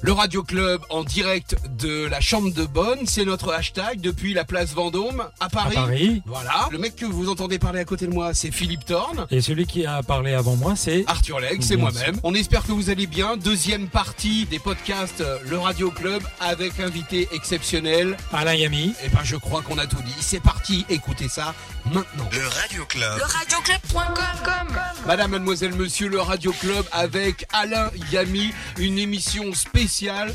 Le Radio Club en direct de la Chambre de Bonne, c'est notre hashtag depuis la place Vendôme à Paris. À Paris. Voilà. Le mec que vous entendez parler à côté de moi, c'est Philippe Thorne. Et celui qui a parlé avant moi, c'est Arthur Legge, c'est moi-même. On espère que vous allez bien. Deuxième partie des podcasts euh, Le Radio Club avec invité exceptionnel. Alain Yami. Et ben je crois qu'on a tout dit. C'est parti, écoutez ça maintenant. Le Radio Club. Le radioclub.com Madame, mademoiselle, monsieur, le Radio Club avec Alain Yami, une émission spéciale.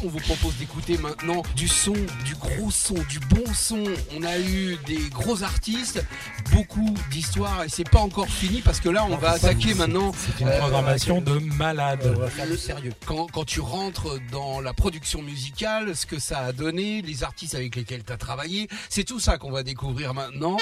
On vous propose d'écouter maintenant du son, du gros son, du bon son. On a eu des gros artistes, beaucoup d'histoires et c'est pas encore fini parce que là on va attaquer maintenant. C'est une euh, programmation de malade. On va faire le sérieux. quand, quand tu rentres dans la production musicale, ce que ça a donné, les artistes avec lesquels tu as travaillé, c'est tout ça qu'on va découvrir maintenant.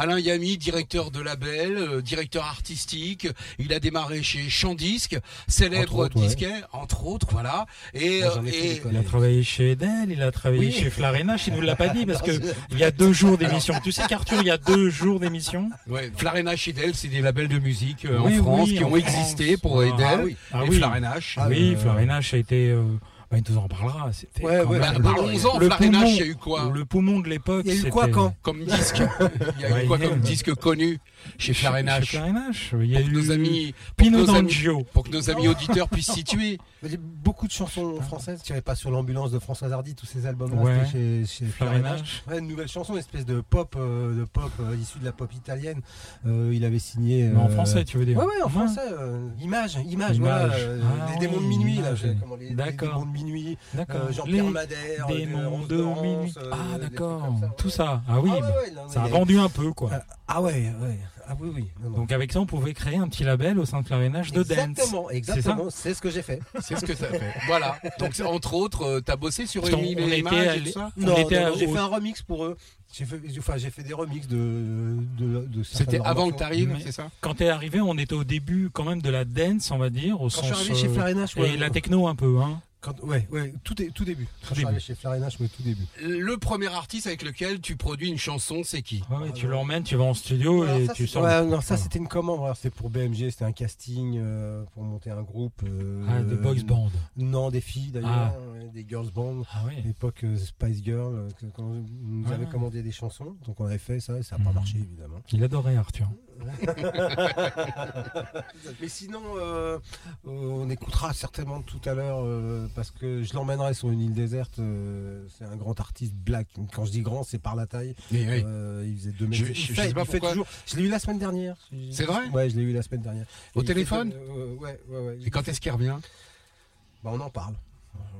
Alain Yami, directeur de label, euh, directeur artistique, il a démarré chez Chandisque, célèbre Entre autres, ouais. disquaire, entre autres, voilà. Et, euh, et-. Il a travaillé chez Edel, il a travaillé Oui. chez Flarenache, il nous l'a pas dit parce que il y a deux jours d'émission. Tu sais qu'Arthur, il y a deux jours d'émission. ouais, Flarenache et Edel, c'est des labels de musique euh, Oui, en France oui, qui en ont existé pour Ah, Edel oui. Ah et. Ah, oui, euh, Flarenache a été. Bah, il nous en parlera. C'était Ouais, ouais, Bah, le- Parlons-en, le Flarenache, poumon- il y a eu quoi Le poumon de l'époque. Il y a eu quoi quand Comme disque Il y a Ouais, eu quoi y a comme disque connu? Chez Flarenache chez. Il y a Pour que eu nos amis, pour Pino nos amis- D'Angio. pour que nos amis auditeurs puissent situer. Mais il y a beaucoup de chansons françaises. Tu pas sur l'ambulance de Françoise Hardy, tous ces albums-là Ouais. chez, chez. Ouais, une nouvelle chanson, une espèce de pop, euh, de pop euh, issue de la pop italienne. Euh, il avait signé. Mais en français, tu veux dire Ouais, ouais, en français. euh, image, image, Image. voilà. euh, Ah les démons de minuit, image. je- comment les, les D'accord. démons de minuit. D'accord. Jean-Pierre Les Madère. démons de minuit. Ah, d'accord. Tout ça. Ah oui. Ah, Ça a- vendu un peu, quoi. Ah, Ah ouais, ouais. Ah oui, oui. non, non. Donc avec ça, on pouvait créer un petit label au sein de Flarenache de dance. Exactement, exactement. C'est ce que j'ai fait. C'est ce que tu as fait. Voilà. Donc, entre autres, tu as bossé sur Émile on était et tout ça Non, j'ai fait un remix pour eux. J'ai fait, enfin, j'ai fait des remixes de, de, C'était avant que tu arrives, Mais- c'est ça Quand t'es arrivé, on était au début quand même de la dance, on va dire, au Quand sens. je suis arrivé chez euh, Flarenache, et ouais, la techno un peu, hein. Quand, ouais, ouais, tout, est, tout début. Quand je suis début. arrivé chez ouais, tout début. Le premier artiste avec lequel tu produis une chanson, c'est qui? Ouais, ouais, tu l'emmènes, tu vas en studio Alors et ça, tu sors. ouais, non, ça c'était une commande. Alors, C'était pour BMG, c'était un casting euh, pour monter un groupe. euh, Ah, des box bands. Non, des filles d'ailleurs, Ah. ouais, des girls band. Ah oui. À l'époque, euh, Spice Girl, euh, quand on nous Ah. avait commandé des chansons, donc on avait fait ça et ça n'a pas Mhm. marché évidemment. Il adorait Arthur. Mais sinon, euh, on écoutera certainement tout à l'heure euh, parce que je l'emmènerai sur une île déserte. euh, c'est un grand artiste black. Quand je dis grand, c'est par la taille. Oui. Il faisait 2 mètres. Je- je- fait- fait l'ai eu la semaine dernière. C'est vrai? Ouais, je l'ai eu la semaine dernière. Au fait téléphone? deux- euh, Ouais, ouais, ouais. Et quand est-ce qu'il revient? Bah, on en parle.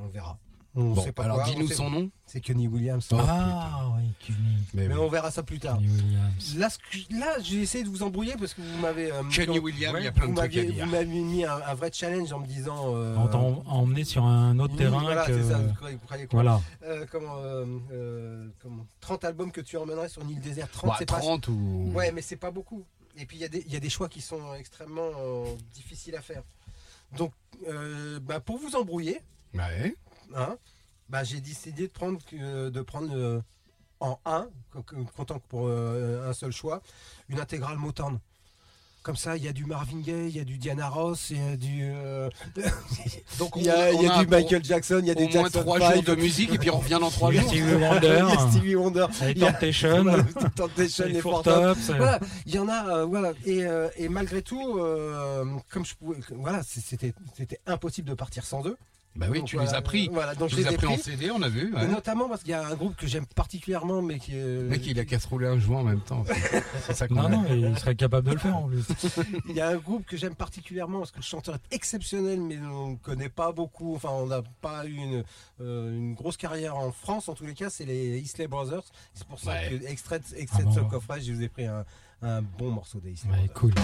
On verra. On Bon, sait pas alors quoi, dis-nous on sait- son nom. C'est Kenny Williams. ah oui, Kenny. Mais Mais oui. on verra ça plus tard. Kenny Williams. Là, ce là j'ai essayé de vous embrouiller parce que vous m'avez. euh, Kenny Williams, il y a vous plein de trucs à m'aviez- dire. Vous m'aviez mis un, un vrai challenge en me disant. euh, On t'a em- emmené sur un autre terrain Voilà, que. c'est ça. Vous croyez, vous croyez quoi Voilà. Euh, comment, euh, euh, comment 30 albums que tu emmènerais sur une île déserte 30, Ouais, c'est pas. 30 ou. Ouais, mais c'est pas beaucoup. Et puis il y, a des- il y a des choix qui sont extrêmement euh, difficiles à faire. Donc, euh, bah, pour vous embrouiller, Ouais. Hein, bah, j'ai décidé de prendre, euh, de prendre euh, en un, co- co- comptant que pour euh, un seul choix, une intégrale Motown. Comme ça, il y a du Marvin Gaye, il y a du Diana Ross, il y a du, euh, Donc il y a, il y a du Michael Jackson, il y a au des moins Jackson 3 Five. jours de musique et puis on revient dans 3 Il y a jours. Stevie Il y Wonder, a Stevie Wonder, il y a- voilà, Temptation, les les. Tops. Voilà, il y en a, euh, voilà, et, euh, et malgré tout, euh, comme je pouvais, voilà, c'était impossible de partir sans eux. Bah oui, Donc, tu voilà, les as pris. Voilà, donc Tu je les as ai pris en. CD, on a vu. Ouais. notamment parce qu'il y a un groupe que j'aime particulièrement, mais qui est. Le mec, il a qu'à se rouler un joint en même temps. C'est ça Non, non, il serait capable de le faire en plus. Il y a un groupe que j'aime particulièrement parce que le chanteur est exceptionnel, mais on ne connaît pas beaucoup. Enfin, on n'a pas eu une, euh, une grosse carrière en France, en tous les cas, c'est les Isley Brothers. C'est pour ça Ouais. que, extrait, de- extrait Ah de ce bon coffret, je vous ai pris un, un bon morceau des Isley Ouais, Brothers. cool.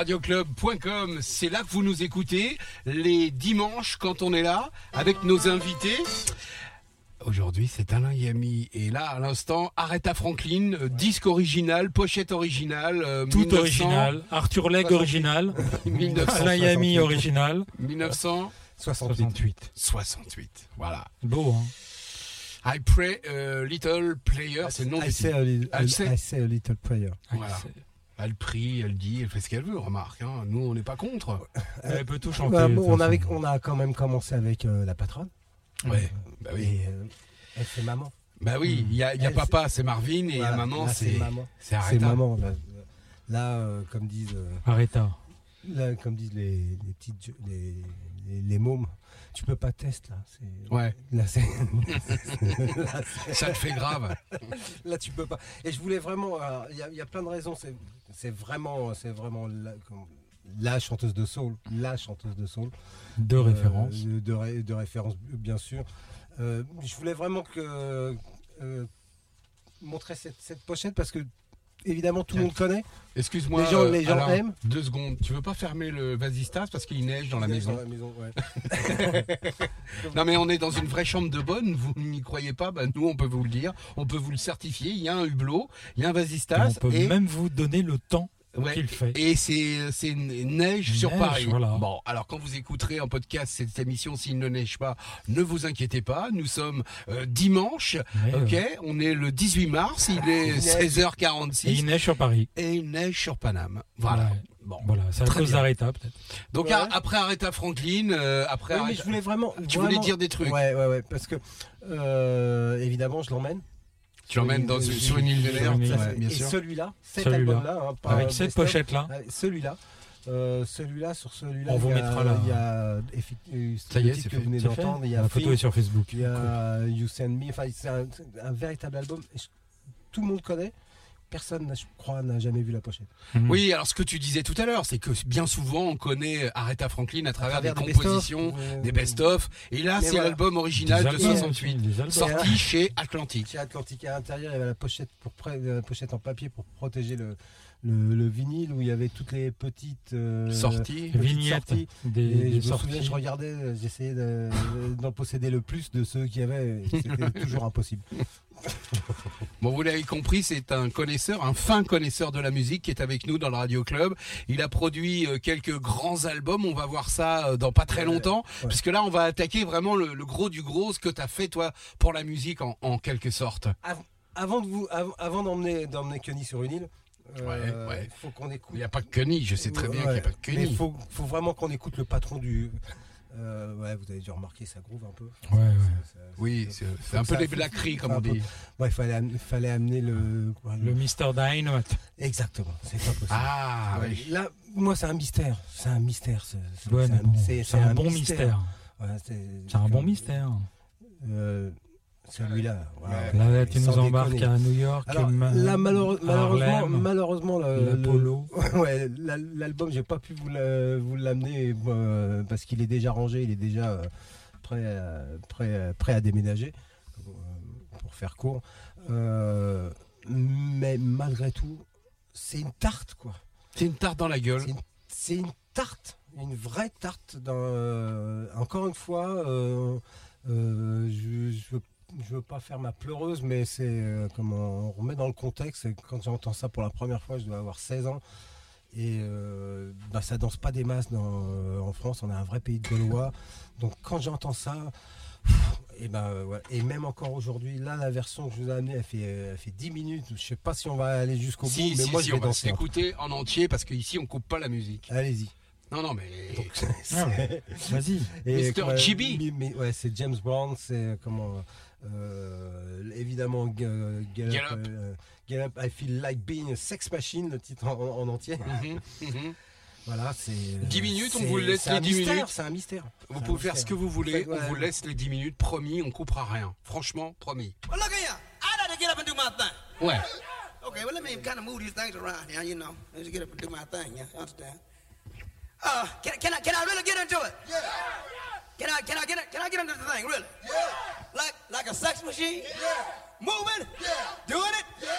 radioclub.com, c'est là que vous nous écoutez les dimanches quand on est là avec nos invités. Aujourd'hui, c'est Alain Yami. Et là, à l'instant, Aretha Franklin, euh, disque original, pochette originale. euh, Tout 1900, original. Arthur Legg original. 1900, Alain Yami original. 1968. 68. Voilà. Beau, hein. I pray a little player, c'est le nom I say a, li- I say- I say a little. Voilà. Elle prie, elle dit, elle fait ce qu'elle veut, remarque. hein. Nous, on n'est pas contre. Elle peut tout chanter. Bah, bon, toute on, façon. avait, on a quand même commencé avec euh, la patronne. Ouais. Bah oui. Et euh, elle fait maman. Bah oui, il y a, il y a Elle, papa, c'est Marvin, et il y a Voilà, maman, c'est maman. c'est maman. Là, Là, euh, comme disent, euh, Arrêta. là, comme disent les, les petites, jo- les, les, les mômes, tu peux pas tester là. c'est- Ouais. Là, c'est- là, Ça te fait grave. là, tu peux pas. Et je voulais vraiment. Il y, a- il y a plein de raisons. C'est- vraiment, c'est vraiment la, comme- la chanteuse de soul, la chanteuse de soul. De Euh, référence. de, de ré- de référence, bien sûr. Euh, je voulais vraiment que euh, montrer cette, cette pochette parce que évidemment tout le monde connaît. Excuse-moi. Les gens- euh, les gens Alain, aiment. Deux secondes. Tu veux pas fermer le vasistas parce qu'il neige dans la maison Dans la maison, ouais. Non mais on est dans une vraie chambre de bonne, vous n'y croyez pas, bah, nous on peut vous le dire, on peut vous le certifier, il y a un hublot, il y a un Et vasistas on peut et même vous donner le temps Ouais. qu'il fait. Et c'est c'est une neige sur Neige, Paris. voilà. Bon, alors quand vous écouterez en podcast cette émission, s'il ne neige pas, ne vous inquiétez pas. Nous sommes euh, dimanche, Mais, ok? euh, On est le 18 mars, il est Il neige. 16h46 Et il neige sur Paris. et il neige sur Paname. Voilà. Ouais. Bon. Voilà, c'est à Très cause bien. d'Aretha peut-être. Donc Ouais. après Aretha Franklin, euh, après Oui, mais Aretha- je voulais vraiment. tu vraiment- voulais dire des trucs. Ouais, ouais, ouais, parce que euh, évidemment, je l'emmène. Tu l'emmènes dans- Sur sur une île déserte, ouais, bien et sûr. celui-là, cet album-là, hein, Avec cette pochette-là. Celui-là. euh, celui-là, sur celui-là, On vous il y a- mettra la- Il y a effect- euh, Ça y est, c'est que fait. vous venez d'entendre. Il y a La photo Fink, est sur Facebook. il y a You Send Me. Enfin, c'est un, un véritable album. Tout le monde connaît. Personne, n'a- je crois, n'a jamais vu la pochette. Mhm. Oui, alors ce que tu disais tout à l'heure, c'est que bien souvent on connaît Aretha Franklin à travers, travers des des compositions, best-of, euh, des best-of. Et là, c'est voilà. l'album original Des de albums, 68, des albums. sorti chez Atlantique. Chez Atlantique à l'intérieur, il y avait la pochette, pour la pochette en papier pour protéger le, le, le vinyle où il y avait toutes les petites euh, Sorti. petites Vignettes sorties. des, Et des je me sorties. souviens, je regardais, j'essayais de- d'en posséder le plus de ceux qu'il y avait. C'était toujours impossible. Bon, vous l'avez compris, c'est un connaisseur, un fin connaisseur de la musique qui est avec nous dans le Radio Club. Il a produit euh, quelques grands albums. On va voir ça euh, dans pas très Ouais, longtemps, ouais. puisque là, on va attaquer vraiment le, le gros du gros, ce que tu as fait toi pour la musique en, en quelque sorte. Avant de vous, av- avant d'emmener d'emmener Kenny sur une île, euh, Ouais, ouais. il faut qu'on écoute. Il n'y a pas que Kenny, je sais très bien qu'il n'y a pas que Kenny. il faut, faut vraiment qu'on écoute le patron du. euh, ouais, vous avez dû remarquer, ça groove un peu. Ouais, ouais. Ça- ça- Oui, c'est un peu des blackeries, comme on peu- dit. Ouais, il fallait, am- fallait amener le. Le Mr. Dynamite. Exactement, c'est pas possible. Ah, Ouais, oui. Là, moi, c'est un mystère. C'est un mystère. c'est- un- bon, c'est- c'est un, bon mystère. Ouais, c'est un bon mystère. euh, Celui-là. Là, tu nous embarques déconner. à New York, Alors, Ma- là, malheure- malheureusement, Harlem, malheureusement, le- le- l'Apollo. Ouais, l'album, j'ai pas pu vous la- vous l'amener euh, parce qu'il est déjà rangé, il est déjà euh, prêt, à, prêt, à- prêt à déménager, euh, pour faire court. Euh, mais malgré tout, c'est une tarte, quoi. C'est une tarte dans la gueule. C'est une, tarte, une vraie tarte. Dans, euh, encore une fois, euh, euh, je, je veux, je veux pas faire ma pleureuse, mais c'est euh, comment on remet dans le contexte. et Quand j'entends ça pour la première fois, je dois avoir 16 ans. Et euh, bah, ça danse pas des masses dans, euh, en France, on a un vrai pays de Gaulois. Donc quand j'entends ça, et, ben, euh, ouais. et même encore aujourd'hui, là la version que je vous ai amenée, elle fait, elle fait 10 minutes. Je sais pas si on va aller jusqu'au bout, Si, mais si, moi si, je on vais va danser. peu. s'écouter en entier parce qu'ici on coupe pas la musique. Allez-y. Non, non, mais. Ah Vas-y. comment- Chibi. ouais, c'est James Brown, c'est comment euh, évidemment Get Up, Get, Get Up, Up. euh, Get Up, I Feel Like Being a Sex Machine, le titre en, en entier. Mhm, mhm. Voilà, c'est 10 minutes, on vous laisse les un 10 mystère, minutes. C'est un mystère. Vous C'est un pouvez faire ce mystère. que vous voulez, on vous laisse les 10 minutes, promis, on coupera rien. Franchement, promis. Well, look here. I got to get up and do my thing. Ouais. Okay, well, let me kind of move these things around here, you know. Let me get up and do my thing, yeah? You understand? Uh, can, can, I, can I really get into it? Yeah. Can I, can I get it? Can I get into the thing, really? Yeah. Like, like a sex machine? Yeah. Moving? Yeah. Doing it? Yeah.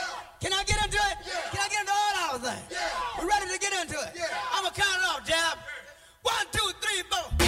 Can I get into it? Yeah. Can I get into all our things? Yeah. We're ready to get into it. Yeah. I'm going to count it off, Jab. One, two, three, four.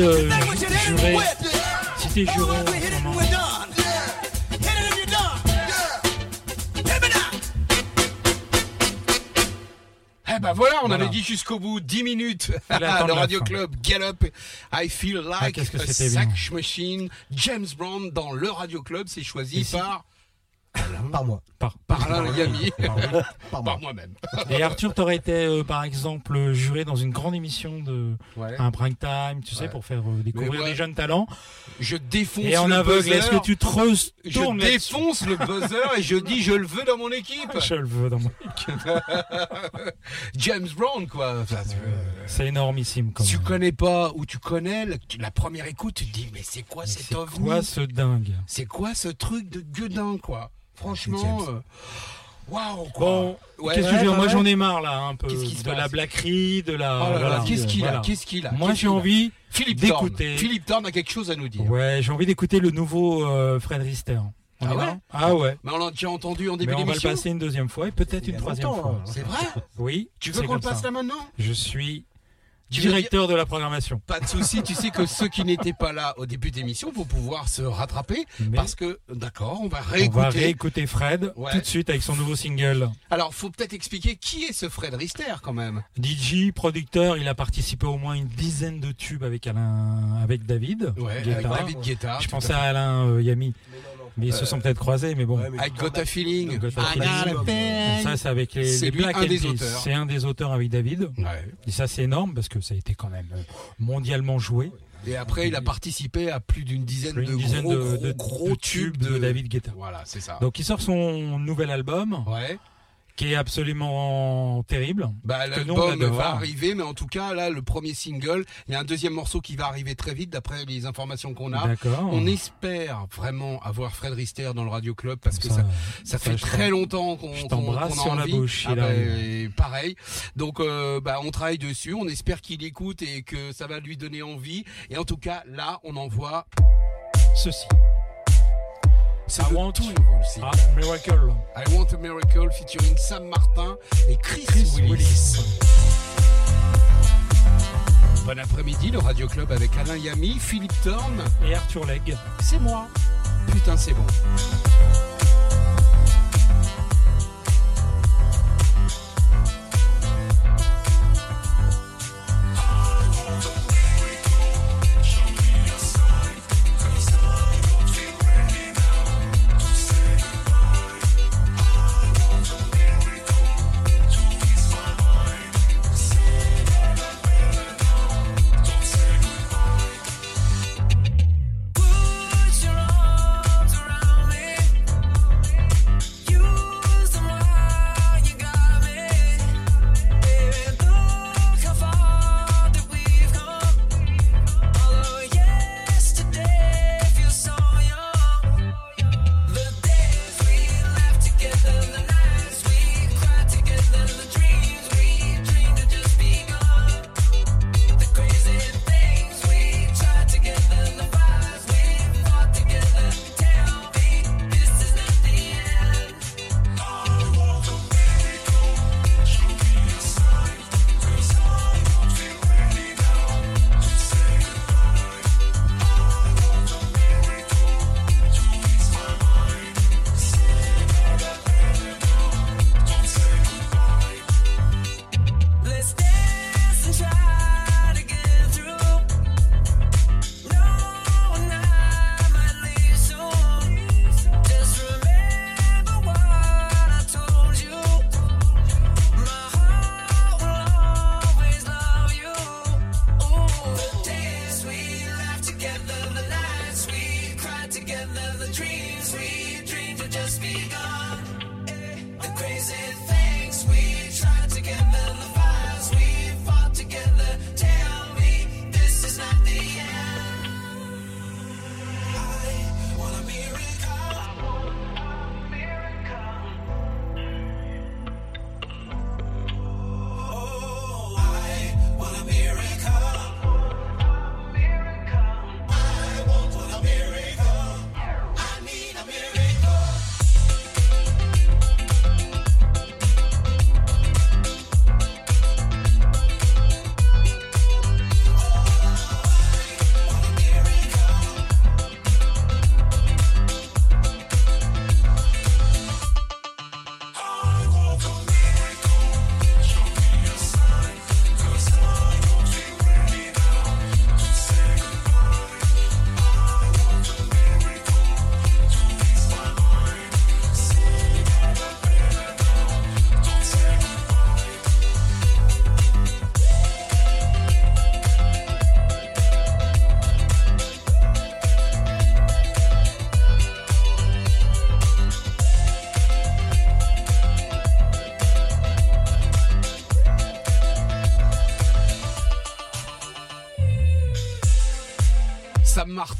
You're done. Hit me now. Eh ben voilà, on Voilà. avait dit jusqu'au bout 10 minutes. Le Radio. Club Gallup. I feel like qu'est-ce que a sax machine. James Brown dans le Radio Club, c'est choisi par Par moi. par, par Yami, par- Par par moi. moi-même. Et Arthur, t'aurais été, euh, par exemple, juré dans une grande émission de Ouais. un prime time, tu sais, Ouais. pour faire euh, découvrir des jeunes talents. Je défonce Et en le aveugle, buzzer. est-ce que tu te retournes Je défonce le buzzer et je dis je le veux dans mon équipe. Je le veux dans mon- James Brown quoi. Enfin, tu, C'est énormissime quand tu même. connais pas ou tu connais la, la première écoute, tu te dis mais c'est quoi Mais cet C'est ovni quoi ce dingue? C'est quoi ce truc de gueudin quoi? Franchement, euh, waouh quoi. Bon, Ouais, qu'est-ce que ouais, je veux dire Moi ouais. j'en ai marre là un peu Qu'est-ce qui se de la passe blackerie, de la. Oh là là, voilà. qu'est-ce qu'il a Voilà. Qu'est-ce qu'il a Moi j'ai envie Philippe Thorne. d'écouter. Philippe Thorne a quelque chose à nous dire. Ouais, j'ai envie d'écouter le nouveau euh, Fred Rister. On Ah ouais Ah ouais. Mais on l'a déjà entendu en début Mais on va le d'émission. passer une deuxième fois et peut-être une troisième fois. hein. C'est vrai Oui. Tu veux qu'on le passe ça. là maintenant Je suis directeur de la programmation. Pas de souci, tu sais que ceux qui n'étaient pas là au début d'émission vont pouvoir se rattraper Mais parce que d'accord, on va on réécouter. va réécouter Fred Ouais. tout de suite avec son nouveau single. Alors, faut peut-être expliquer qui est ce Fred Rister quand même. DJ, producteur, il a participé au moins une dizaine de tubes avec Alain, avec David. Ouais, Guetta. avec David Guetta. Je pensais à à Alain euh, Yami, mais ils se sont peut-être croisés, mais bon. Ouais, mais fait. Avec Got a Feeling. Got a I Feeling. got a feeling. Ça, c'est avec les, C'est Black un des auteurs. C'est un des auteurs avec David. Ouais. Et ça, c'est énorme parce que ça a été quand même euh, mondialement joué. Et après, il a participé à plus d'une dizaine, de, dizaine gros, de, gros, de- gros de tubes tubes de David Guetta. Voilà, c'est ça. Donc, il sort son nouvel album ouais. Qui est absolument terrible. Bah, l'album va arriver, mais en tout cas, là, le premier single, il y a un deuxième morceau qui va arriver très vite, d'après les informations qu'on a. On espère vraiment avoir Fred Rister dans le Radio Club parce que ça, Ça- fait très t'em- longtemps qu'on t'embrasse qu'on a sur la envie. bouche, Ah bah, pareil. Donc euh, bah, on travaille dessus. On espère qu'il écoute et que ça va lui donner envie. Et en tout cas, là, on envoie. Ceci. C'est I want- single. Ah, Miracle. I Want a Miracle featuring Sam Martin et Chris, Chris Willis. Willis. Bon après-midi, le Radio Club avec Alain Yami, Philippe Thorne. Et Arthur Legge. C'est moi. Putain, c'est bon.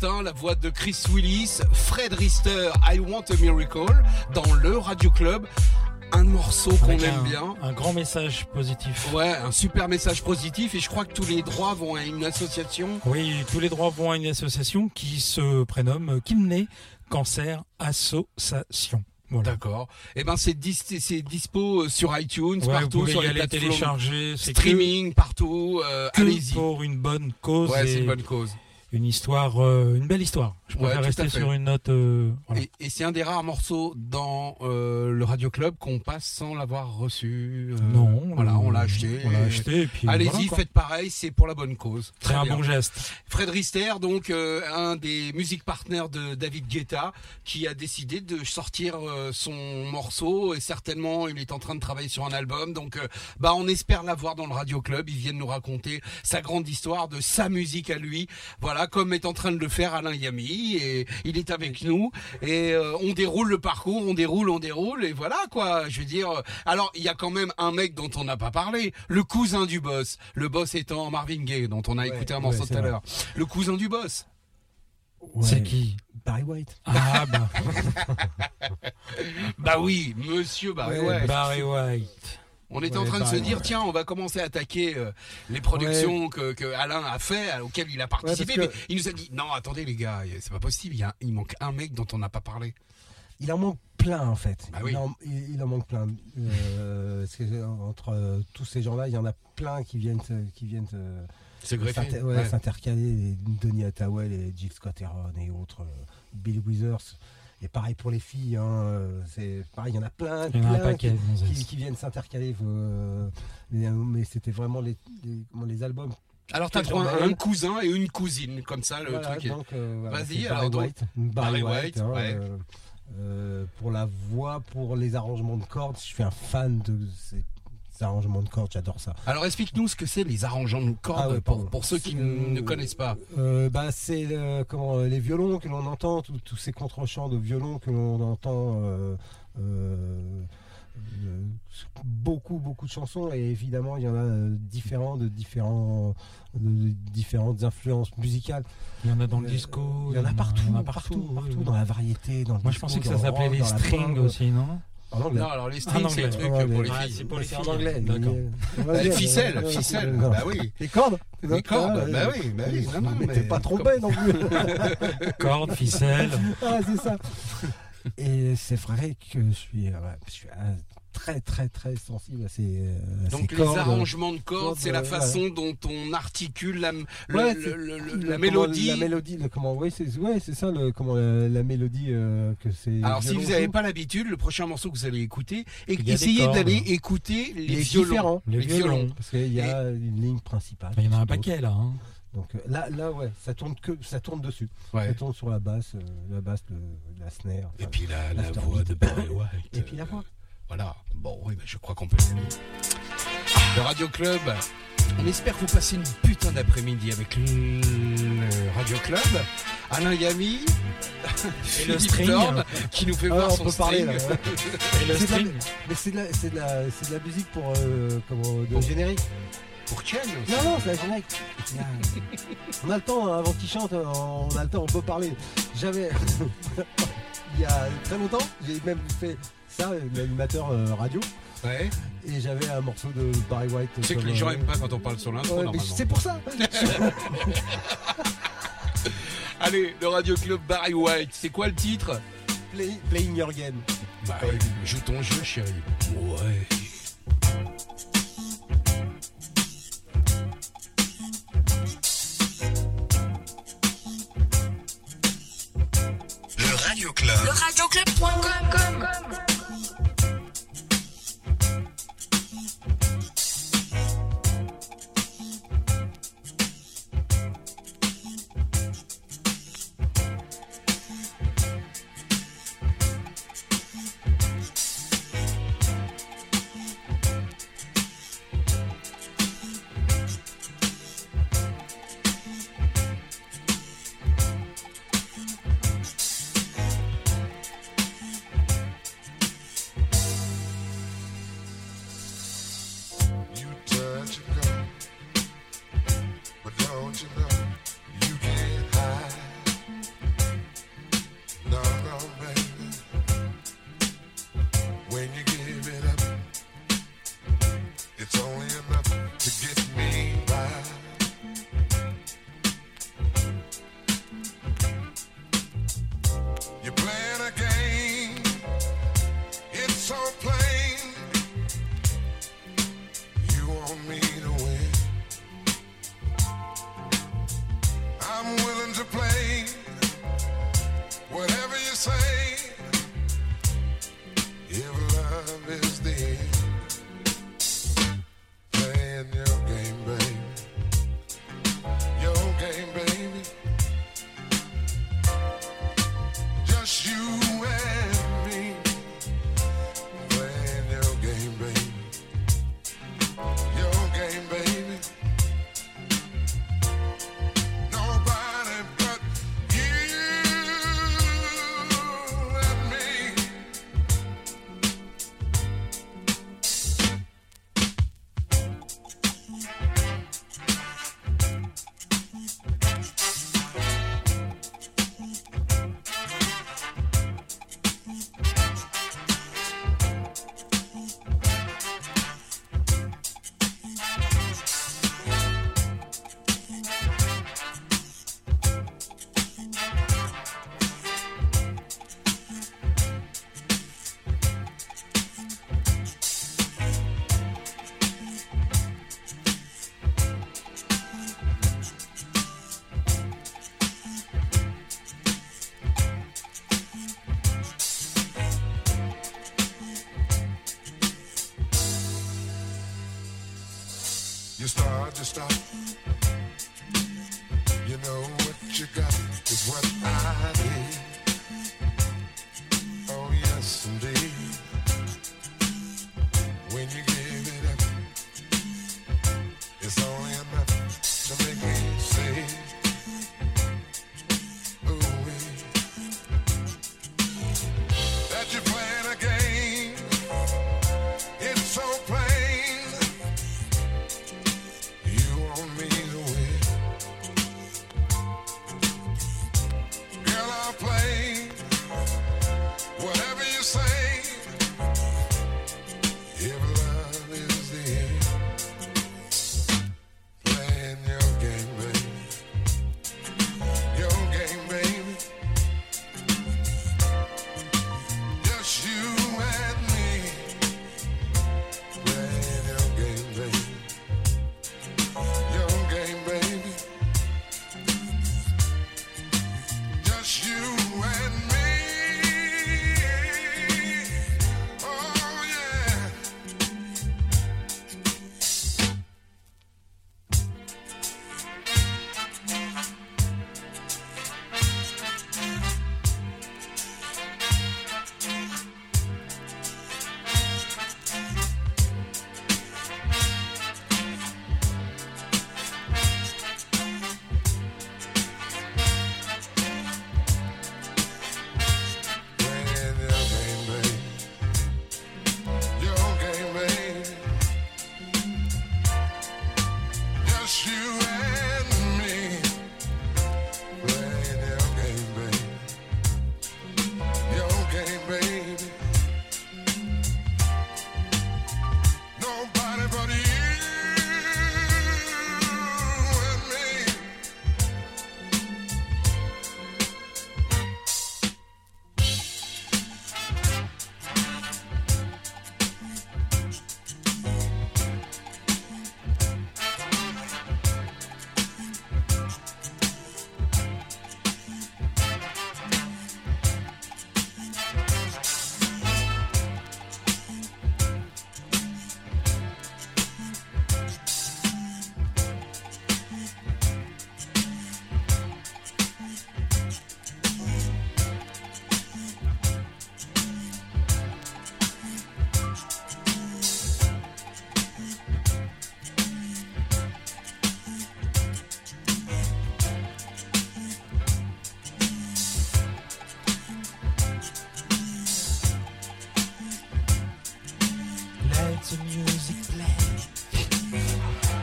La voix de Chris Willis, Fred Rister, I Want a Miracle, dans le Radio Club. Un morceau qu'on aime un, bien. Un grand message positif. Ouais, un super message positif et je crois que tous les droits vont à une association. Oui, tous les droits vont à une association qui se prénomme Kidney Cancer Association. Voilà. D'accord. Et ben c'est dis- c'est dispo sur iTunes, Ouais, vous partout pouvez sur y les aller télécharger. Streaming, partout. euh, que, Allez-y. pour une bonne cause Ouais, c'est une bonne cause. Une histoire, euh, une belle histoire. Je préfère rester sur une note. euh, voilà. Et, et c'est un des rares morceaux dans euh, le Radio Club qu'on passe sans l'avoir reçu. non, Voilà, on l'a acheté. On l'a acheté et puis. Allez-y, voilà, faites pareil, c'est pour la bonne cause. Très un bon geste. Fred Rister, donc un des music partners de David Guetta, qui a décidé de sortir son morceau et certainement il est en train de travailler sur un album. Donc, bah, on espère l'avoir dans le Radio Club. Il vient de nous raconter sa grande histoire de sa musique à lui. Voilà, comme est en train de le faire Alain Yami et il est avec nous et euh, on déroule le parcours, on déroule, on déroule et voilà quoi. Je veux dire, euh, alors il y a quand même un mec dont on n'a pas parlé, le cousin du boss. Le boss étant Marvin Gaye, dont on a écouté un morceau tout à l'heure. Le cousin du boss. C'est qui? Barry White. Ah bah, Bah oui, Monsieur Barry Ouais, White. Barry White. On était Ouais, en train de se Barry dire, tiens, on va commencer à attaquer euh, les productions que, que Alain a fait, auxquelles il a participé. que- Mais il nous a dit, non, attendez les gars, c'est pas possible. Il, y a, il manque un mec dont on n'a pas parlé. Il en manque plein en fait. Bah oui. il, en, il- il en manque plein. Euh, parce que, entre euh, tous ces gens-là, il y en a plein qui viennent, se- qui viennent se- ouais, Ouais. s'intercaler. Donny Hathaway, et Jill Scott Heron et autres, Bill Withers. Et pareil pour les filles. hein, euh, c'est pareil, il y en a plein, en plein qui, viennent s'intercaler. euh, mais mais c'était vraiment les, les- comment, les albums. Alors t'as à un cousin et une cousine, comme ça, le Voilà, truc. est- euh, voilà, Vas-y, alors, Barry donc, White. Barry, Barry White, White, hein, ouais. euh, euh, pour la voix, pour les arrangements de cordes, je suis un fan de arrangements de cordes, j'adore ça. Alors explique-nous ce que c'est les arrangements de cordes Ah ouais, pour, ceux qui Euh, ne connaissent pas. Euh, bah, c'est euh, comment euh, les violons que l'on entend, tous ces contre-chants de violon que l'on entend. euh, euh, euh, beaucoup beaucoup de chansons et évidemment il y en a euh, différents de différents de différentes influences musicales Il y en a dans le Euh, disco. il y en a partout en a partout partout dans la variété dans le Moi je pensais que ça le s'appelait les strings aussi, non? En anglais Non, alors les strings, c'est le anglais. truc pour les Ah, filles. c'est pour les filles. en anglais D'accord. Euh, les ficelle, ficelle. Bah oui. les cordes Les cordes, Ah, bah oui, bah oui. Non, non, mais t'es pas trompé non plus Cordes, ficelles. Ah, c'est ça. Et c'est vrai que je suis, euh, je suis très très très sensible à ces, euh, ces Donc les cordes. arrangements de cordes, c'est la euh, façon dont on articule la, le- Ouais, le- c'est- le- le- Le- la comment- mélodie. La mélodie, le- comment, oui, c'est ouais, c'est ça, le, comment, la, la mélodie euh, que c'est. Alors si vous n'avez pas l'habitude, le prochain morceau que vous allez écouter, et essayez d'aller écouter les violons. Les violons. Parce qu'il y a une ligne principale. Il y en a un paquet là. hein. Donc là, là, ouais, ça tourne que, ça tourne dessus. Ouais. Ça tourne sur la basse, euh, la basse, le- la snare. Et puis la, voix de Barry White. Et puis la voix. Voilà. Bon, oui, bah, je crois qu'on peut y aller. Le Radio Club. On espère que vous passez une putain d'après-midi avec le le Radio Club. Alain Yami. Et le string. Qui nous fait Ah, voir on son peut parler string. là. ouais. Et le de la- string. Mais c'est de, la- c'est de la, c'est de la musique pour euh, de générique. Pour Ken aussi. Non, non, c'est la générique. On a le temps, hein, avant qu'il chante, on a le temps, on peut parler. J'avais, il y a très longtemps, j'ai même fait ça, l'animateur euh, radio, Ouais. et j'avais un morceau de Barry White. Tu sais que les gens euh, aiment pas quand on parle sur l'intro, ouais, mais normalement. c'est pour ça. Allez, le Radio Club Barry White, c'est quoi le titre? Play- playing your game. Bah, joue ton jeu, chérie. Ouais. Le Radio Club. Le radioclub.com Thank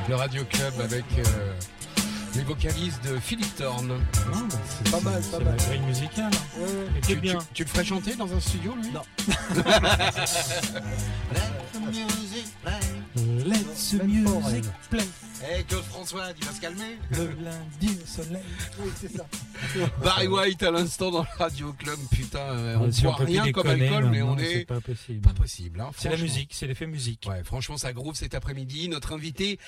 Le Radio Club avec euh, les vocalistes de Philippe Thorne. Non, c'est pas mal, pas mal. Hein. C'est musicale. Ouais, tu. Tu, le ferais chanter dans un studio, lui? Non. Let the Même pas, music play. Eh, Claude François, tu vas se calmer Le lundi au soleil. Oui, c'est ça. Barry White à l'instant dans le Radio Club, putain, euh, on Si boit rien comme alcool, mais on C'est est pas possible. pas possible. Hein, C'est la musique, c'est l'effet musique. Ouais, franchement, ça groove cet après-midi. Notre invité,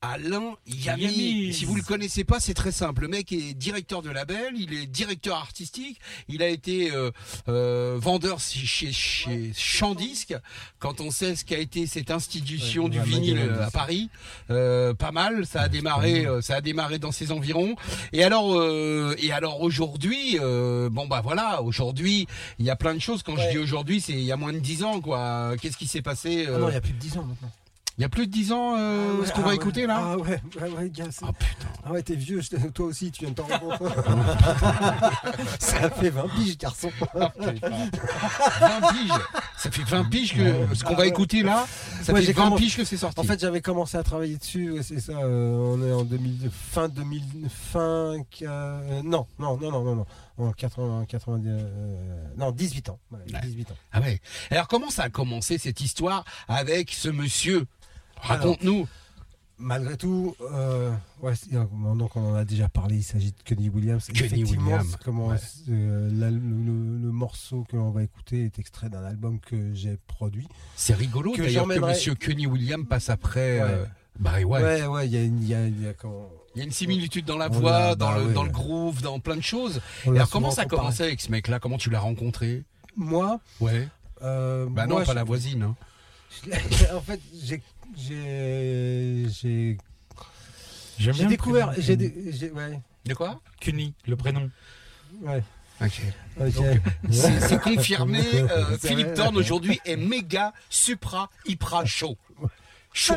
Alain Yami. Yami. Si vous le connaissez pas, c'est très simple. Le mec est directeur de label, il est directeur artistique, il a été euh, euh, vendeur chez, chez, Chandisque. Quand on sait ce qu'a été cette institution Ouais, du vinyle à. Paris, euh, pas mal. Ça a démarré, euh, ça a démarré dans ses environs. Et alors, euh, et alors aujourd'hui, euh, bon bah voilà, aujourd'hui, il y a plein de choses. Quand je dis aujourd'hui, c'est il y a moins de dix ans, quoi. Qu'est-ce qui s'est passé Ah non, il y a plus de 10 ans maintenant. Il y a plus de 10 ans, euh, Ah ouais, ce qu'on ah va ouais. écouter là Ah ouais, ouais, ouais, gars. Ah putain. Ah ouais, t'es vieux, je toi aussi, tu viens de t'en rendre compte. Ça fait 20 piges, garçon. 20 piges. Ça fait 20 piges que ce qu'on Ah va écouter là, ça fait j'ai 20 commencé- piges que c'est sorti. En fait, j'avais commencé à travailler dessus, ouais, c'est ça, euh, on est en 2000, fin 2000, fin, euh, non, non, non, non, non, non, en 80, 90, euh, non, 18 ans, voilà, Ouais. 18 ans. ah ouais. Alors comment ça a commencé cette histoire avec ce monsieur Raconte-nous. Malgré tout, euh, ouais, euh, donc on en a déjà parlé, il s'agit de Kenny Williams. Kenny Williams, comment, ouais. euh, la- le, le- le morceau que l'on va écouter est extrait d'un album que j'ai produit. C'est rigolo Que d'ailleurs que monsieur Kenny Williams passe après Ouais. euh, Barry White. Ouais, ouais, il y a, une- il y a, il y a comment, Il y a une similitude dans la voix, dans, bah le, ouais. dans le groove, dans plein de choses. Et alors comment ça a commencé avec ce mec-là? Comment tu l'as rencontré? Moi, Ouais. euh, Bah moi, non, pas je- la voisine. hein. en fait, j'ai, j'ai, j'ai, découvert, j'ai, dé- j'ai- ouais, De quoi? Cuny, le prénom. ouais. Ok. ok. C'est confirmé. euh, Philippe. Thorne aujourd'hui est méga, supra, hyper chaud. Chaud.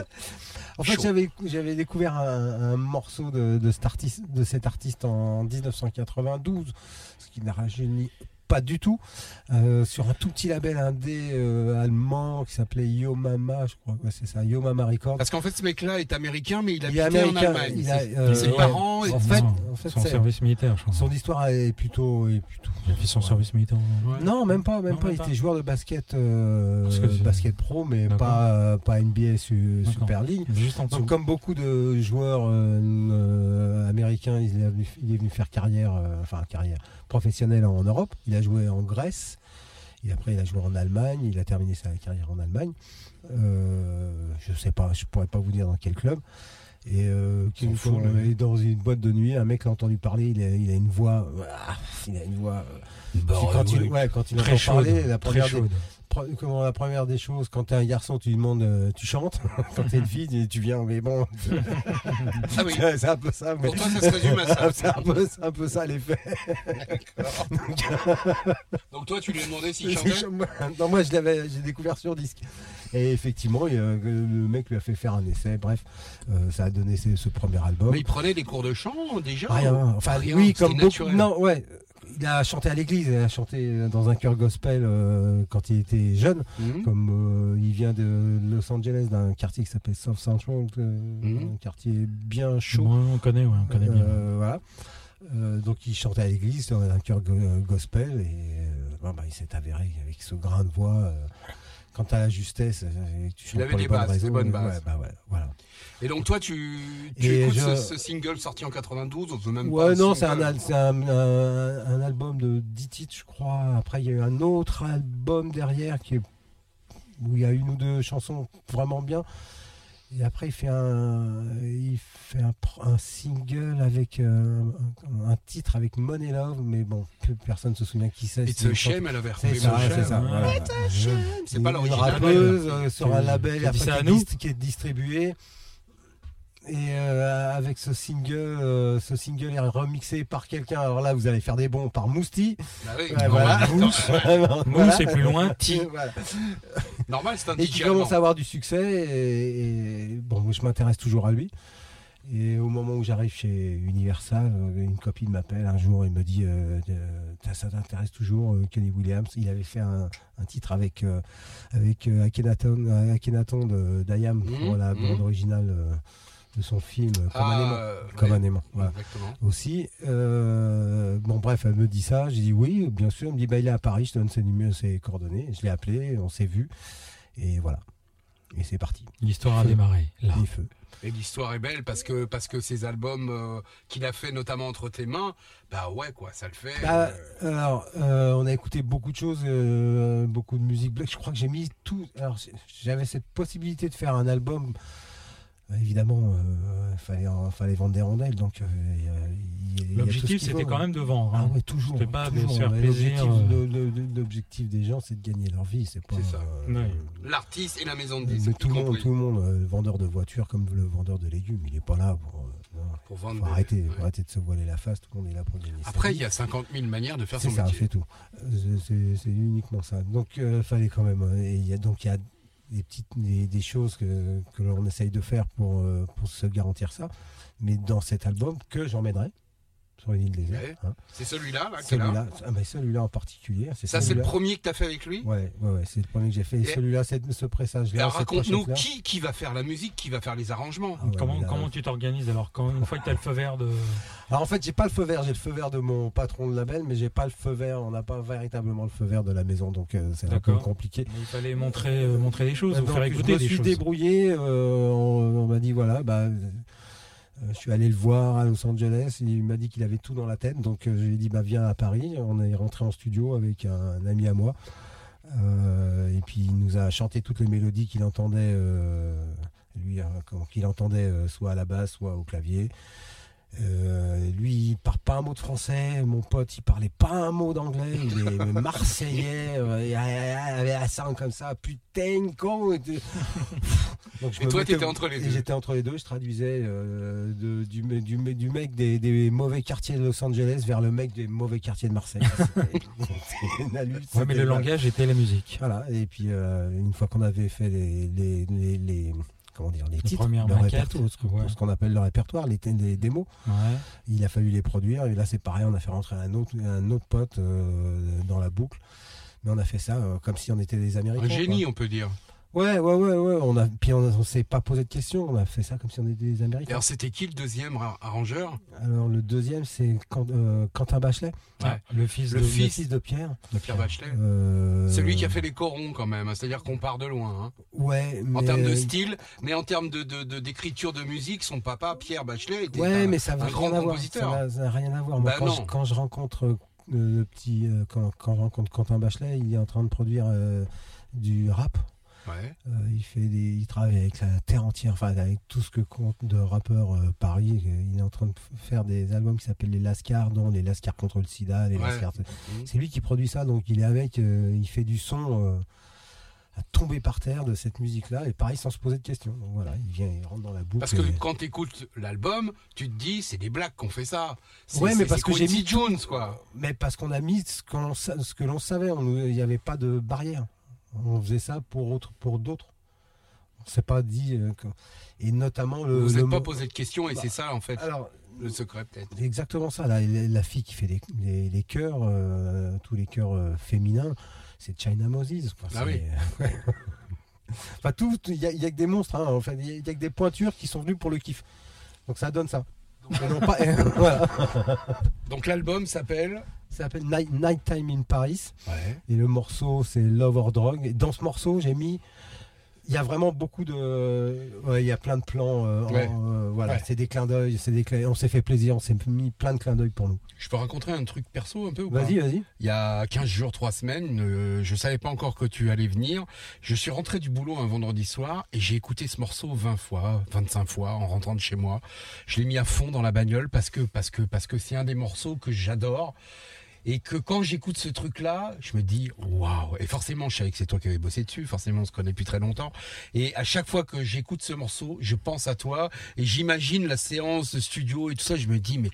En fait, j'avais, j'avais découvert un, un morceau de, de, cet artiste, de cet artiste en 1992, ce qui n'a rajeuni pas du tout, euh, sur un tout petit label indé euh, allemand qui s'appelait Yo Mama, je crois que c'est ça, Yo Mama Records. Parce qu'en fait, ce mec-là est américain, mais il Il est habitait en Allemagne. il a, euh, ses ouais. parents. En et- fait, Non, en fait, son service militaire, je crois. son histoire est plutôt, est plutôt. Il a fait son Ouais. service militaire. Ouais. Non, même pas, même Non, pas. même Il pas. était joueur de basket, euh, basket pro, mais pas, euh, pas NBA su-. Super League. Juste en dessous. Donc, comme beaucoup de joueurs euh, euh, américains, il est, venu, il est venu faire carrière, euh, enfin carrière professionnelle en Europe. Il a joué en Grèce. Et après, il a joué en Allemagne. Il a terminé sa carrière en Allemagne. Euh, je sais pas, je pourrais pas vous dire dans quel club. Et euh, lui. il est dans une boîte de nuit, un mec l'a entendu parler. Il a, il a une voix, ah, il a une voix. euh, Bah, quand, ouais, il, ouais, quand il Très entend chaude. parler, la première, des, comment la première des choses, quand t'es un garçon, tu demandes, euh, tu chantes. quand t'es une fille, tu- viens, mais bon, Ah oui. c'est un peu ça. Mais... Pour toi, ça se résume à ça. c'est un peu, c'est un peu ça l'effet. Donc toi, tu lui as demandé s'il chantait non, moi, je l'avais, j'ai découvert sur disque. Et effectivement, il le mec lui a fait faire un essai. Bref, euh, ça a donné ce, ce premier album. Mais il prenait des cours de chant déjà Rien. Enfin, Rien, oui, comme beaucoup. naturel. Non, ouais. Il a chanté à l'église, il a chanté dans un chœur gospel euh, quand il était jeune. Mhm. Comme euh, il vient de Los Angeles, d'un quartier qui s'appelle South Central, euh, Mhm. un quartier bien chaud. Moi, on connaît, ouais, on connaît bien. Euh, voilà. Euh, donc il chantait à l'église dans un chœur go- euh, gospel et euh, bon, bah, il s'est avéré avec ce grain de voix. euh, quand t'as la justesse, euh, tu chantes avait pour les des bonnes bases, raisons, des bonnes euh, bases. ouais, bah, ouais, voilà. Et donc toi, tu, tu écoutes je- ce, ce single sorti en 92 on peut même Ouais, pas non, c'est un, single. al- c'est un, un- un album de 10 titres, je crois. Après, il y a eu un autre album derrière qui est, où il y a une ou deux chansons vraiment bien. Et après, il fait un, il fait un, single avec euh, un, un titre avec Money Love, mais bon, personne se souvient qui c'est. It's C'est a une shame, elle avait C'est ça, c'est Shame. ça. voilà. C'est pas Une l'original. rappeuse euh, sur un label tu as dit après, ça qui, à nous est dis- qui est distribué. Et euh, avec ce single, euh, ce single est remixé par quelqu'un. Alors là, vous allez faire des bons par Mousti. Bah oui, Ouais, voilà. Mousse. Voilà. et plus loin, Ti. Voilà. Normal, c'est un Et qui commence à avoir du succès. Et, et bon, moi, je m'intéresse toujours à lui. Et au moment où j'arrive chez Universal, euh, une copine m'appelle un jour et me dit euh, Ça- t'intéresse toujours, euh, Kenny Williams? Il avait fait un, un titre avec, euh, avec Akhenaton, Akhenaton de Dayam pour Mhm, la bande originale euh, de son film euh, Comme un Ah, aimant. euh, Comme ouais, un aimant, voilà. Exactement. Aussi, euh, bon bref, elle me dit ça, j'ai dit oui, bien sûr, elle me dit bah il est à Paris, je te donne ses numéros, ses coordonnées, je l'ai appelé, on s'est vu, et voilà. Et c'est parti. L'histoire a démarré, là. Les feux. Et l'histoire est belle parce que parce que ces albums euh, qu'il a fait notamment entre tes mains, bah ouais quoi, ça le fait. Bah, euh, alors, euh, on a écouté beaucoup de choses, euh, beaucoup de musique black. Je crois que j'ai mis tout. Alors, j'avais cette possibilité de faire un album. Bah, évidemment, il fallait, fallait vendre des rondelles. Donc, euh, L'objectif, c'était faut. quand même de vendre. Ah hein. ouais, toujours. C'était pas de toujours. se faire Mais plaisir, l'objectif- euh. des gens, c'est de gagner leur vie. C'est pas. C'est ça. euh. L'artiste et la maison de mais disques. tout le monde, tout le monde, euh, le vendeur de voitures comme le vendeur de légumes, il est pas là pour. euh. Pour Faut vendre. des- arrêter, faut ouais. arrêter de se voiler la face. Tout le monde est là pour gagner. Après, il y a 50 000 manières de faire C'est son ça, métier. c'est tout. Euh, C'est c'est uniquement ça. Donc, il fallait quand même. euh, et y a donc il y a des petites des, choses que, l'on essaye de faire euh, pour se garantir ça. Mais dans cet album que j'emmènerai sur une île déserte. Ouais. hein. C'est celui-là, là. Celui-là, ah, mais celui-là en particulier. Ça, c'est le premier que tu as fait avec lui? Ouais, ouais, ouais, c'est le premier que j'ai fait. Et, Et- celui-là, c'est ce pressage-là. Raconte-nous qui, qui va faire la musique, qui va faire les arrangements? Ah ouais, comment, mais là- comment tu t'organises alors quand, Une fois que tu as le feu vert de. Alors en fait, j'ai pas le feu vert, j'ai le feu vert de mon patron de label, mais j'ai pas le feu vert. On n'a pas véritablement le feu vert de la maison, donc euh, c'est un peu compliqué. Mais il fallait montrer, euh, montrer des choses, ou Donc, faire je écouter me des suis choses. débrouillé. euh, on on m'a dit voilà, bah, euh, je suis allé le voir à Los Angeles. Il m'a dit qu'il avait tout dans la tête, donc euh, je lui ai dit bah viens à Paris. On est rentré en studio avec un, ami à moi, Euh, et puis il nous a chanté toutes les mélodies qu'il entendait, euh, lui, euh, comment- qu'il entendait euh, soit à la basse, soit au clavier. Euh, lui, il parle pas un mot de français. Mon pote, il parlait pas un mot d'anglais. Il est marseillais. euh, il avait un accent comme ça. Putain, con. Donc, je Et me toi, t'étais entre les et deux. J'étais entre les deux. Je traduisais euh, de- du, me- du, me- du mec des, des mauvais quartiers de Los Angeles vers le mec des mauvais quartiers de Marseille. Ouais, mais le mal. langage était la musique. Voilà, et puis euh, une fois qu'on avait fait les, les, les, les- comment dire, les, titres, le maquettes, répertoire, ce que- ouais. ce qu'on appelle le répertoire, les, les démos, Ouais. il a fallu les produire. Et là, c'est pareil, on a fait rentrer un autre, un autre pote euh, dans la boucle. Mais on a fait ça euh, comme si on était des Américains. Un génie, quoi. on peut dire. Ouais, ouais, ouais, ouais. On a, puis on, on s'est pas posé de questions. On a fait ça comme si on était des Et Américains. alors, c'était qui le deuxième ra- arrangeur? Alors le deuxième, c'est Quent- euh, Quentin Bachelet, Ah, le fils Le de. le fils. de Pierre. de Pierre Bachelet Euh, Celui qui a fait les corons, quand même. hein. C'est-à-dire qu'on part de loin. hein. Ouais, En mais- termes de style, mais en termes de, de- de- d'écriture de, musique, son papa, Pierre Bachelet, était Ouais, un, mais ça un grand rien à voir. Ça compositeur. n'a- ça n'a rien à voir. Moi, Bah quand, je, quand je rencontre euh, le petit, euh, quand, quand je rencontre Quentin Bachelet, il est en train de produire euh, du rap. Ouais. Euh, il fait des, il travaille avec la terre entière, enfin avec tout ce que compte de rappeurs euh, Paris. Euh, Il est en train de faire des albums qui s'appellent les Lascars, dont les Lascars contre le SIDA, les Ouais. Lascars. Mhm. C'est lui qui produit ça, donc il est avec, euh, il fait du son à tomber par terre de cette musique-là, et pareil sans se poser de questions. Donc voilà, il vient, il rentre dans la boucle. Parce que et- quand tu écoutes l'album, tu te dis, c'est des blagues qu'on fait ça. C'est- Ouais, mais parce que j'ai mis Jones, quoi. Mais parce qu'on a mis ce, ce que l'on savait, il n'y avait pas de barrière. On faisait ça pour, autre, pour d'autres. On s'est pas dit. euh, que- Et notamment le. Vous n'êtes pas posé de questions et Bah, c'est ça, en fait, Alors, le secret, peut-être. c'est exactement ça. La, la fille qui fait les, les, les chœurs, euh, tous les chœurs euh, féminins, c'est China Moses. quoi. Ah enfin, tout, il n'y a, il y a que des monstres. hein. Enfin, il y, a- il y a que des pointures qui sont venues pour le kiff. Donc ça donne ça. Pas- voilà. Donc l'album s'appelle. Ça s'appelle Night, Nighttime in Paris. Ouais. Et le morceau, c'est Love or Drug. Et dans ce morceau, j'ai mis. Il y a vraiment beaucoup de. ouais, il y a plein de plans. euh, en- euh, voilà, c'est des clins d'œil. Des On s'est fait plaisir. On s'est mis plein de clins d'œil pour nous. Je peux raconter un truc perso un peu Vas-y, vas-y. Il y a 15 jours, 3 semaines, euh, je savais pas encore que tu allais venir. Je suis rentré du boulot un vendredi soir et j'ai écouté ce morceau 20 fois, 25 fois en rentrant de chez moi. Je l'ai mis à fond dans la bagnole parce que parce que parce que c'est un des morceaux que j'adore. Et que quand j'écoute ce truc-là, je me dis waouh. Et forcément, je savais que c'est toi qui avais bossé dessus. Forcément, on se connaît depuis très longtemps. Et à chaque fois que j'écoute ce morceau, je pense à toi et j'imagine la séance de studio et tout ça. Je me dis mais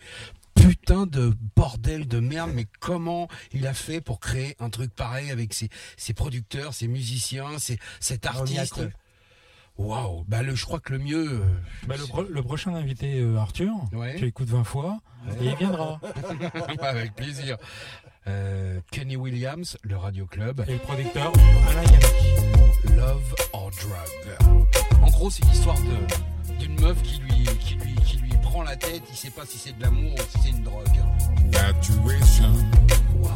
putain de bordel de merde, mais comment il a fait pour créer un truc pareil avec ses, ses producteurs, ses musiciens, ses, cet artiste. Waouh, bah le, je crois que le mieux. euh, Bah, le, pro- le prochain invité, euh, Arthur, Ouais. tu écoutes 20 fois et il viendra. avec plaisir. Euh, Kenny Williams, le Radio Club, Et le producteur, Alain Yannick. Love or Drug. En gros, c'est l'histoire de d'une meuf qui lui, qui lui qui lui prend la tête. Il sait pas si c'est de l'amour ou si c'est une drogue. Waouh,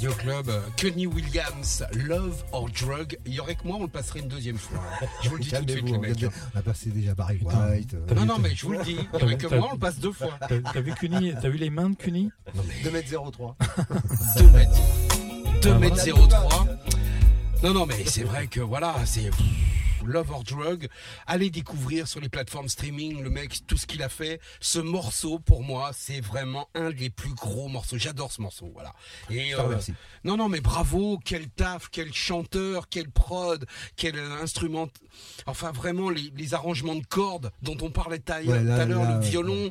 Radio Club. Euh, Kenny Williams, Love or Drug. Il y aurait que moi, on le passerait une deuxième fois. Je vous le dis tout de suite, les mecs. On a passé déjà Barry White. Euh, non, non, mais je vous le dis. Il y aurait que moi, on le passe deux fois. T'as vu Cuny T'as vu les mains de Cuny 2m03. 2m03. Non, non, mais c'est vrai que voilà, c'est. Love or Drug. Allez découvrir sur les plateformes streaming le mec, tout ce qu'il a fait. Ce morceau, pour moi, c'est vraiment un des plus gros morceaux. J'adore ce morceau, voilà. Et remercie. non, non, mais bravo, quel taf, quel chanteur, quel prod, quel euh, instrument. Enfin, vraiment, les, les arrangements de cordes dont on parlait tout à l'heure, le ouais.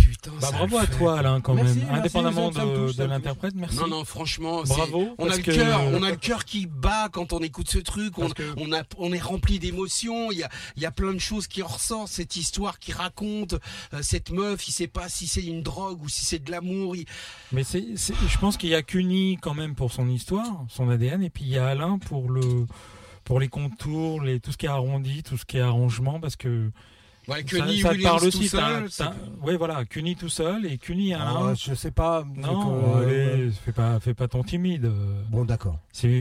Putain, Bah, bravo à toi Alain quand Merci, même, merci, indépendamment de, l'interprète, merci. Non, non, franchement, Bravo, On a le cœur, on a le cœur qui bat quand on écoute ce truc. On, Parce que- on a, on est rempli d'émotions. Il y a, y a plein de choses qui en ressortent. Cette histoire qui raconte euh, cette meuf. Il sait pas si c'est une drogue ou si c'est de l'amour. Il- Mais c'est, c'est- je pense qu'il y a Cuny quand même pour son histoire, son ADN, et puis il y a Alain pour le, pour les contours, les, tout ce qui est arrondi, tout ce qui est arrangement, parce que Ouais, ça, Kenny ça te Williams parle tout aussi. ouais, voilà, Cuny tout seul et Cuny Alain. Ah, je sais pas. non, c'est que- allez, fais pas, fais pas ton timide. euh, Bon, d'accord.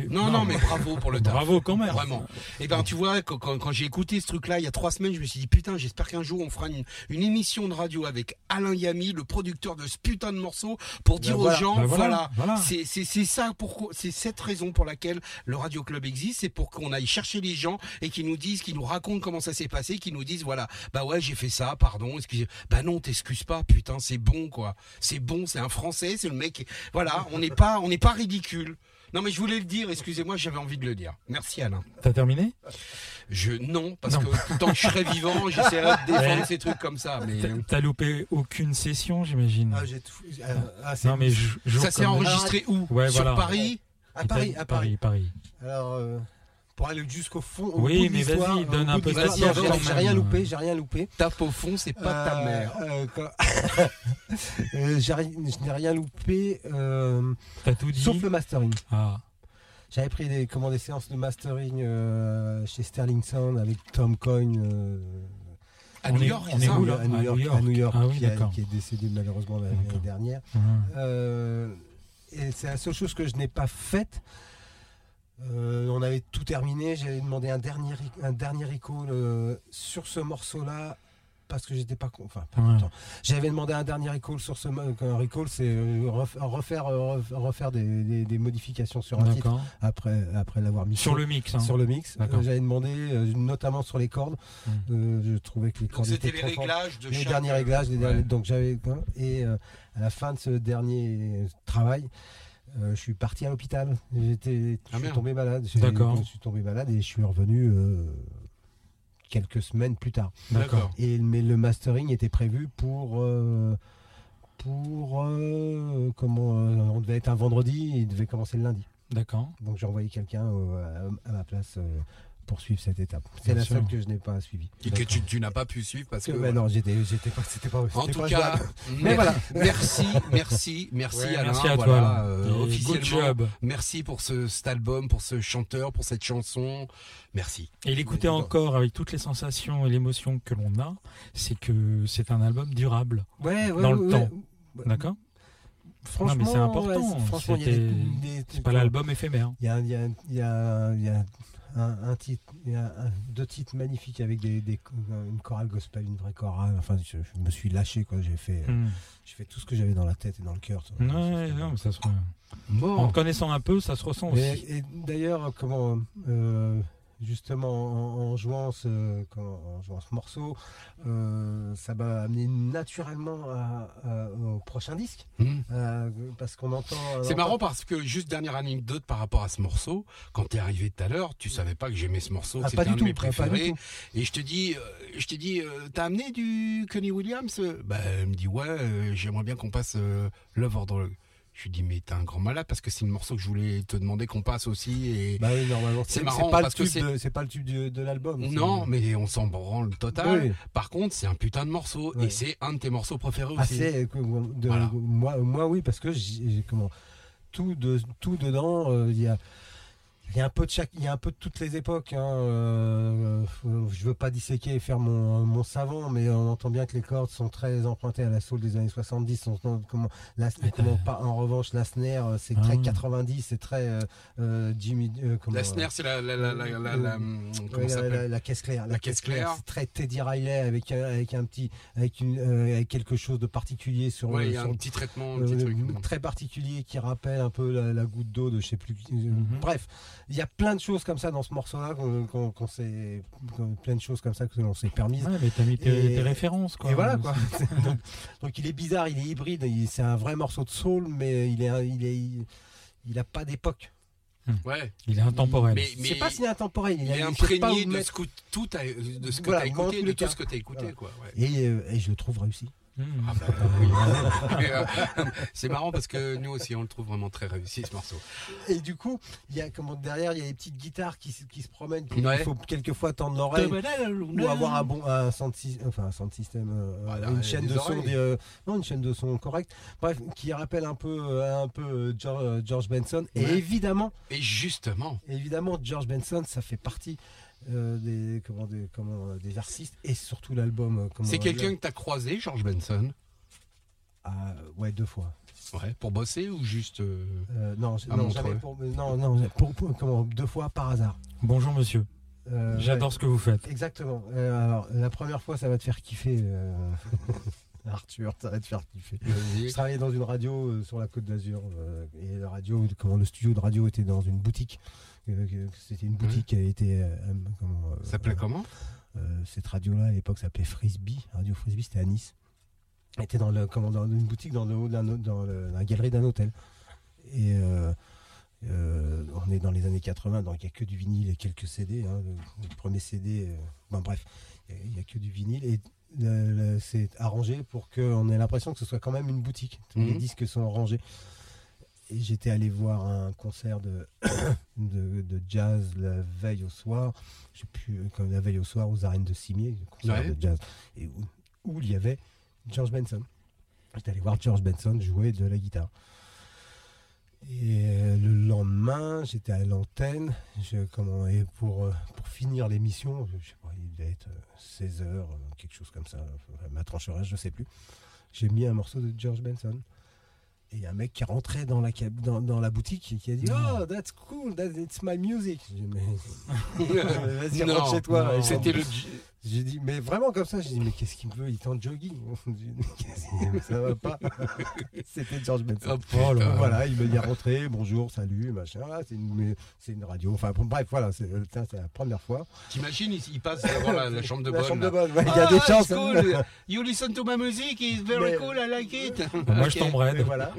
Non, non, mais bravo pour le taf. bravo quand même. Vraiment. Et ben, tu vois, quand, quand, quand j'ai écouté ce truc-là il y a trois semaines, je me suis dit putain, j'espère qu'un jour on fera une, une émission de radio avec Alain Yami, le producteur de ce putain de morceau, pour dire voilà. aux gens, Bah voilà, voilà, voilà. c'est c'est c'est ça c'est cette raison pour laquelle le Radio Club existe, c'est pour qu'on aille chercher les gens et qu'ils nous disent, qu'ils nous racontent comment ça s'est passé, qu'ils nous disent voilà, bah ouais, j'ai fait ça, pardon, excusez, bah non, t'excuses pas, putain, c'est bon quoi, c'est bon, c'est un Français, c'est le mec, voilà, on n'est pas, on n'est pas ridicule. Non mais je voulais le dire, excusez-moi, j'avais envie de le dire. Merci Alain. T'as terminé? Je non parce Non. que tant que je serai vivant, j'essaierai de défendre Ouais. ces trucs comme ça. Mais T'as- loupé aucune session, j'imagine. Ah, j'ai tout. euh, ah, c'est- non, mais ça s'est enregistré où? Ouais, Sur voilà. Paris? à Paris, à Paris. Paris. Alors, euh, pour aller jusqu'au fond. au Oui, bout mais vas-y, donne un peu de J'ai rien loupé, j'ai rien loupé. Tape au fond, c'est pas ta Euh, mère. euh, quand- Euh, je n'ai rien loupé, euh, T'as tout dit. sauf le mastering. Ah, J'avais pris des, comment, des séances de mastering euh, chez Sterling Sound avec Tom Coyne. euh, À New est- York, on c'est est ça où, à, là New À York, New York. à New York, Ah oui, qui, a- qui est décédé malheureusement l'année dernière. Euh, et c'est la seule chose que je n'ai pas faite. Euh, on avait tout terminé. J'avais demandé un dernier, un dernier recall euh, sur ce morceau-là parce que j'étais pas con- enfin pas Ouais. content. J'avais demandé un dernier recall sur ce un recall, c'est euh, ref- refaire ref- refaire des, des- des modifications sur un titre après après l'avoir mis Sur le mix. hein. sur le mix. Euh, J'avais demandé euh, notamment sur les cordes. Mm. Euh, je trouvais que les cordes c'était étaient les trop fortes réglages de les chaque- derniers réglages, les Ouais. derniers- donc j'avais et euh, à la fin de ce dernier travail, euh, je suis parti à l'hôpital. J'étais, Ah, je suis merde. tombé malade. D'accord. Je suis tombé malade et je suis revenu euh, quelques semaines plus tard. D'accord. Et mais le mastering était prévu pour euh, pour euh, comment euh, on devait être un vendredi, et il devait commencer le lundi. D'accord. Donc j'ai envoyé quelqu'un euh, à, à ma place euh, pour suivre cette étape. C'est la sûr. seule que je n'ai pas suivie. Et que tu, tu n'as pas pu suivre parce que. Que, bah non, j'étais, j'étais pas, c'était pas, En tout pas cas, Mais voilà. merci, merci, merci Ouais, Alain. merci à toi. voilà, là. euh, officiellement, job. merci pour ce, cet album, pour ce chanteur, pour cette chanson. Merci. Et l'écouter encore avec toutes les sensations et l'émotion que l'on a, c'est que c'est un album durable. Ouais, ouais, Dans ouais, le temps. ouais. D'accord? Franchement, Non, mais c'est important. ouais, c'est- franchement, il y a des, C'était- des- C'est pas l'album éphémère. Il y a, il y a, il y a, il y a un, un titre, un- deux titres magnifiques avec des, des- une chorale gospel, une vraie chorale. Enfin, je, je me suis lâché quoi. J'ai fait, Hmm. j'ai fait tout ce que j'avais dans la tête et dans le cœur. Ouais, non, mais ça se... En Bon. te connaissant un peu, ça se ressent aussi. Et, et d'ailleurs, comment euh, justement en, en jouant ce, en jouant ce morceau, euh, ça m'a amené naturellement à- à- au prochain disque, Hmm. euh, parce qu'on entend. C'est entend- marrant parce que juste dernière anecdote par rapport à ce morceau, quand t'es arrivé tout à l'heure, tu savais pas que j'aimais ce morceau, Ah, c'était du un de mes tout, du préférés. tout. Et je te dis, euh, je te dis, t'as amené du Kenny Williams? Bah, elle me dit ouais, j'aimerais bien qu'on passe Love or Drug. Je lui dis mais t'es un grand malade parce que c'est le morceau que je voulais te demander qu'on passe aussi et Bah oui, normalement, C'est marrant pas le parce que c'est- pas le tube de, de l'album. non, mais on s'en branle total. Oui. Par contre, c'est un putain de morceau et c'est un de tes morceaux préférés Ah, aussi. euh, de- Voilà. moi, moi, oui, parce que comment, tout, de, tout dedans, euh, il y a. Il y a un peu de chaque, il y a un peu de toutes les époques. Hein, euh, je veux pas disséquer et faire mon, mon savant, mais on entend bien que les cordes sont très empruntées à la soul des années 70. On- comment, la, comment pas, en revanche, la snare, euh, c'est Ah. très 90, c'est très euh, Jimmy. euh, comment, La snare, c'est la, la, la, la, la- la- comment Ouais, ça la, la- la caisse claire. La caisse claire. C'est très Teddy Riley avec, un- avec un petit, avec une, euh, avec quelque chose de particulier sur, Ouais, le- il y a sur un le- petit traitement, un euh, petit truc. très particulier qui rappelle un peu la, la goutte d'eau de je sais plus. euh, Mhm. Bref, Il y a plein de choses comme ça dans ce morceau-là, qu'on, s'est- plein de choses comme ça que l'on s'est permises. Ouais, mais t'as mis tes, Et- tes références, quoi. Et voilà quoi. donc, donc il est bizarre, il est hybride, c'est un vrai morceau de soul, mais il est, il est, il, il a pas d'époque. Ouais. Il est intemporel. Mais, Je mais sais pas s'il est intemporel. il est imprégné de mettre. ce que tout a- de ce que Voilà, t'as écouté, tous de les tout cas. ce que t'as écouté, Voilà. quoi. ouais. Et, euh, et je le trouve réussi. Mmh. Ah bah oui. Euh, c'est marrant parce que nous aussi on le trouve vraiment très réussi ce morceau. Et du coup, il y a comment derrière, il y a des petites guitares qui, se- qui se promènent. qu'il Ouais. faut quelquefois tendre l'oreille ou avoir un bon un sound, sy- enfin un sound system, euh, Voilà, une chaîne de son, des, euh, non une chaîne de son correcte. Bref, qui rappelle un peu euh, un peu George, George Benson. Et Ouais. évidemment, Et justement, évidemment, George Benson, ça fait partie euh, des comment des comment euh, des artistes et surtout l'album. euh, comment c'est quelqu'un que t'as croisé, George Benson Ah, ouais deux fois. Ouais, pour bosser ou juste. euh, Euh, non, non, jamais pour, non, non, pour, pour- comment, deux fois par hasard. Bonjour, monsieur. Euh, J'adore ce que vous faites. exactement. Euh, alors, la première fois, ça va te faire kiffer, euh, Arthur, ça va te faire kiffer. Je travaillais dans une radio euh, sur la côte d'Azur euh, et la radio, comment le studio de radio était dans une boutique. C'était une boutique qui a été. euh, euh, comment, euh, Ça s'appelait comment cette radio-là à l'époque s'appelait Frisbee. Radio Frisbee, c'était à Nice. Elle était dans, le, comment, dans une boutique dans le haut d'un dans le- la galerie d'un hôtel. Et euh, on est dans les années 80, donc il n'y a que du vinyle et quelques CD. hein. le, le premier CD, euh, bref, il n'y a, que du vinyle. Et le- le- c'est arrangé pour qu'on ait l'impression que ce soit quand même une boutique. Tous les Mhm. disques sont rangés. Et j'étais allé voir un concert de, de, de jazz la veille au soir. Je sais plus, euh, comme la veille au soir aux arènes de Cimier, concert Ouais. de jazz. Et où, où il y avait George Benson. J'étais allé voir George Benson jouer de la guitare. Et euh, le lendemain, j'étais à l'antenne. Comment, et pour, euh, pour finir l'émission, je sais pas, il devait être 16h, quelque chose comme ça, ma tranche horaire, je sais plus. J'ai mis un morceau de George Benson. Et il y a un mec qui est rentré dans la, dans, dans la boutique et qui a dit Oh, that's cool, that, it's my music. J'ai dit, Mais- Vas-y, rentre chez toi. C'était le. j'ai dit, mais vraiment comme ça, j'ai dit, mais qu'est-ce qu'il me veut? Il est en jogging. Dit, Qu'est-ce qu'il me- ça va pas. C'était George Benson. Oh, Oh là. Voilà, il me dit rentré, bonjour, salut, machin. C'est une, une radio. Enfin, bref, voilà, c'est ça, c'est la première fois. T'imagines, il, il passe devant la, la chambre de la bonne. chambre de bonne, ouais, il y a Ah, des chances. cool. You listen to my music, it's very Mais- cool, I like it. Moi, je. Mais voilà.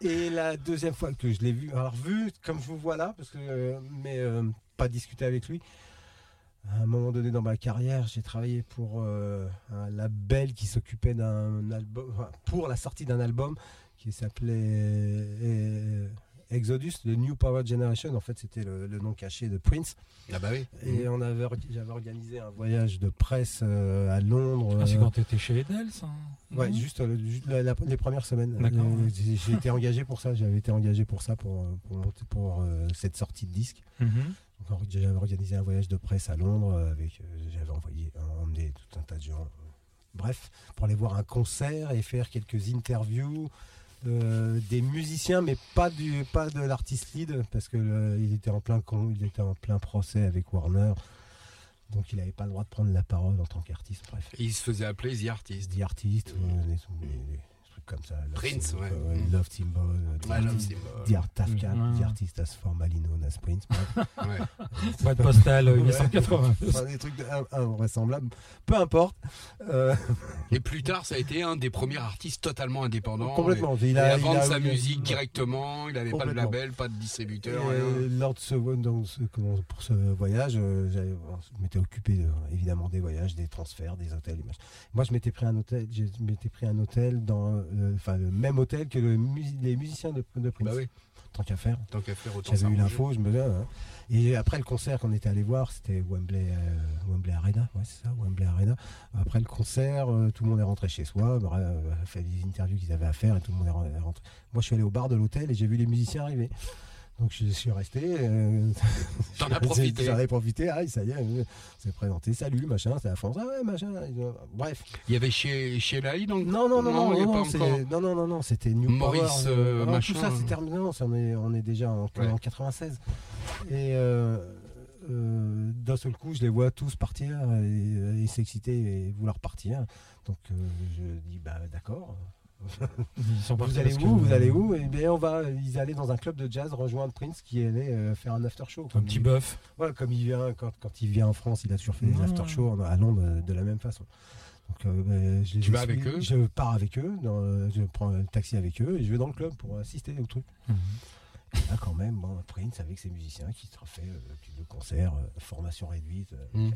Et la deuxième fois que je l'ai vu, alors vu comme je vous vois là, parce que, euh, mais euh, pas discuté avec lui. À un moment donné dans ma carrière, j'ai travaillé pour euh, un label qui s'occupait d'un album, pour la sortie d'un album qui s'appelait euh, Exodus, The New Power Generation. En fait, c'était le, le nom caché de Prince. Ah bah oui. Et on avait, j'avais organisé un voyage de presse euh, à Londres. Ah, c'est euh, quand t'étais chez Edel, ça Ouais, non juste, euh, juste la- la- les premières semaines. D'accord. J'ai été engagé pour ça. J'avais été engagé pour ça, pour, pour, euh, cette sortie de disque. Donc, or- J'avais organisé un voyage de presse à Londres. avec, euh, J'avais envoyé, emmené tout un tas de gens. Bref, pour aller voir un concert et faire quelques interviews. Euh, des musiciens, mais pas du pas de l'artiste lead parce que le- il était en plein con, il était en plein procès avec Warner, donc il n'avait pas le droit de prendre la parole en tant qu'artiste. Bref. Et il se faisait appeler The Artist. The Artist, euh, comme ça. Love Prince, Symbol, ouais. Mm. Love Symbol, euh, The Ouais, Love Artist, Symbol. The Art Tafka, Mm. The Artist as formerly known as Prince. Ouais. Boîte postale euh, Ouais. 880. Enfin, des trucs de- in- invraisemblables. Peu importe. Euh, Et plus tard, ça a été un des premiers artistes totalement indépendants. complètement. Il Et, a, à il vendre a- sa musique directement. Il n'avait pas de label, pas de distributeur. Et rien. lors de ce, donc, ce- comment- pour ce voyage, j'avais- je m'étais occupé de- évidemment des voyages, des transferts, des hôtels. Moi, je m'étais pris un hôtel. Je m'étais pris un hôtel dans, enfin, le même hôtel que le mus- les musiciens de, de Prince. Bah oui, Tant qu'à faire. tant qu'à faire autant J'avais eu l'info, je me dis, hein. Et après le concert qu'on était allé voir, c'était Wembley, euh, Wembley Arena, ouais, c'est ça, Wembley Arena. Après le concert, euh, tout le monde est rentré chez soi, bah, euh, a fait des interviews qu'ils avaient à faire et tout le monde est rentré. Moi, je suis allé au bar de l'hôtel et j'ai vu les musiciens arriver. Donc je suis resté. euh, T'en as profité. J'en ai profité. Ah, ça y est, euh, c'est présenté. Salut, machin, c'est la France. Ah ouais, machin. Bref. Il y avait chez, chez Laï, donc Non, non, non, non, non, non, non, non, non, non, c'était New Maurice, Power. euh, non, machin, tout ça, c'est euh. terminé. On, est, on est déjà en, Ouais. en 96. Et euh, euh, d'un seul coup, je les vois tous partir et, et s'exciter et vouloir partir. Donc euh, je dis, bah d'accord. Ils sont partis Vous allez où que- Vous allez où Eh bien, on va. Ils allaient dans un club de jazz rejoindre Prince qui allait euh, faire un after show. Un petit il- bœuf. Voilà, comme il vient quand, quand il vient en France, il a toujours fait des after shows en- à Londres euh, de la même façon. Donc, euh, ben, je les Tu vas avec eux Je pars avec eux. dans, je prends un taxi avec eux et je vais dans le club pour assister au truc. Mhm. Et là, quand même, bon, Prince avec ses musiciens qui se fait euh, concerts, euh, formation réduite, euh, Mhm.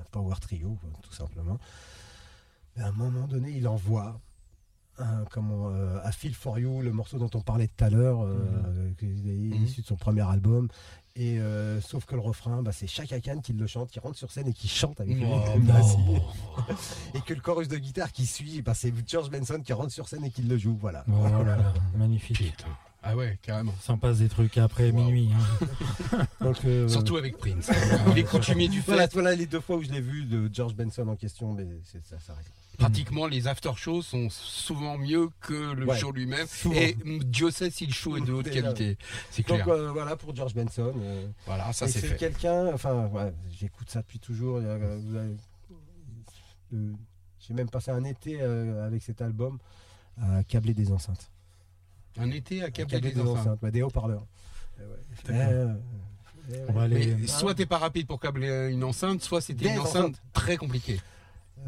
un power trio, tout simplement. Mais à un moment donné, il envoie comment, euh, à Feel for You, le morceau dont on parlait tout à l'heure, euh, qui est Mhm. issu de son premier album. Et euh, sauf que le refrain, bah, c'est Chaka Khan qui le chante, qui rentre sur scène et qui chante avec lui. Oh, Bah. Et que le chorus de guitare qui suit, bah, c'est George Benson qui rentre sur scène et qui le joue. Voilà. Oh là là, magnifique. Putain. Ah ouais, carrément. Ça en passe des trucs après Wow. minuit. hein. Donc, euh, Surtout avec Prince. Il est coutumier du fait. voilà, voilà les deux fois où je l'ai vu de George Benson en question, mais c'est- ça s'arrête. Pratiquement, les after-shows sont souvent mieux que le Ouais, show lui-même. souvent. Et Dieu sait si le show est de haute qualité. C'est Donc clair. euh, voilà pour George Benson. euh, Voilà, ça c'est c'est fait. quelqu'un, enfin, ouais, j'écoute ça depuis toujours. euh, euh, J'ai même passé un été euh, avec cet album à câbler des enceintes. Un été à câbler des enceintes. des haut-parleurs. Eh ouais. Euh, eh On va ouais. aller. Mais soit t'es pas rapide pour câbler une enceinte, soit c'était une enceinte très compliquée.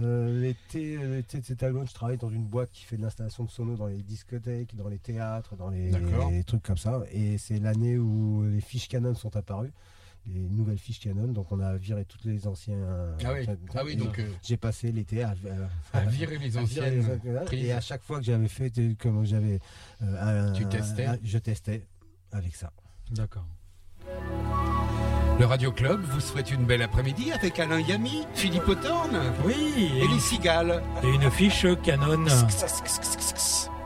Euh, L'été l'été de cet album, je travaille dans une boîte qui fait de l'installation de sono dans les discothèques, dans les théâtres, dans les, les trucs comme ça. Et c'est l'année où les fiches Canon sont apparues, les nouvelles fiches Canon. Donc on a viré toutes les anciens. Ah oui, ah oui donc euh, J'ai passé l'été à, à virer les à virer les anciennes. prises. Et à chaque fois que j'avais fait, des- comme j'avais. euh, un- Tu testais un- Je testais avec ça. D'accord. Le Radio Club vous souhaite une belle après-midi avec Alain Yami, Philippe Autorne Oui, et les cigales. et une fiche Canon.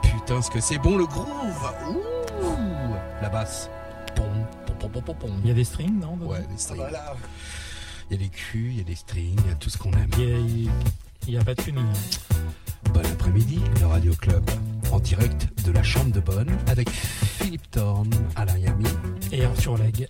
Putain, ce que c'est bon le groove. Ouh, la basse. Il y a des strings, non Ouais, des strings. Voilà. Il y a des culs, il y a des strings, il y a tout ce qu'on aime. Il y a, a pas de tuning. Bon après-midi, le Radio Club. En direct de la Chambre de Bonne avec Philippe Thorne, Alain Yami. Et Arthur Leg.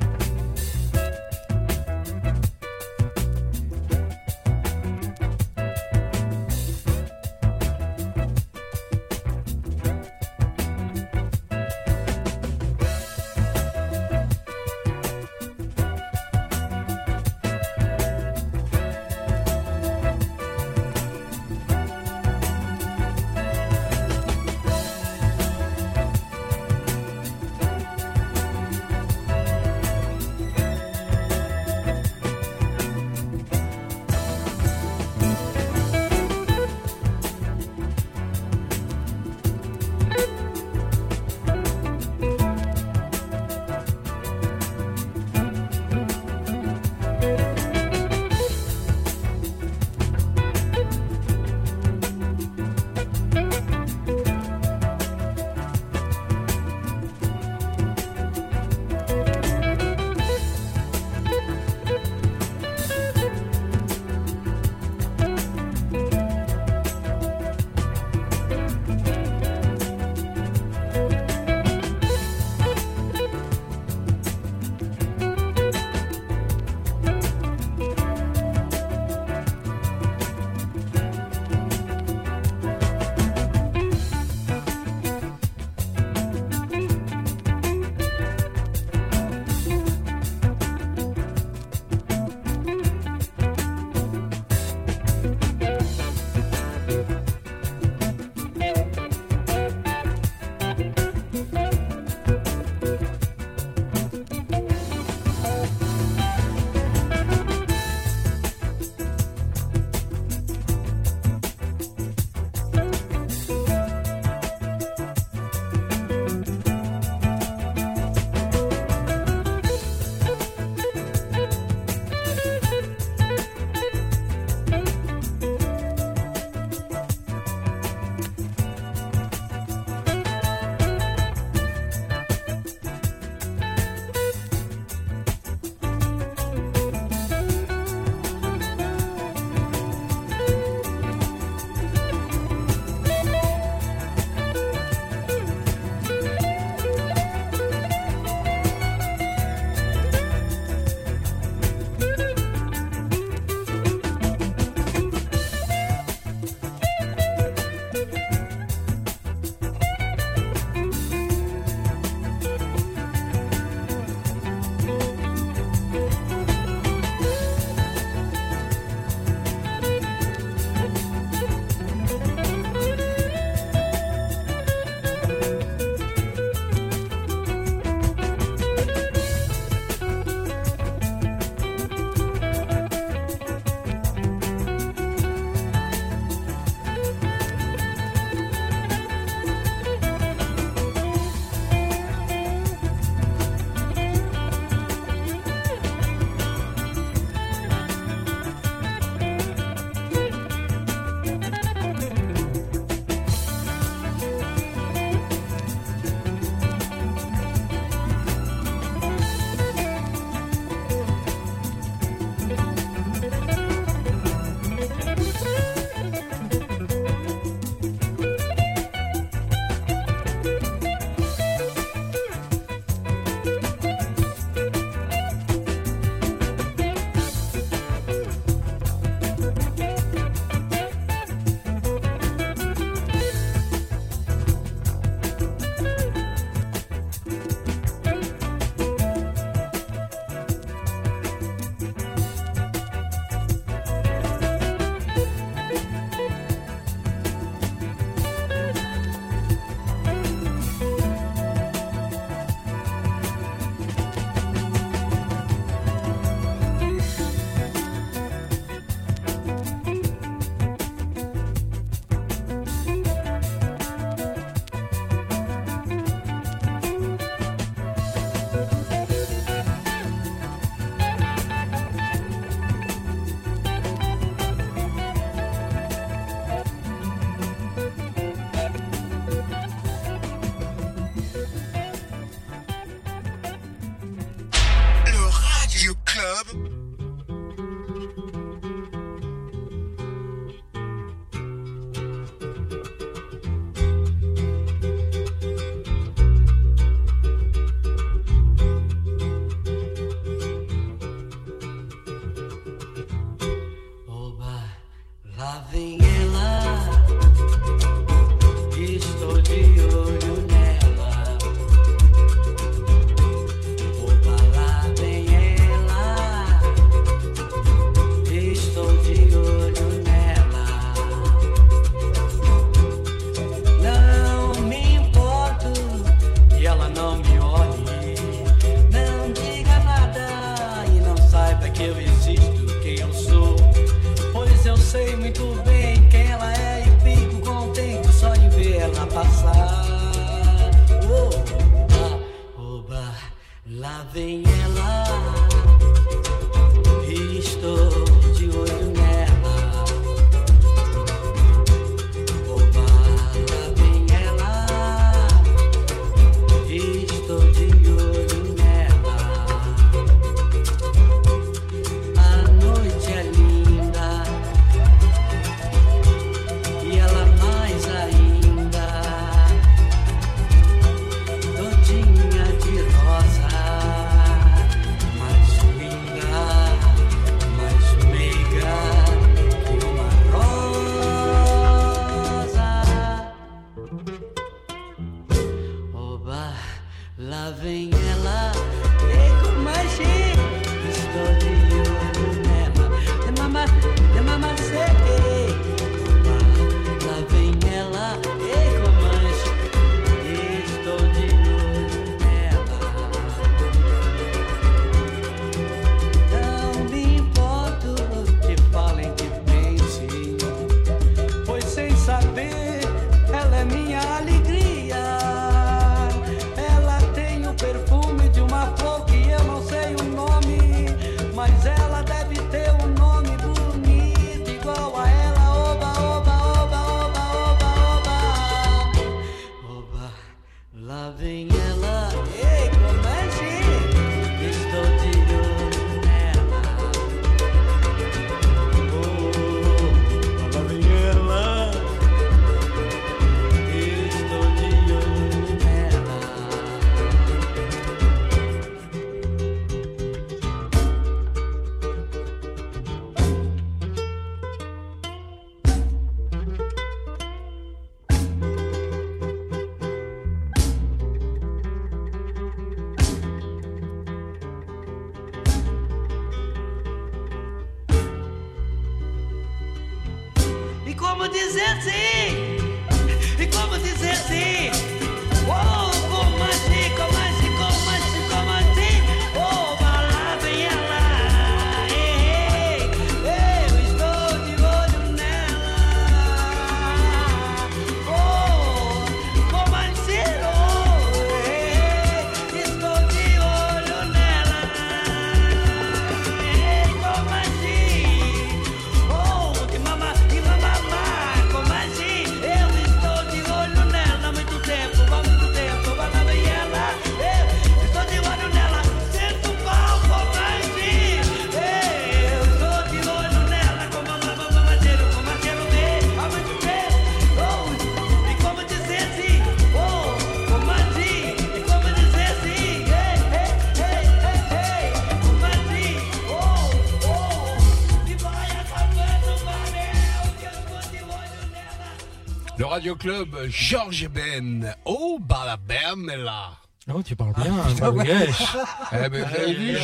Le Radio Club, Georges Ben. Oh, bah la là. Oh, tu parles bien, hein, Bangladesh. Eh ben, vu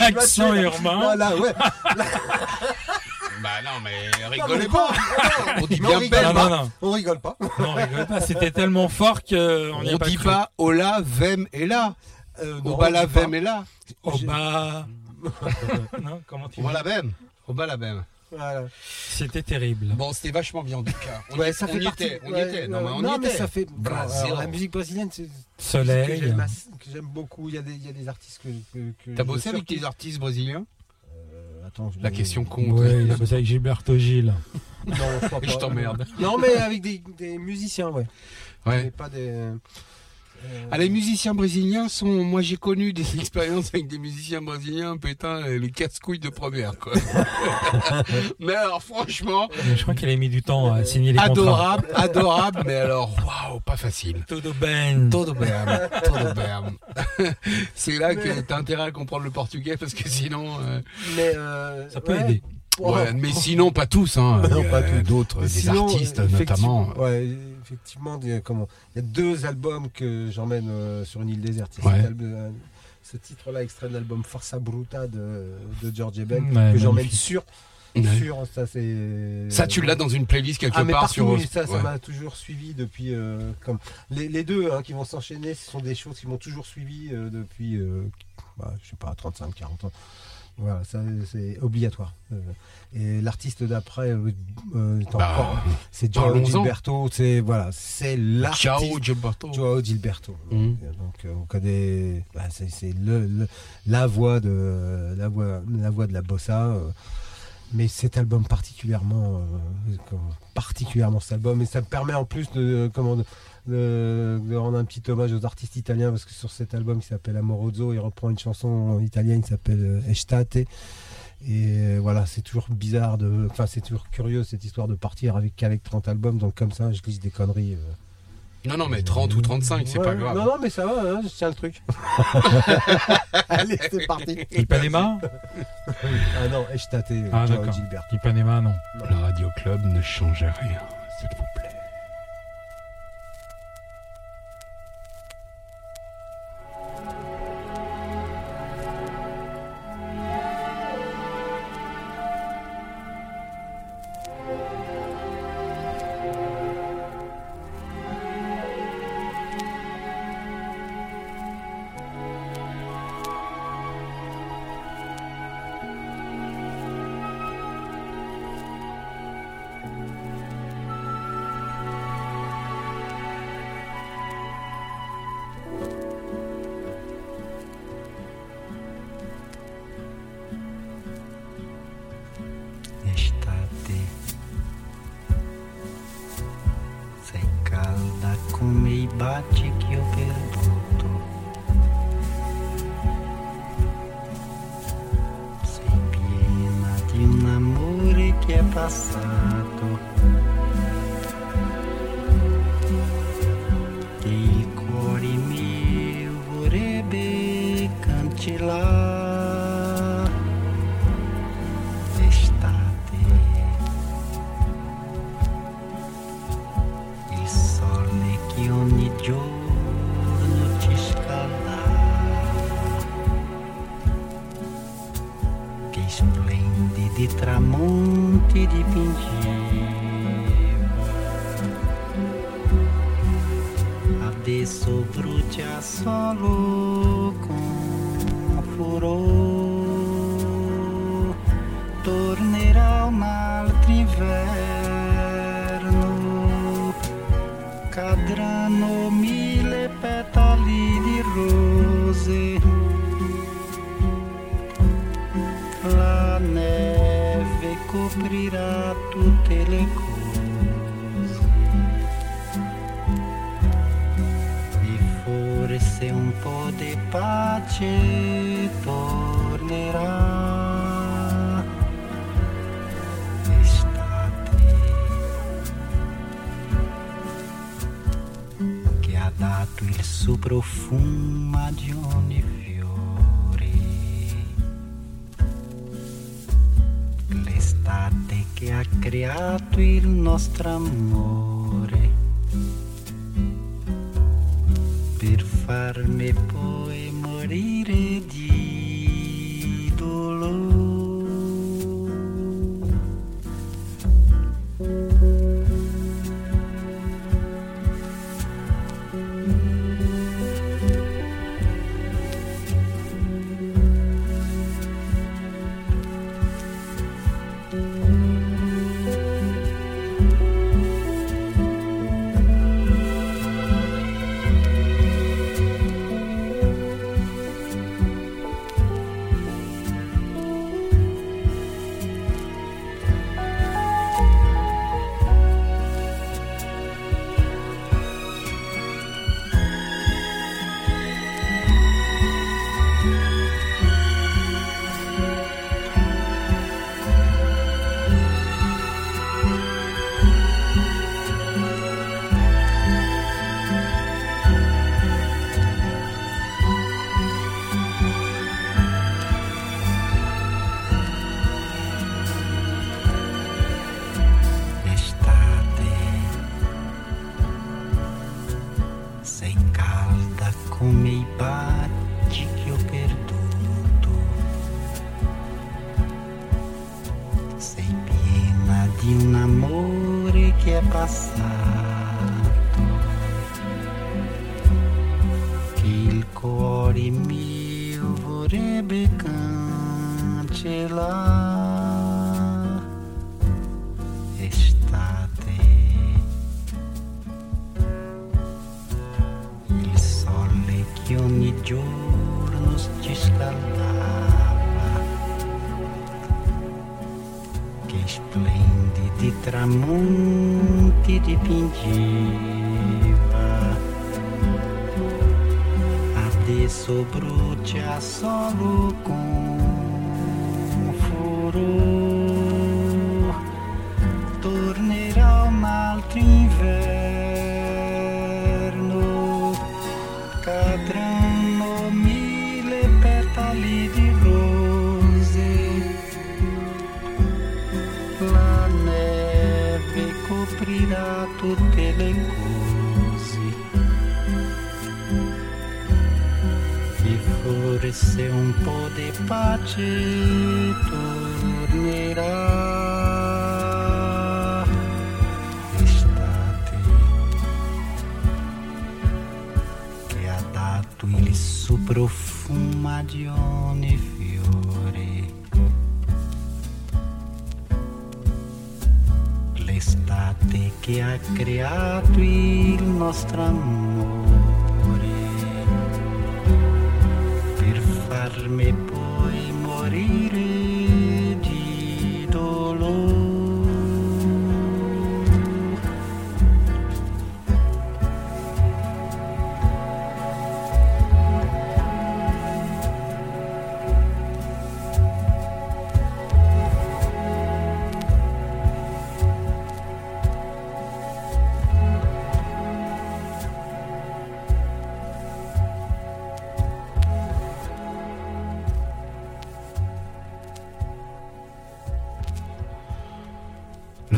Accent urbain. Voilà, ouais. Bah non, mais Non, rigolez mais pas. On dit bien on rigole Ben. Non, pas. non, non. On rigole pas. Non, rigole pas. C'était tellement fort que on n'y a On pas dit cru. pas Ola, Vem est là. Euh, non, Au bas on la pas. Vem est là. Oh bah. non, comment tu dis la Vem. Bas la Vem. Voilà. C'était terrible. Bon, c'était vachement bien en tout cas. On, Ouais, y, ça on fait y partie- était. On y ouais, était. Non, mais on non, y mais était. ça fait. Alors, la musique brésilienne, c'est. que Soleil. que j'aime beaucoup. Il y, a des, il y a des artistes que. que, que T'as bossé avec des artistes brésiliens Euh, Attends, je- La question con. Ouais, il a bossé avec Gilberto Gil. Non, je t'emmerde. Non, mais avec des, des musiciens, ouais. Ouais. pas des. Ah, les musiciens brésiliens sont, moi j'ai connu des expériences avec des musiciens brésiliens, putain, les casse-couilles de première, quoi. mais alors, franchement, je crois qu'il a mis du temps à signer les contrats. adorable, adorable, mais alors, waouh, pas facile. Todo ben. Todo bem, todo bem. C'est là que t'as intérêt à comprendre le portugais parce que sinon, euh, Mais euh, Ça peut ouais. aider. ouais, mais sinon pas tous, hein. Non, pas tous. D'autres, des sinon, artistes notamment. Ouais, effectivement, des- comment Il y a deux albums que j'emmène euh, sur une île déserte. Ouais. album- euh, ce titre-là, extrait de l'album Forza Bruta de, de George Eben, Ouais, que j'emmène sur. Sur ça, c'est. Ça, tu l'as dans une playlist quelque Ah, mais part partout, sur. oui, ça, ça ouais. m'a toujours suivi depuis. euh, comme les, les deux hein, qui vont s'enchaîner, ce sont des choses qui m'ont toujours suivi euh, depuis, euh, bah, je sais pas, 35, 40 ans. Voilà, ça c'est obligatoire. Euh, et l'artiste d'après, euh, euh, Bah, c'est Joao. Gilberto. C'est voilà, c'est l'artiste. Ciao, Gilberto. Joao Gilberto. Mhm. Donc euh, on connaît, bah, c'est le, le- la voix de la voix, la voix de la bossa. euh, mais cet album particulièrement, euh, particulièrement cet album, et ça me permet en plus de, comment, de, rendre un petit hommage aux artistes italiens parce que sur cet album qui s'appelle Amorozzo, il reprend une chanson italienne qui s'appelle euh, Estate. Et euh, voilà, c'est toujours bizarre de, enfin c'est toujours curieux cette histoire de partir avec qu'avec 30 albums, donc comme ça je glisse des conneries. euh. Non, non, mais 30 ou 35, c'est Ouais, pas grave. Non, non, mais ça va, hein, je tiens le truc. Allez, c'est parti. Ipanema Ah non, Estate, Ah. Gilberto. Ipanema, non. Le Radio Club ne change rien, s'il vous reading. sobrou te assolo com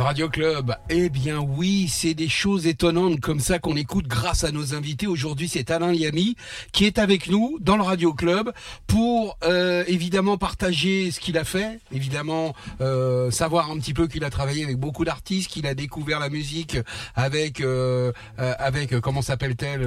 Radio Club, eh bien oui, c'est des choses étonnantes comme ça qu'on écoute grâce à nos invités. Aujourd'hui, c'est Alain Liami qui est avec nous dans le Radio Club pour euh, évidemment partager ce qu'il a fait, évidemment euh, savoir un petit peu qu'il a travaillé avec beaucoup d'artistes, qu'il a découvert la musique avec euh, euh, avec comment s'appelle-t-elle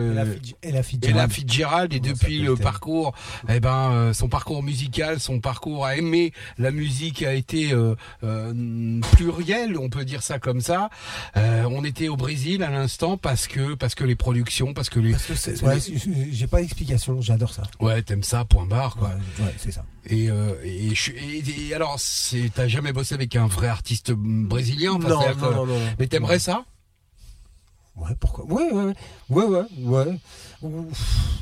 Ella Fitzgerald. Fitzgerald et Comment depuis le parcours, eh ben euh, son parcours musical, son parcours à aimer la musique a été euh, euh, pluriel, on peut dire ça comme ça. Euh, on était au Brésil à l'instant parce que parce que les productions, parce que les Parce que c'est- ouais, j'ai pas d'explication, j'adore ça. ouais t'aimes ça point barre quoi. Ouais, ouais, c'est ça. Et, euh, et, alors t'as jamais bossé avec un vrai artiste brésilien? Enfin, non, non, que- non, non, non. Mais t'aimerais ça? Ouais, pourquoi? Ouais, ouais, ouais, ouais, ouais.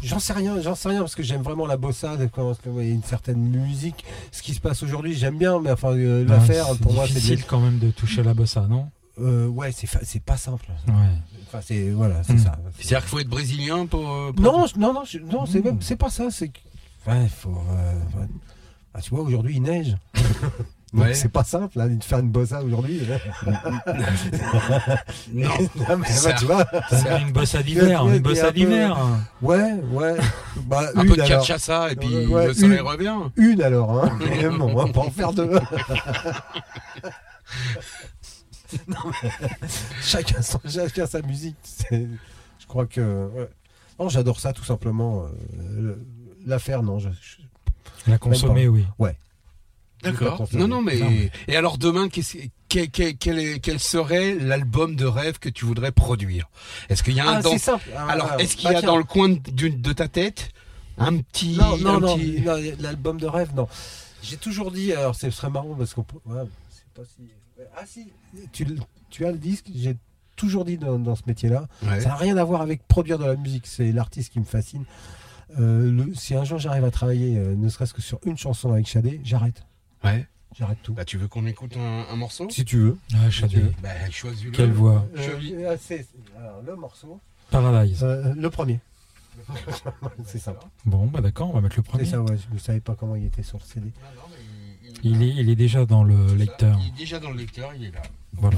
J'en sais rien, j'en sais rien parce que j'aime vraiment la bossa, il y a une certaine musique. Ce qui se passe aujourd'hui, j'aime bien, mais enfin euh, Ben, l'affaire pour moi c'est difficile quand même de toucher la bossa, non? Euh, ouais, c'est fa- c'est pas simple. Ouais. Enfin c'est voilà, c'est Mm. ça. C'est-à-dire qu'il faut être brésilien pour, euh, pour- Non, non, non, non, c'est même c'est pas ça, c'est ouais, faut euh. Ah, tu vois aujourd'hui il neige. Ouais. C'est pas simple hein, de faire une bossa aujourd'hui. Non. Non, mais, Ça- tu vois. C'est une bossa d'hiver, une bossa peu- d'hiver. Ouais, ouais. Bah, un une peu de cachaça et puis Ouais, ouais, le soleil une. revient. Une alors, hein. Mais bon, on va pas en faire deux. Non, mais chacun, son- chacun sa musique. Je crois que. ouais. Non, j'adore ça tout simplement. euh, L'affaire, non. Je, je- La consommer, oui. D'accord. Pas Non, non, mais... Non, mais- et alors demain, qu'est-ce- quel, quel, quel, est- quel serait l'album de rêve que tu voudrais produire? Est-ce qu'il y a un Ah, dans... c'est simple. Ah, Alors, est-ce qu'il bah, y a tiens. dans le coin de, ta tête un petit, Non, non, un non, petit- non, l'album de rêve, non. J'ai toujours dit, alors ce serait marrant parce qu'on ouais, c'est pas si. Ah si, tu, tu as le disque, j'ai toujours dit dans, dans ce métier-là. Ouais. Ça n'a rien à voir avec produire de la musique, c'est l'artiste qui me fascine. Euh, le- si un jour j'arrive à travailler, euh, ne serait-ce que sur une chanson avec Shadé, j'arrête. Ouais. J'arrête tout. Bah, tu veux qu'on écoute un, un morceau? Si tu veux. Ah, Shadé. Bah, choisis-le. Quelle voix. Euh, c'est- alors, le morceau. Paradise. euh, le premier. c'est ça. Bon, bah d'accord, on va mettre le C'est premier. ça, ouais. Je ne savais pas comment il était sur le CD. Il est, il est déjà dans le lecteur. Il est déjà dans le lecteur, il est là. Voilà.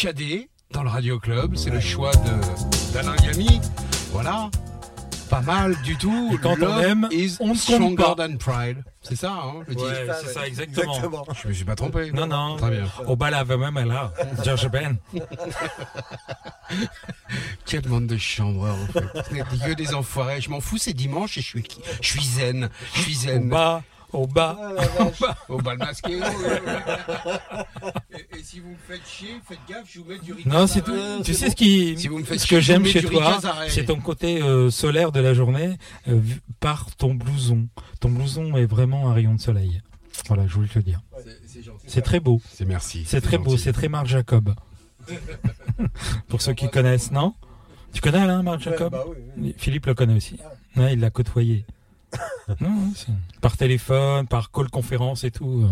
Chadé dans le Radio Club, c'est le choix de d'Alain Yami. Voilà. Pas mal du tout. Et quand on Love aime, is on stronger pas. than pride. C'est ça, hein, le titre. Ouais, c'est ça, exactement. Je me suis pas trompé. Non, non. Très bien. Au bal à même là. George Ben. Quelle bande de chambreurs, en fait. Que des enfoirés. Je m'en fous, c'est dimanche et je suis, je suis zen. Je suis Au bas, au bas. Au bal masqué. et, et si vous me faites chier, faites gaffe, je vous mets du Non, c'est tout. Tu sais ce qui, Si vous me faites ce que j'aime chez toi, c'est ton côté euh, solaire de la journée euh, par ton blouson. Ton blouson est vraiment un rayon de soleil. Voilà, je voulais te le dire. C'est gentil. C'est très beau. C'est merci. C'est très beau. C'est très Marc Jacob. Pour ceux qui connaissent, non? Tu connais Alain Marc Jacob? bah oui, oui. Philippe le connaît aussi. Ouais, il l'a côtoyé. Non, par téléphone, par call conférence et tout.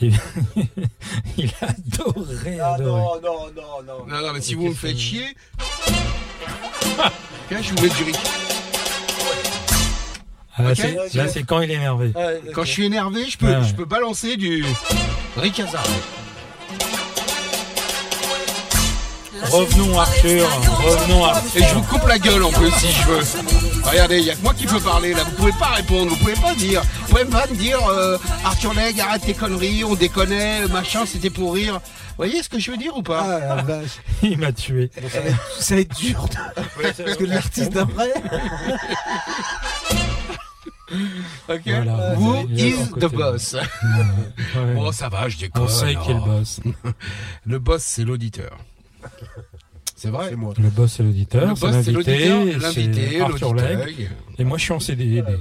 il a adoré, Ah adoré. non, non, non, non. Non, non, mais si vous me faites chier. Tiens, je vous mets du riz. Ah, là, c'est- là, c'est quand il est énervé. Quand je suis énervé, je peux, ouais. je peux balancer du Ricazar. Revenons Arthur, revenons Arthur. Et je vous coupe la gueule en plus si je veux. Regardez, il y a que moi qui peux parler là. Vous pouvez pas répondre, vous pouvez pas dire. Vous pouvez pas me dire euh, Arthur Legge, arrête tes conneries, on déconnait, machin, c'était pour rire. Vous voyez ce que je veux dire ou pas Ah, la vache. Il m'a tué. Bon, ça, va être, ça va être dur. Parce que l'artiste d'après. Ok. Voilà. Who is the boss? Ouais. Bon, ça va, je déconne. On sait qui est le boss. Le boss, c'est l'auditeur. C'est vrai C'est moi. Le boss c'est Le l'auditeur, boss, c'est l'auditeur, l'invité, Arthur Legge. l'auditeur. Et moi je suis en CDD.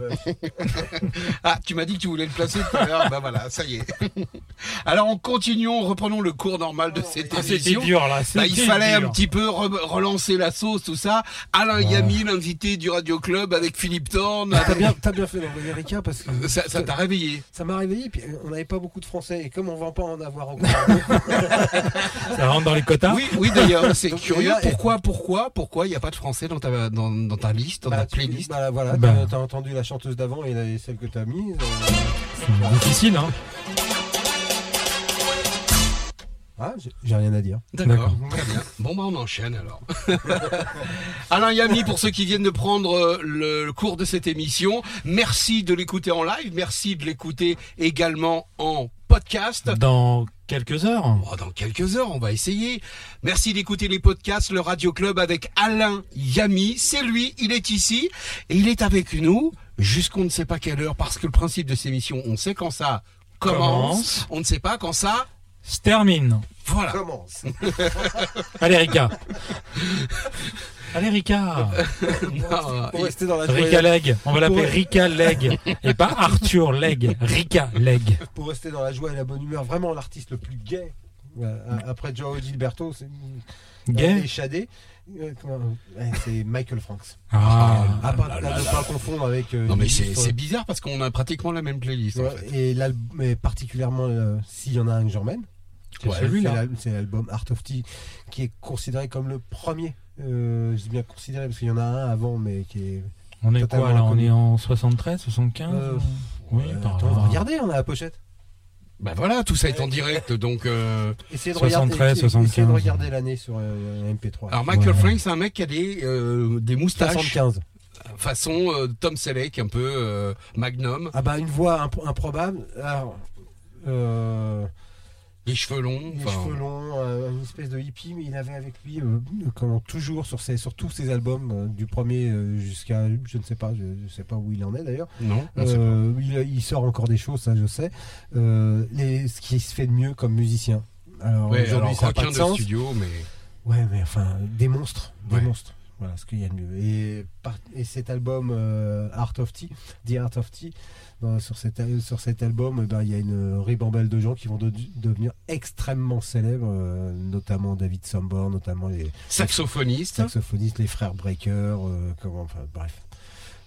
Ah, tu m'as dit que tu voulais le placer tout à l'heure. bah voilà, ça y est. Alors, on continuons, reprenons le cours normal de cette Ah, émission. dur là, Bah, il fallait dur. un petit peu re- relancer la sauce, tout ça. Alain Yami, l'invité du Radio Club avec Philippe Thorne. T'as bien, t'as bien fait d'envoyer Rika parce que Ça t'a réveillé. ça m'a réveillé. Puis on n'avait pas beaucoup de Français et comme on va pas en avoir encore. Ça rentre dans les quotas Oui, oui d'ailleurs, c'est curieux. là, Pourquoi, pourquoi, pourquoi il n'y a pas de français dans ta, dans, dans ta liste, dans Bah, ta tu- playlist? bah, voilà, Bah. t'as- t'as entendu la chanteuse d'avant et, celle que t'as mise. euh, Difficile hein Ah, j'ai- rien à dire. D'accord, très bien. Bon, bah on enchaîne alors. Alain Yami, pour ceux qui viennent de prendre euh, le cours de cette émission, merci de l'écouter en live, merci de l'écouter également en podcast. Dans quelques heures. Oh, dans quelques heures, on va essayer. Merci d'écouter les podcasts, le Radio Club avec Alain Yami. C'est lui, il est ici et il est avec nous jusqu'on ne sait pas quelle heure parce que le principe de ces émissions, on sait quand ça commence, Commence. on ne sait pas quand ça. Se termine. Voilà. Commence. Allez Rika. Allez Rika. Non, Pour il- rester dans la Leg. On va l'appeler Ouais. Rika Leg. Et pas Arthur Leg. Rika Leg. pour rester dans la joie et la bonne humeur, vraiment l'artiste le plus gay. euh, Après Joe Gilberto, c'est Gay. et Shadé, euh, ouais, c'est Michael Franks. Ah. À part là à là ne là pas là. confondre avec. euh, Non mais c'est bizarre parce qu'on a pratiquement la même playlist en Ouais, fait. Et l'album, mais particulièrement euh, s'il y en a un que j'emmène, C'est c'est celui-là. c'est l'album Art of Tea qui est considéré comme le premier. Euh, je dis bien considéré parce qu'il y en a un avant, mais qui est. On est quoi là On est en 73, 75 Euh, Oui, euh, par attends, regardez, on a la pochette. Bah voilà, tout ça est en direct donc. euh, Essayez de 73, regarder, essayez 75. de regarder l'année sur euh, MP3. Alors Michael Ouais. Frank, c'est un mec qui a des euh, des moustaches 75. façon euh, Tom Selleck, un peu euh, Magnum, Ah bah une voix imp- improbable. Alors, euh, les cheveux longs. les enfin, cheveux longs, euh, une espèce de hippie, mais il avait avec lui, euh, comment, toujours sur, ses, sur tous ses albums, euh, du premier euh, jusqu'à, je ne sais pas, je ne sais pas où il en est d'ailleurs. Non, pas. Il, il sort encore des choses, ça je sais. Les, ce qui se fait de mieux comme musicien. Alors Ouais, aujourd'hui ça n'a pas de sens. studio, mais Ouais, mais enfin, des monstres, des Ouais. monstres. Voilà ce qu'il y a de mieux. Et, et cet album Art of Tea, The Art of Tea, dans- sur, cet, sur cet album, ben, il y a une ribambelle de gens qui vont de- devenir extrêmement célèbres, euh, notamment David Sambor, notamment les saxophoniste. saxophonistes, les frères Breaker, euh, comment, enfin, bref.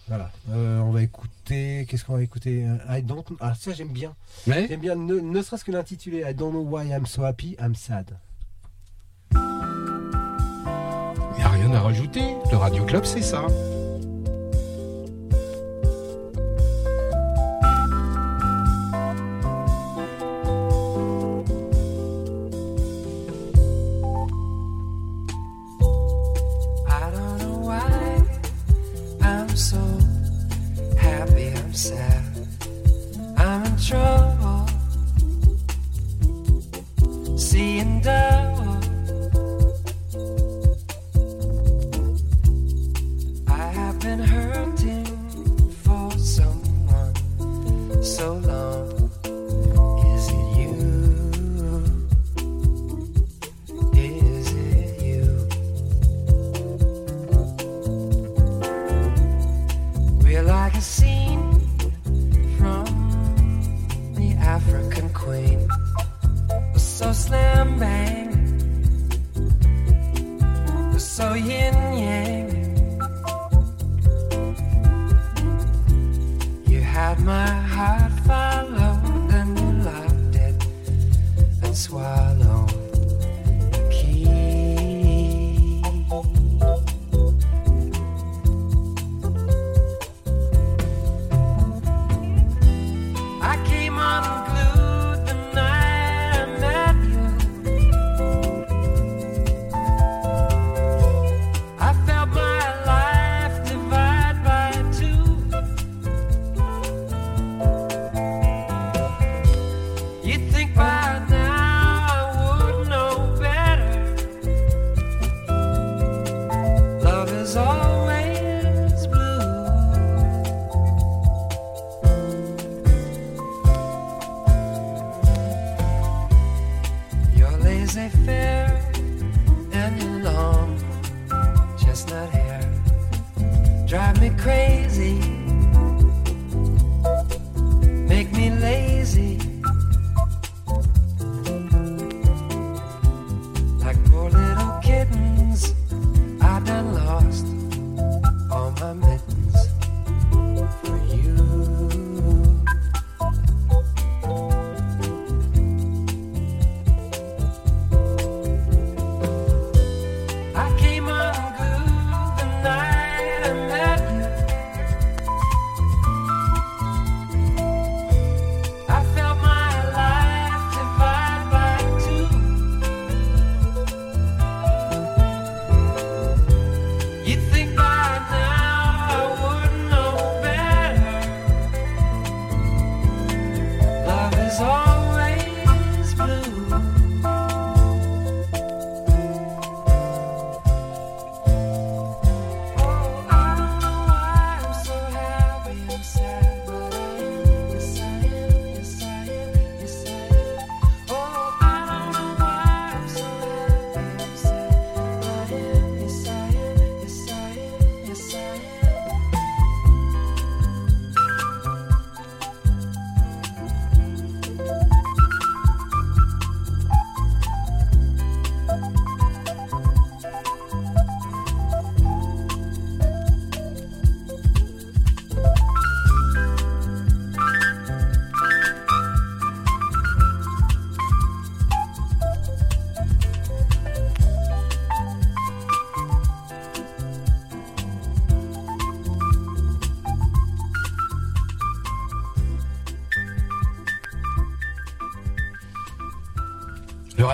Voilà. Euh, on va écouter. Qu'est-ce qu'on va écouter? I don't. Ah, ça j'aime bien. J'aime bien, ne, ne serait-ce que l'intitulé I don't know why I'm so happy, I'm sad. il n'y a rien à rajouter. Le Radio Club, c'est ça. So happy, I'm sad, I'm in trouble,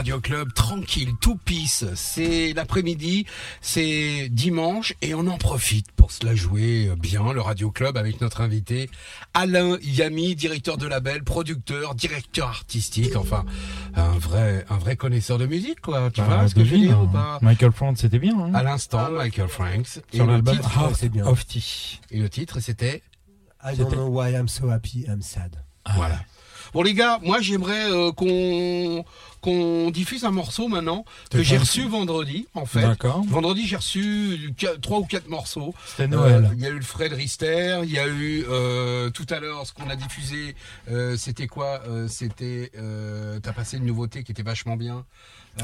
Radio Club, tranquille, tout pisse. C'est l'après-midi, c'est dimanche et on en profite pour se la jouer bien. Le Radio Club avec notre invité Alain Yami, directeur de label, producteur, directeur artistique, enfin un vrai, un vrai connaisseur de musique, quoi. Tu Bah, vois ce que je veux dire ou hein. pas Michael Frank, c'était bien. hein. À l'instant, Michael Franks. Et Sur le l'album of Tea. et le titre, c'était I don't C'était- know why I'm so happy, I'm sad. Voilà. Bon les gars, moi j'aimerais euh, qu'on qu'on diffuse un morceau maintenant que j'ai reçu vendredi en fait. D'accord. Vendredi j'ai reçu trois ou quatre morceaux. C'était Noël. Euh, Il y a eu le Fred Rister, il y a eu euh, tout à l'heure ce qu'on a diffusé. euh, c'était quoi C'était t'as passé une nouveauté qui était vachement bien.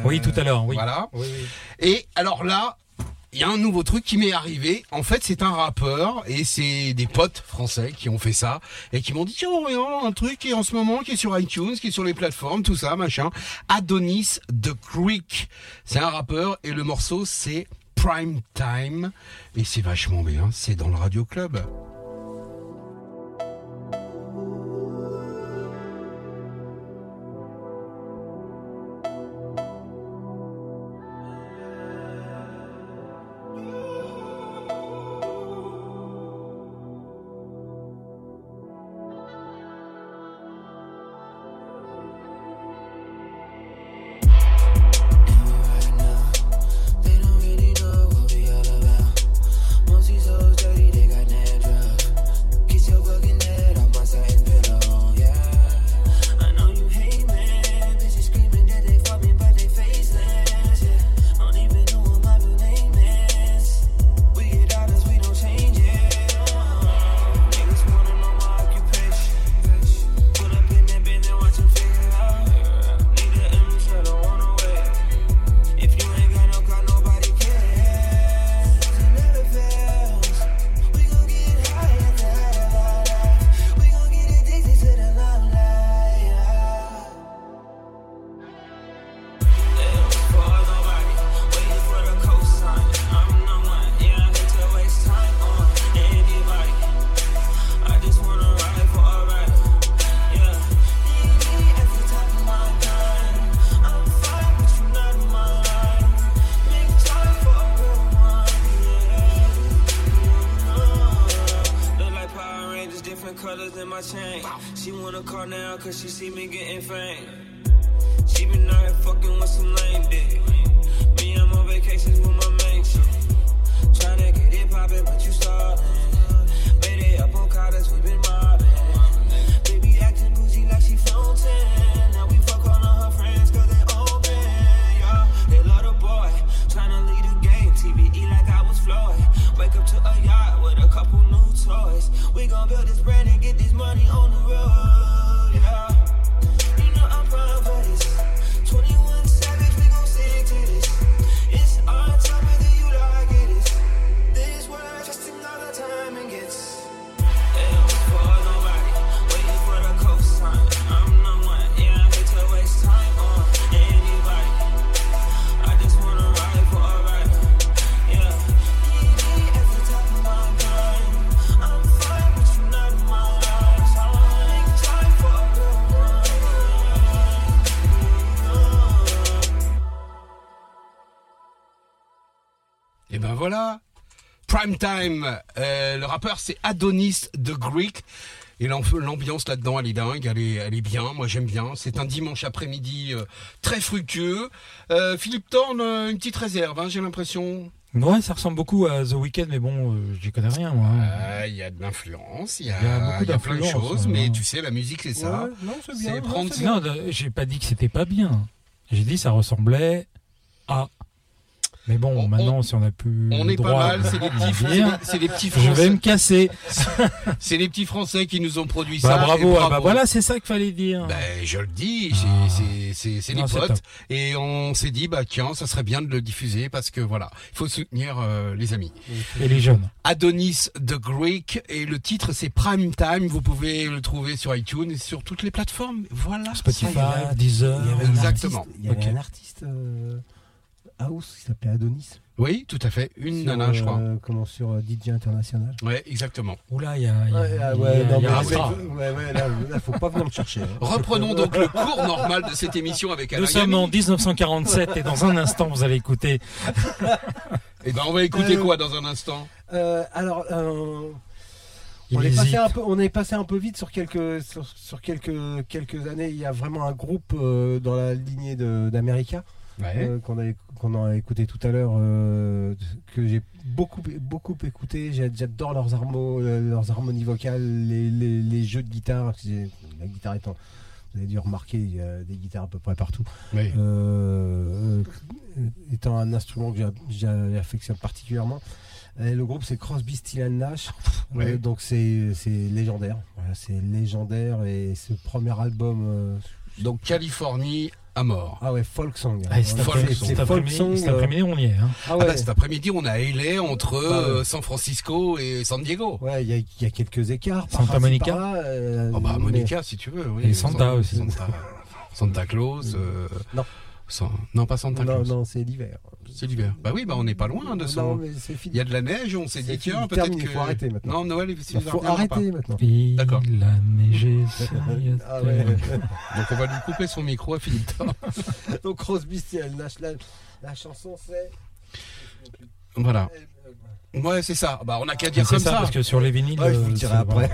Oui, tout à l'heure, oui. Voilà. Oui, oui. Et alors là, il y a un nouveau truc qui m'est arrivé. En fait, c'est un rappeur et c'est des potes français qui ont fait ça et qui m'ont dit tiens, regarde, un truc qui est en ce moment qui est sur iTunes, qui est sur les plateformes, tout ça, machin. Adonis The Creek, c'est un rappeur et le morceau c'est Prime Time et c'est vachement bien. C'est dans le Radio Club. Prime Time. Euh, le rappeur c'est Adonis the Greek. Et l'am- l'ambiance là-dedans, elle est dingue, elle est, elle est bien. Moi, j'aime bien. C'est un dimanche après-midi euh, très fructueux. Euh, Philippe Thorne, une petite réserve, hein, j'ai l'impression. Ouais, ça ressemble beaucoup à The Weeknd, mais bon, euh, j'y connais rien, moi. Euh, Il y a de l'influence, il y a, Il y a beaucoup il y a plein de choses, mais tu sais, la musique, c'est ça. Ouais, non, c'est bien, non, prendre Non, j'ai pas dit que c'était pas bien. J'ai dit ça ressemblait à. Mais bon, On- maintenant, si on a plus. On est pas mal, c'est les le petits, c'est les petits Je vais Français. me casser. C'est les petits Français qui nous ont produit Bah, ça. bravo, ah bah voilà, c'est ça qu'il fallait dire. Ben, je le dis, c'est- Ah. c'est c'est c'est les Non, c'est potes. Et on s'est dit, bah tiens, ça serait bien de le diffuser parce que voilà, il faut soutenir euh, les amis. Et les jeunes. Adonis the Greek et le titre c'est Prime Time. Vous pouvez le trouver sur iTunes et sur toutes les plateformes. Voilà. Spotify, il y avait- Deezer. Il y avait un Exactement. artiste- Il y avait Ok. un artiste euh, house qui s'appelait Adonis. Oui, tout à fait. Une Sur, nana, je crois. euh, comment sur euh, DJ International. Ouais, exactement. Oula, il y a. il faut pas venir me chercher. hein. Reprenons donc le cours normal de cette émission avec Alain Nous sommes en Gamy. 1947 et dans un instant, vous allez écouter. Eh ben, on va écouter Euh, quoi dans un instant? Euh, alors, euh, Il on est passé un peu, on est passé un peu vite sur quelques, sur, sur quelques, quelques années. Il y a vraiment un groupe euh, dans la lignée de- d'America euh, qu'on a, qu'on a écouté tout à l'heure, euh, que j'ai beaucoup, beaucoup écouté. J'adore leurs, harmo- euh, leurs harmonies vocales, les, les- les jeux de guitare. La guitare étant, vous avez dû remarquer, il y a des guitares à peu près partout. Oui. Euh, euh, étant un instrument que j'a- j'a- j'affectionne particulièrement. Et le groupe c'est Crosby, Still Nash. Euh, donc c'est c'est légendaire. Voilà, c'est légendaire et ce premier album. euh, Donc Californie à mort. ah ouais, folk song. Ah, c'est- cet c'est folk après-midi, song. cet euh, après-midi, on y est. hein. ah Ah ouais. bah, cet après-midi, on a LA entre Bah ouais. euh, San Francisco et San Diego. Ouais, il y, a- il y a quelques écarts. par Santa Monica euh, Oh bah mais- Monica, si tu veux. Oui. Et Santa aussi. Santa, Santa Claus. euh, Non. San- non, pas Santa Non, Claus. non, c'est l'hiver. C'est l'hiver. Bah oui, bah on n'est pas loin de c'est fini. Il y a de la neige, on s'est dit tiens peut-être que. faut arrêter maintenant. Non, Noël, il Il faut arrêter maintenant. Il D'accord. a neigé Ah ouais. Donc on va lui couper son micro à Philippe. Donc Crosby, Still Nash, la, la chanson c'est. Voilà. Euh, Ouais, c'est ça. Bah on a qu'à dire C'est comme ça, ça. parce que sur les vinyles. Ouais, je vous euh, le dirai c'est- après.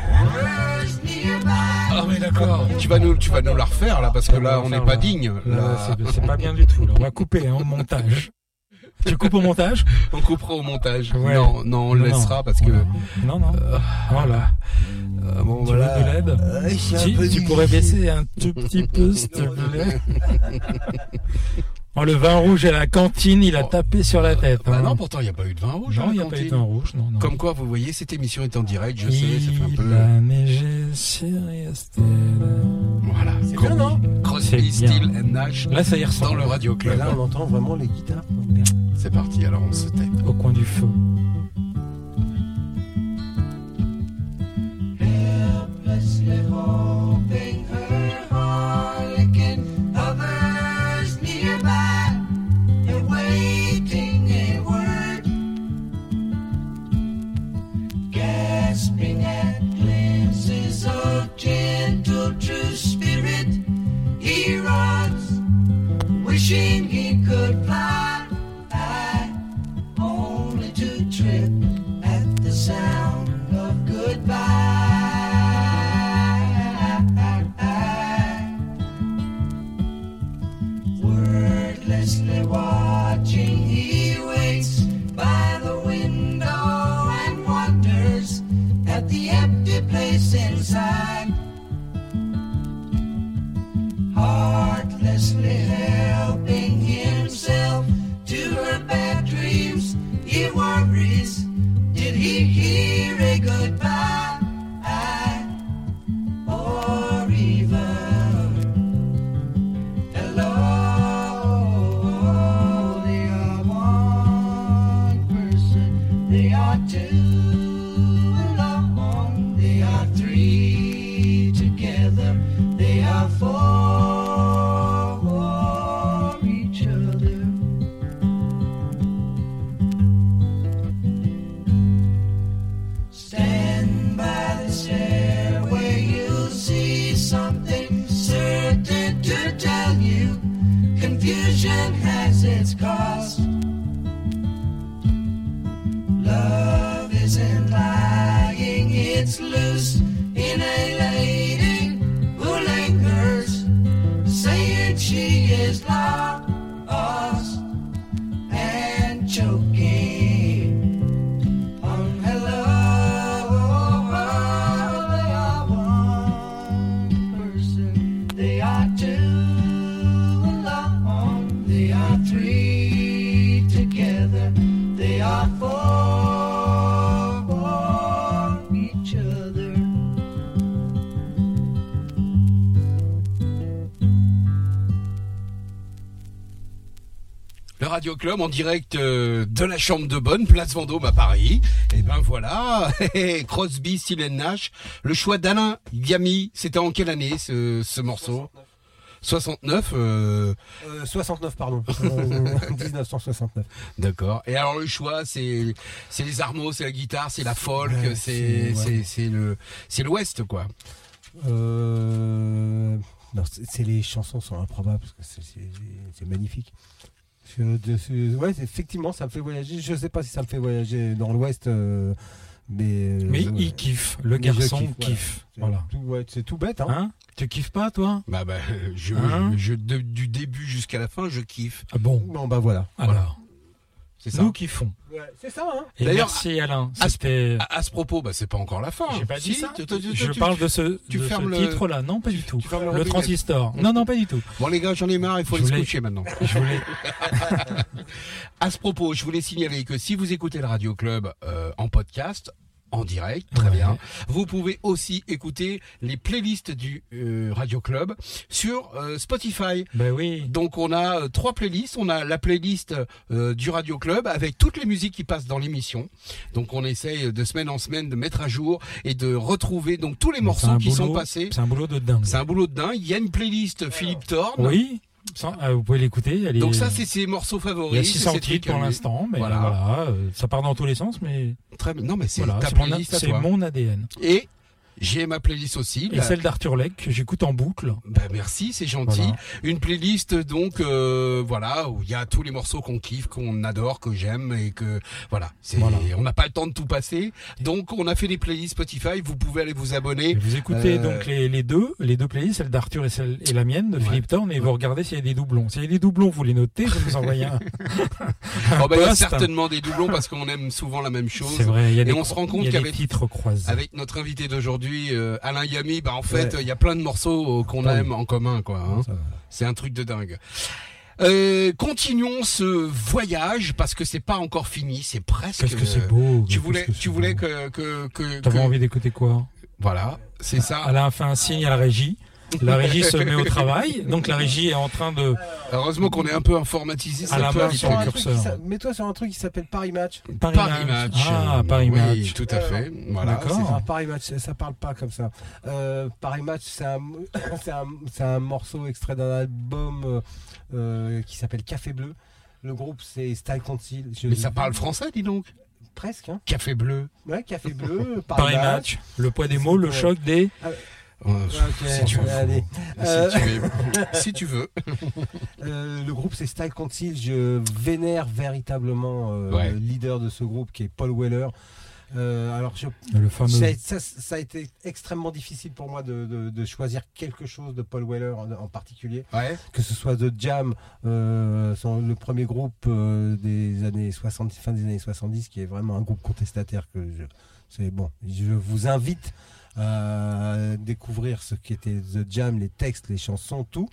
Ah mais d'accord. Tu vas nous, tu vas nous la refaire là parce que là on n'est pas digne. Là, Là, c'est- C'est pas bien du tout. là. On va couper hein, au montage. Tu coupes au montage on coupera au montage. Ouais. Non, non, on le laissera non. parce que. Non, non. Voilà. euh, bon, Tu voilà. veux de l'aide Euh, Tu, pourrais baisser un tout petit peu, s'il te plaît Oh, le vin rouge à la cantine, il a Oh. tapé sur la tête. Bah hein. non, pourtant il n'y a pas eu de vin rouge. Non, hein, il n'y a pas eu de vin rouge. Non, non. Comme quoi, vous voyez, cette émission est en direct, je sais, ça fait un peu. Il a neigé sur Yastel. Voilà. C'est bien, non Crosby, C'est bien. Still and Nash Là, ça y dans ressemble. le Radio Et Club. là, on entend vraiment les guitares. C'est parti, alors on se tait. Au coin du feu. Radio Club en direct euh, de la Chambre de Bonne, place Vendôme à Paris. Et ben voilà, Crosby, Stills Nash. Le choix d'Alain Yami, c'était en quelle année ce, ce morceau? 69. euh, Euh, 69, pardon. Euh, 1969. D'accord. Et alors le choix, c'est c'est les armos, c'est la guitare, c'est la folk, Ouais, c'est ouais. le c'est l'Ouest quoi. Euh, non, c'est les chansons sont improbables parce que c'est magnifique. Ouais, effectivement, ça me fait voyager. Je sais pas si ça me fait voyager dans l'Ouest, euh, mais. euh, Mais il kiffe, le garçon kiffe, kiffe. voilà. Voilà. C'est tout, ouais, c'est tout bête, hein. Hein? Tu kiffes pas, toi? Bah bah je, Hein? je de- du début jusqu'à la fin, je kiffe. Ah bon? Bon, bah voilà. Alors, C'est ça. nous kiffons. Ouais, c'est ça, hein. Et D'ailleurs, merci Alain. à- C'était. À, à ce propos, bah c'est pas encore la fin. J'ai pas dit Si, ça. tu- tu- tu- Je tu- parle de ce, tu de ce fermes le- titre-là. Non, pas du tout. le transistor. Non, non, pas du tout. Bon les gars, j'en ai marre, il faut Je aller se voulais- coucher maintenant. Je voulais. À ce propos, je voulais signaler que si vous écoutez le Radio Club euh, en podcast, en direct, très Ouais. bien, vous pouvez aussi écouter les playlists du euh, Radio Club sur euh, Spotify. Ben oui. Donc on a euh, trois playlists. On a la playlist du Radio Club avec toutes les musiques qui passent dans l'émission. Donc on essaye de semaine en semaine de mettre à jour et de retrouver donc tous les morceaux qui sont passés. C'est un boulot de dingue. C'est un boulot de dingue. Il y a une playlist Philippe Thorne. Oui. Ah, vous pouvez l'écouter. est- Donc ça c'est ses morceaux favoris. Il y a c'est 600 ses titres pour l'instant, mais Voilà. voilà, euh, ça part dans tous les sens, mais Très bien. Non mais c'est voilà, mon, mon ADN. Et j'ai ma playlist aussi. Et la- celle d'Arthur Leck que j'écoute en boucle. Bah, merci, c'est gentil. Voilà. Une playlist donc euh, voilà où il y a tous les morceaux qu'on kiffe, qu'on adore, que j'aime et que voilà. C'est Voilà. on n'a pas le temps de tout passer. Donc on a fait des playlists Spotify. Vous pouvez aller vous Et abonner. vous écoutez Euh, donc les, les deux, les deux playlists, celle d'Arthur et celle et la mienne de Ouais. Philippe Thorne, et vous regardez s'il y a des doublons. S'il y a des doublons, vous les notez, vous nous envoyez un. un Oh, bah, il y a certainement des doublons parce qu'on aime souvent la même chose. C'est vrai, il y a Et des, on se rend compte il y a des qu'avec titres croisés. avec notre invité d'aujourd'hui, euh, Alain Yami, bah en fait, il Ouais. y a plein de morceaux euh, qu'on Ah aime en commun, quoi. hein. C'est un truc de dingue. Euh, continuons ce voyage parce que c'est pas encore fini, c'est presque. Qu'est-ce que c'est beau. Tu voulais, que tu voulais beau. que que que, T'avais que- envie d'écouter quoi? Voilà, c'est ça. Alain fait un signe à la régie. La régie se met au travail. Donc la régie est en train de. Heureusement qu'on est un peu informatisé, À ça la main sur. Un truc qui curseur. Mets-toi sur un truc qui s'appelle Paris Match. Paris, Paris Match. Ah, Paris oui, Match. tout à fait. Voilà. D'accord. Ah, Paris Match, ça parle pas comme ça. Euh, Paris Match, c'est un, morceau extrait d'un album euh, qui s'appelle Café Bleu. Le groupe, c'est Style Council. Je- Mais ça parle français, dis donc. Presque, hein. Café bleu. Ouais, Café Bleu, Paris Match. Le poids des mots, le choc des. Ouais, Si tu veux. allez. Si Euh, tu veux. si tu veux. Euh, le groupe c'est Style Council. Je vénère véritablement euh, Ouais. le leader de ce groupe qui est Paul Weller. Euh, alors je, Le fameux. ça, ça- ça a été extrêmement difficile pour moi de, de- de choisir quelque chose de Paul Weller en, en particulier, Ouais. que ce soit The Jam, euh, son- le premier groupe euh, des années 60, fin des années 70, qui est vraiment un groupe contestataire que je, c'est bon. Je vous invite à découvrir ce qu'était The Jam, les textes, les chansons, tout.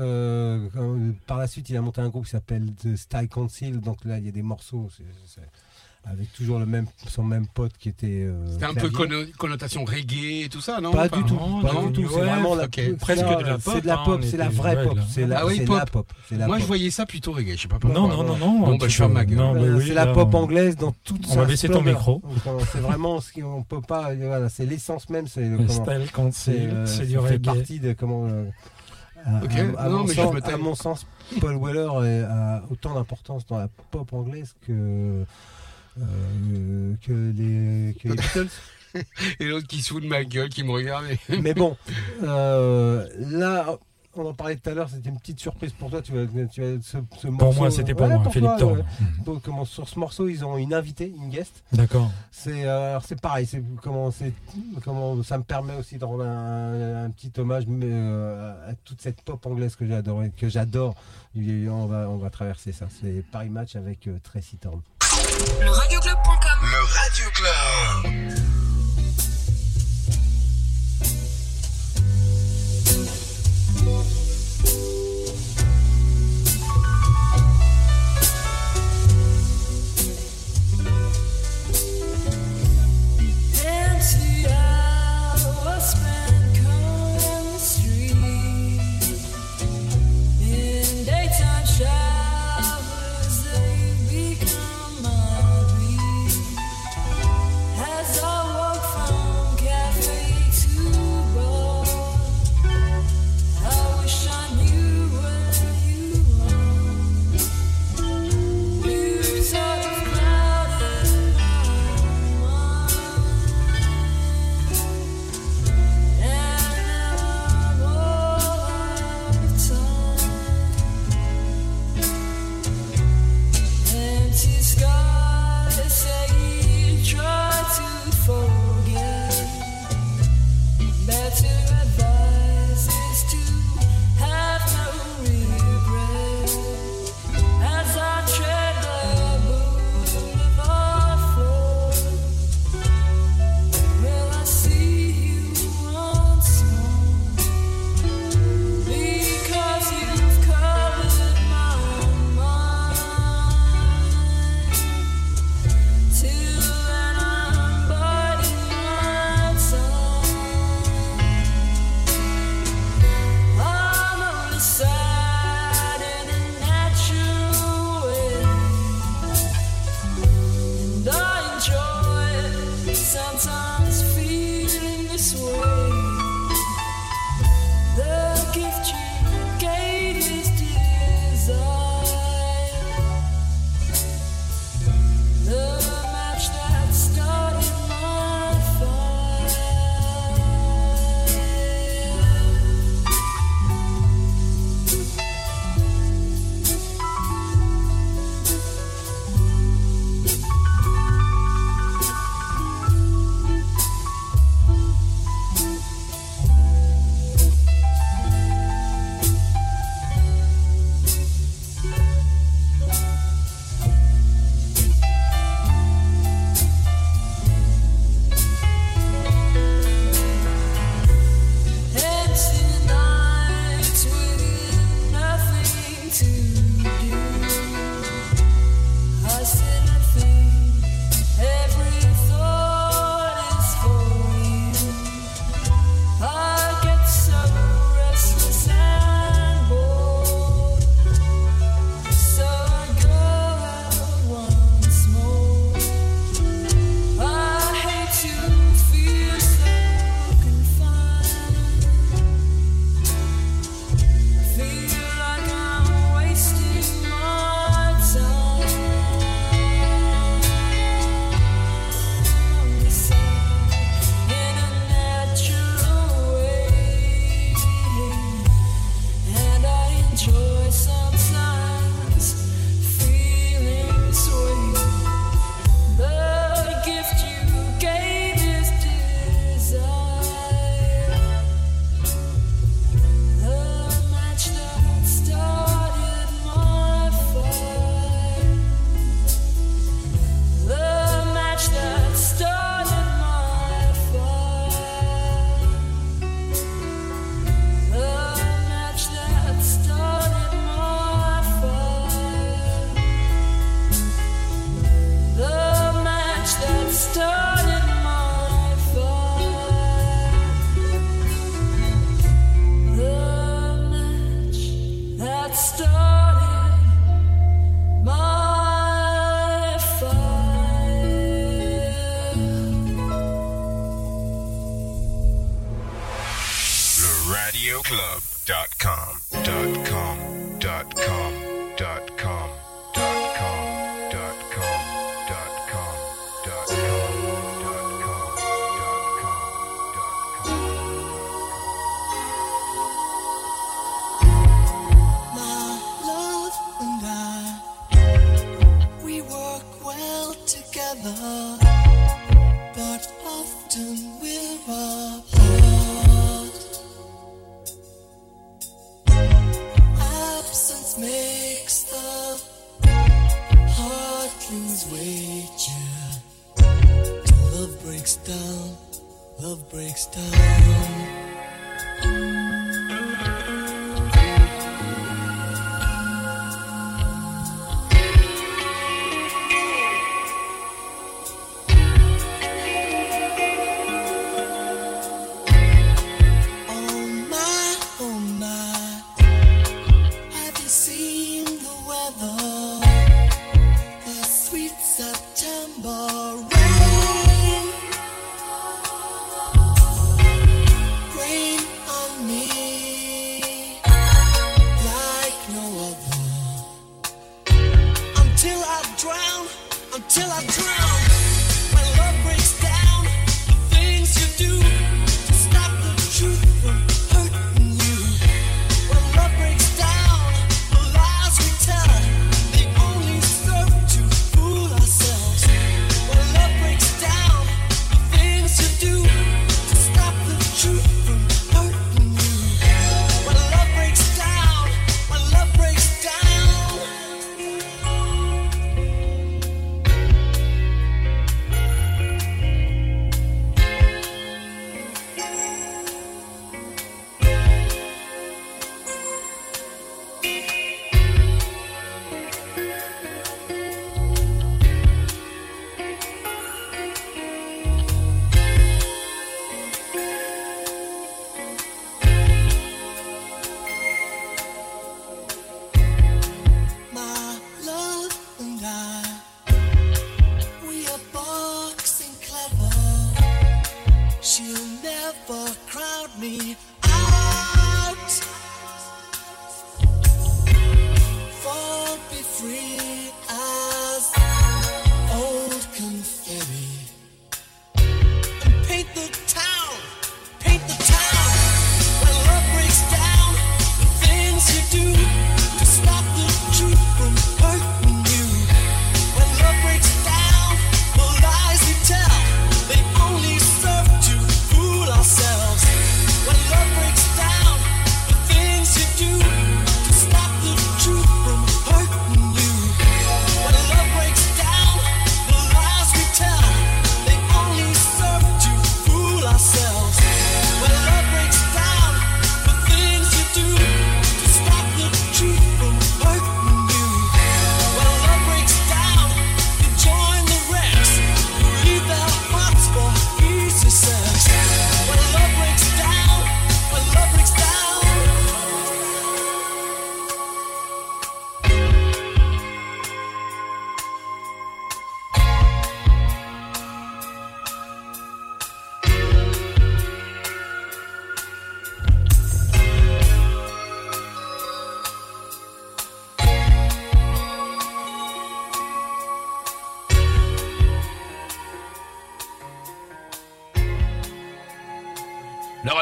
Euh, par la suite, il a monté un groupe qui s'appelle The Style Council. Donc là, il y a des morceaux avec toujours le même, son même pote qui était. euh, C'était un peu clavier. connotation reggae et tout ça, non Pas Enfin, du tout, non, pas non, du tout. C'est ouais, vraiment la, ok. Presque de la pop, C'est de la hein, pop, on c'est la était- vraie ouais, pop. C'est la, Ah oui, pop. la la Moi, je voyais ça plutôt reggae. Je sais pas pourquoi. Non, non, non, non. Bon, bah, je peux- ferme ma gueule. non, bah Euh, oui, c'est la pop on- anglaise dans toute on sa va baisser ton micro. Donc, C'est vraiment ce qu'on peut pas. Voilà, c'est l'essence même. C'est le- style quand c'est euh, du fait reggae. partie de comment. euh, à, Ok, à- non, mon mais sens, à mon sens, Paul Weller a autant d'importance dans la pop anglaise que euh, que les que les Beatles. Et l'autre qui se fout de ma gueule, qui me regarde. et- Mais bon, euh, là, on en parlait tout à l'heure, c'était une petite surprise pour toi. Tu vas, tu vas, ce, ce morceau, pour moi, c'était pour euh, moi, Philippe toi. Mm-hmm. Donc, sur ce morceau, ils ont une invitée, une guest. D'accord. C'est euh, c'est pareil, comment, comment ça me permet aussi de rendre un, petit hommage euh, à toute cette pop anglaise que j'adore. Que j'adore. On va, on va traverser ça. C'est Paris Match avec Tracy Thorn. Le radioclub.com. Le radioclub.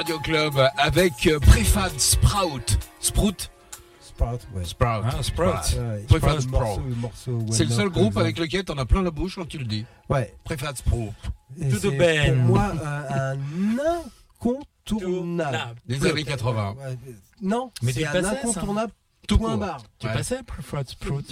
Radio Club avec euh, Préfab Sprout. Sprout? Sprout, ouais. Sprout. Ah, Sprout. Ouais, Préfab C'est le seul groupe avec lequel t'en as plein la bouche quand tu le dis. Ouais. Préfab Sprout. Tout de ben. Pour moi, un, un incontournable. Des années 80. Ouais, Non, Mais c'est un incontournable. Tout point court. barre. Tu Ouais. passais Fruit Sprout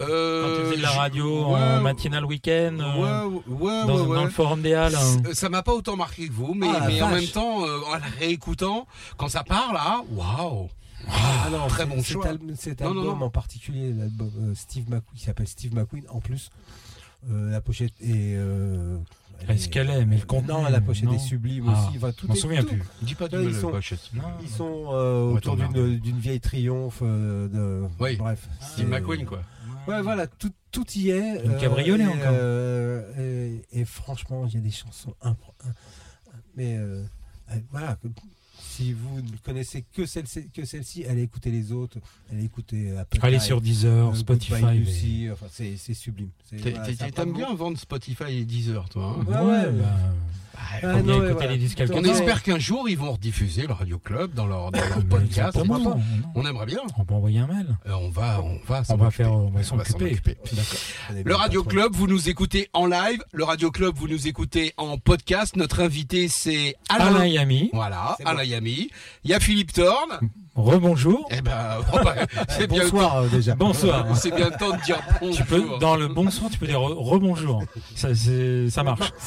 Euh, Quand tu faisais de la radio ouais, en matinale week-end euh, Ouais, ouais, dans, ouais, ouais. dans le forum des Halles hein. Ça m'a pas autant marqué que vous, mais, Ah, la mais en vache. même temps, euh, en la réécoutant, quand ça part là, waouh Ah non, très c'est- bon cet choix. al- cet Non, non, album non. en particulier, l'album euh, Steve McQueen, qui s'appelle Steve McQueen en plus. euh, la pochette est. euh, Est-ce qu'elle est Mais le contenu, Non, la pochette non. est sublime Ah, aussi. Enfin, tout m'en souviens tout- plus. Dis pas Là, ils sont- pochette. Non, Ils sont euh, autour d'une d'une vieille triomphe euh, de. Oui. Bref. Steve McQueen quoi. Ouais, voilà, tout, tout y est. Une cabriolet et, encore. euh, et, et franchement, il y a des chansons impro- Mais euh, euh, voilà, si vous ne connaissez que celle-ci, que celle-ci, allez écouter les autres. Allez écouter Apple Allez sur Deezer, euh, Spotify. Mais- Lucy, enfin, c'est c'est sublime. C'est- T'es- voilà, t'es- ça a pas T'aimes bien vendre Spotify et Deezer, toi. hein Ouais, Ouais, ouais, bah, Ah, faut non, bien ouais, écouter voilà. les disques quelque On espère qu'un jour ils vont rediffuser le Radio Club dans leur, dans leur Mais podcast. pas. non, non. On aimerait bien. On peut envoyer un mail. Euh, on va, on va, On faire, on va s'en occuper. occuper. Le Radio. Club, vous nous écoutez en live. Le Radio Club, vous nous écoutez en podcast. Notre invité, c'est Alain. Alain Yami. Voilà, bon. Alain Yami. Il y a Philippe Thorne. Rebonjour. Eh ben, oh bah, c'est bien, Bonsoir euh, déjà. Bonsoir. c'est bien le temps de dire bonjour. Tu peux, dans le bonsoir, tu peux dire re- rebonjour. Ça, c'est- ça marche.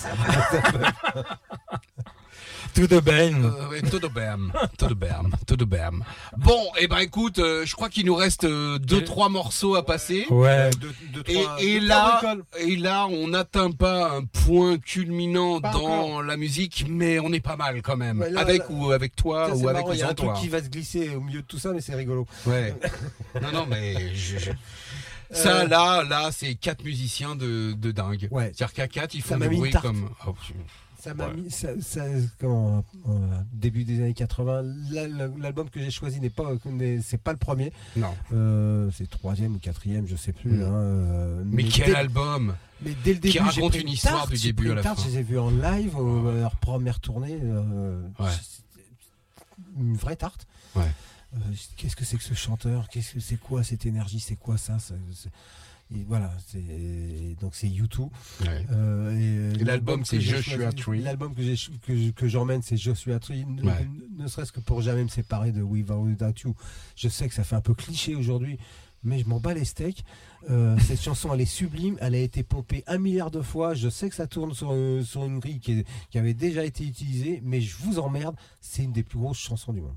To the bam. Euh, tout de bam, tout de bam, tout de bam. Bon, et ben écoute, euh, je crois qu'il nous reste euh, deux trois morceaux à passer. Ouais. Deux- deux, Et, trois- et deux, là, trois et là, on n'atteint pas un point culminant Pas dans encore. la musique, mais on est pas mal quand même. Ouais, là, avec là- ou avec toi ou avec marrant, ou il y a un truc qui va se glisser au milieu de tout ça, mais c'est rigolo. Ouais. non, non, mais je- je- ça, Euh, là, là, c'est quatre musiciens de, de dingue. Ouais. C'est-à-dire qu'à quatre, ils Ça font m'a mis une tarte. comme. Oh, Ça m'a Ouais. mis, ça, ça- comment, euh, début des années 80. la- la- L'album que j'ai choisi n'est pas, c'est pas le premier. non. Euh, c'est troisième ou quatrième, je sais plus. Mm. hein, euh, Mais, quel dès, album mais dès le début, j'ai raconte pris une histoire tarte, du début à la tarte, fin. Je les ai vus en live, au- à leur première tournée. euh, Ouais. Une vraie tarte. Ouais. Euh, Qu'est-ce que c'est que ce chanteur? Qu'est-ce que c'est quoi cette énergie? C'est quoi ça, et voilà, c'est donc c'est U2. Ouais. Euh, et, Et l'album, c'est Joshua Tree. L'album que j'ai que, que j'emmène, c'est Joshua Tree. Ne, Ouais. ne- serait-ce que pour jamais me séparer de Without You. Je sais que ça fait un peu cliché aujourd'hui, mais je m'en bats les steaks. Euh, cette chanson, elle est sublime. Elle a été pompée un milliard de fois. Je sais que ça tourne sur, euh, sur une grille qui, est- qui avait déjà été utilisée, mais je vous emmerde. C'est une des plus grosses chansons du monde.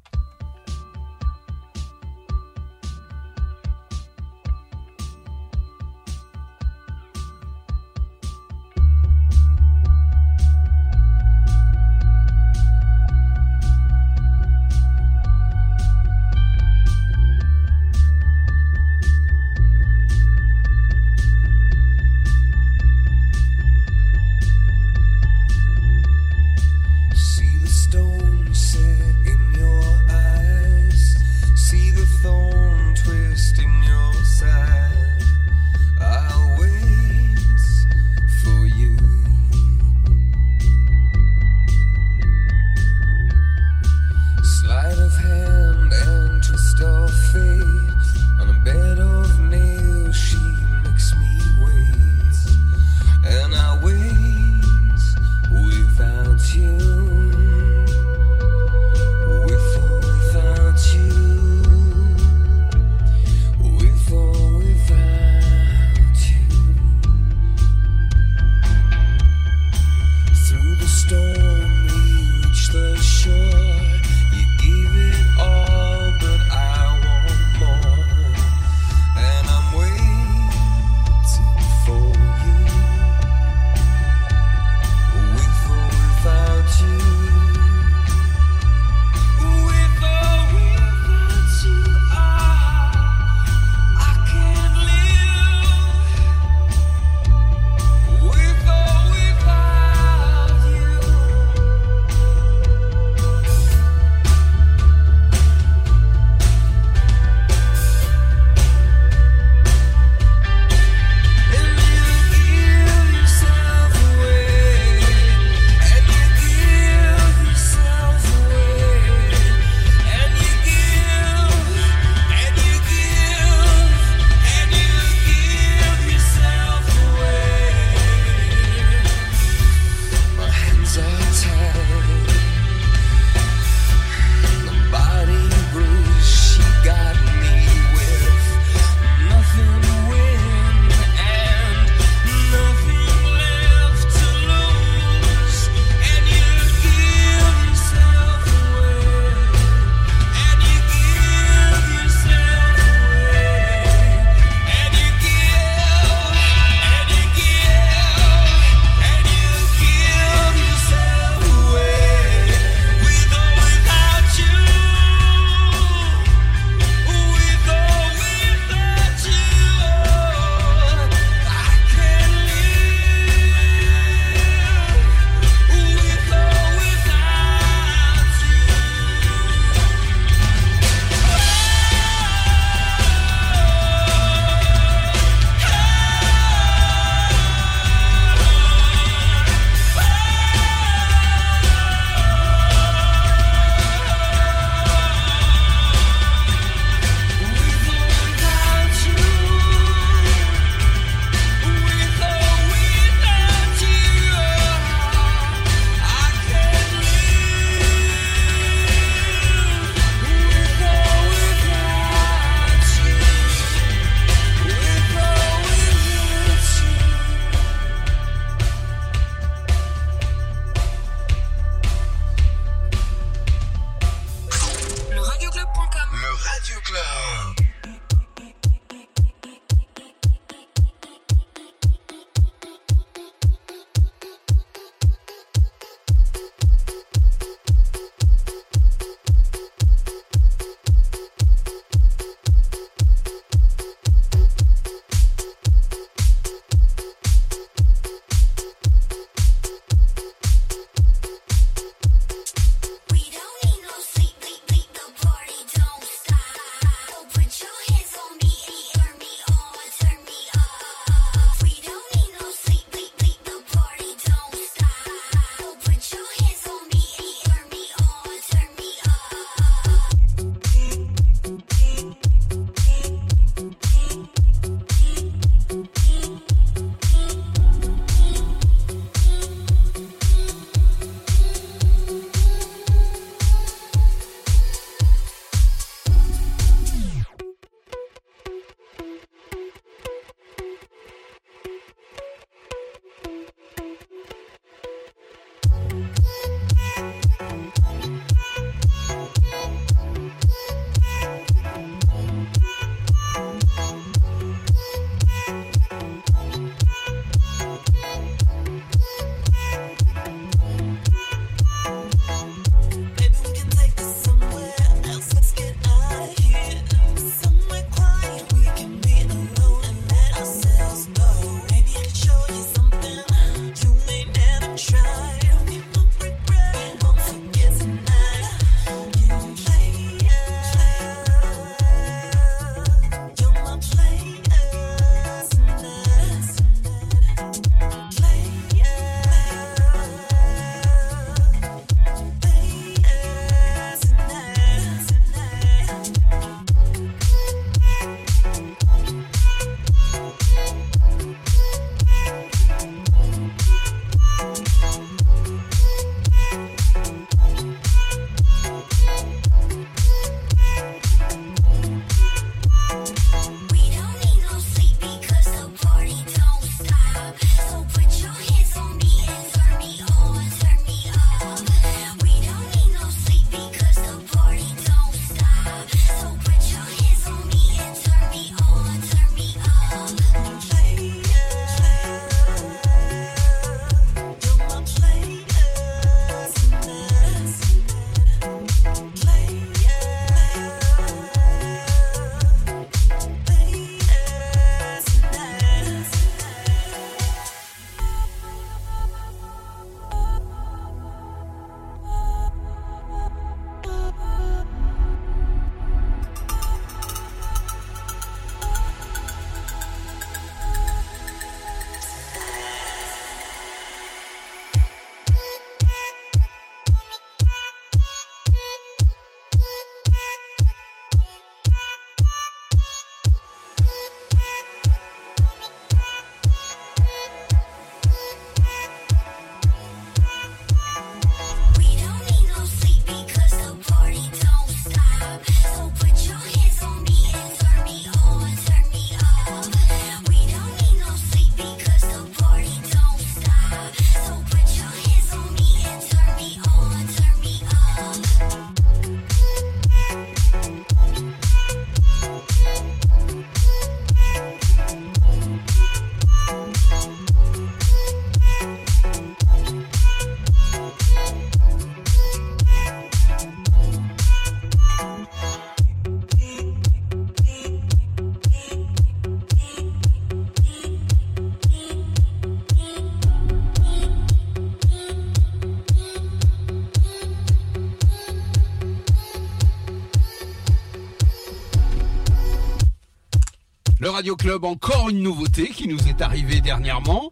Radio Club, encore une nouveauté qui nous est arrivée dernièrement.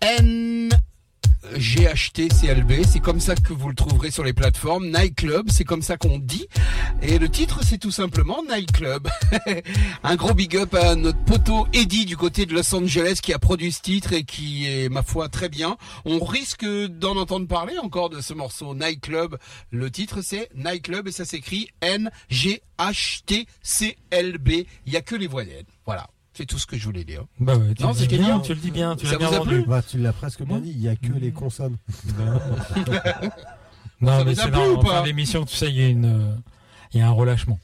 N GHTCLB, c'est comme ça que vous le trouverez sur les plateformes. Nightclub, c'est comme ça qu'on dit. Et le titre, c'est tout simplement Nightclub. Un gros big up à notre poteau Eddie du côté de Los Angeles qui a produit ce titre et qui est, ma foi, très bien. On risque d'en entendre parler encore de ce morceau Nightclub. Le titre, c'est Nightclub et ça s'écrit N-G-H-T-C-L-B. Il y a que les voyelles. Voilà. C'est tout ce que je voulais dire. Bah ouais, tu Non, le dis c'était bien, bien. tu le dis bien, tu Ça l'as bien vous a vendu. plu Bah, tu l'as presque bien dit, il n'y a que les consonnes. Non, Ça mais vous a c'est plu dans ou en pas fin d'émission, tu sais, il y a une, il y a un relâchement.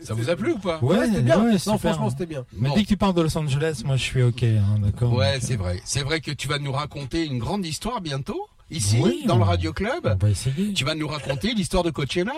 Ça vous a plu ou pas Ouais, c'était bien. ouais, non, super. franchement, c'était bien. Mais Bon. dès que tu parles de Los Angeles, moi je suis ok, hein, d'accord. Ouais, c'est vrai. C'est vrai que tu vas nous raconter une grande histoire bientôt, ici, Oui, dans le Radio Club. On va essayer. Tu vas nous raconter l'histoire de Coachella,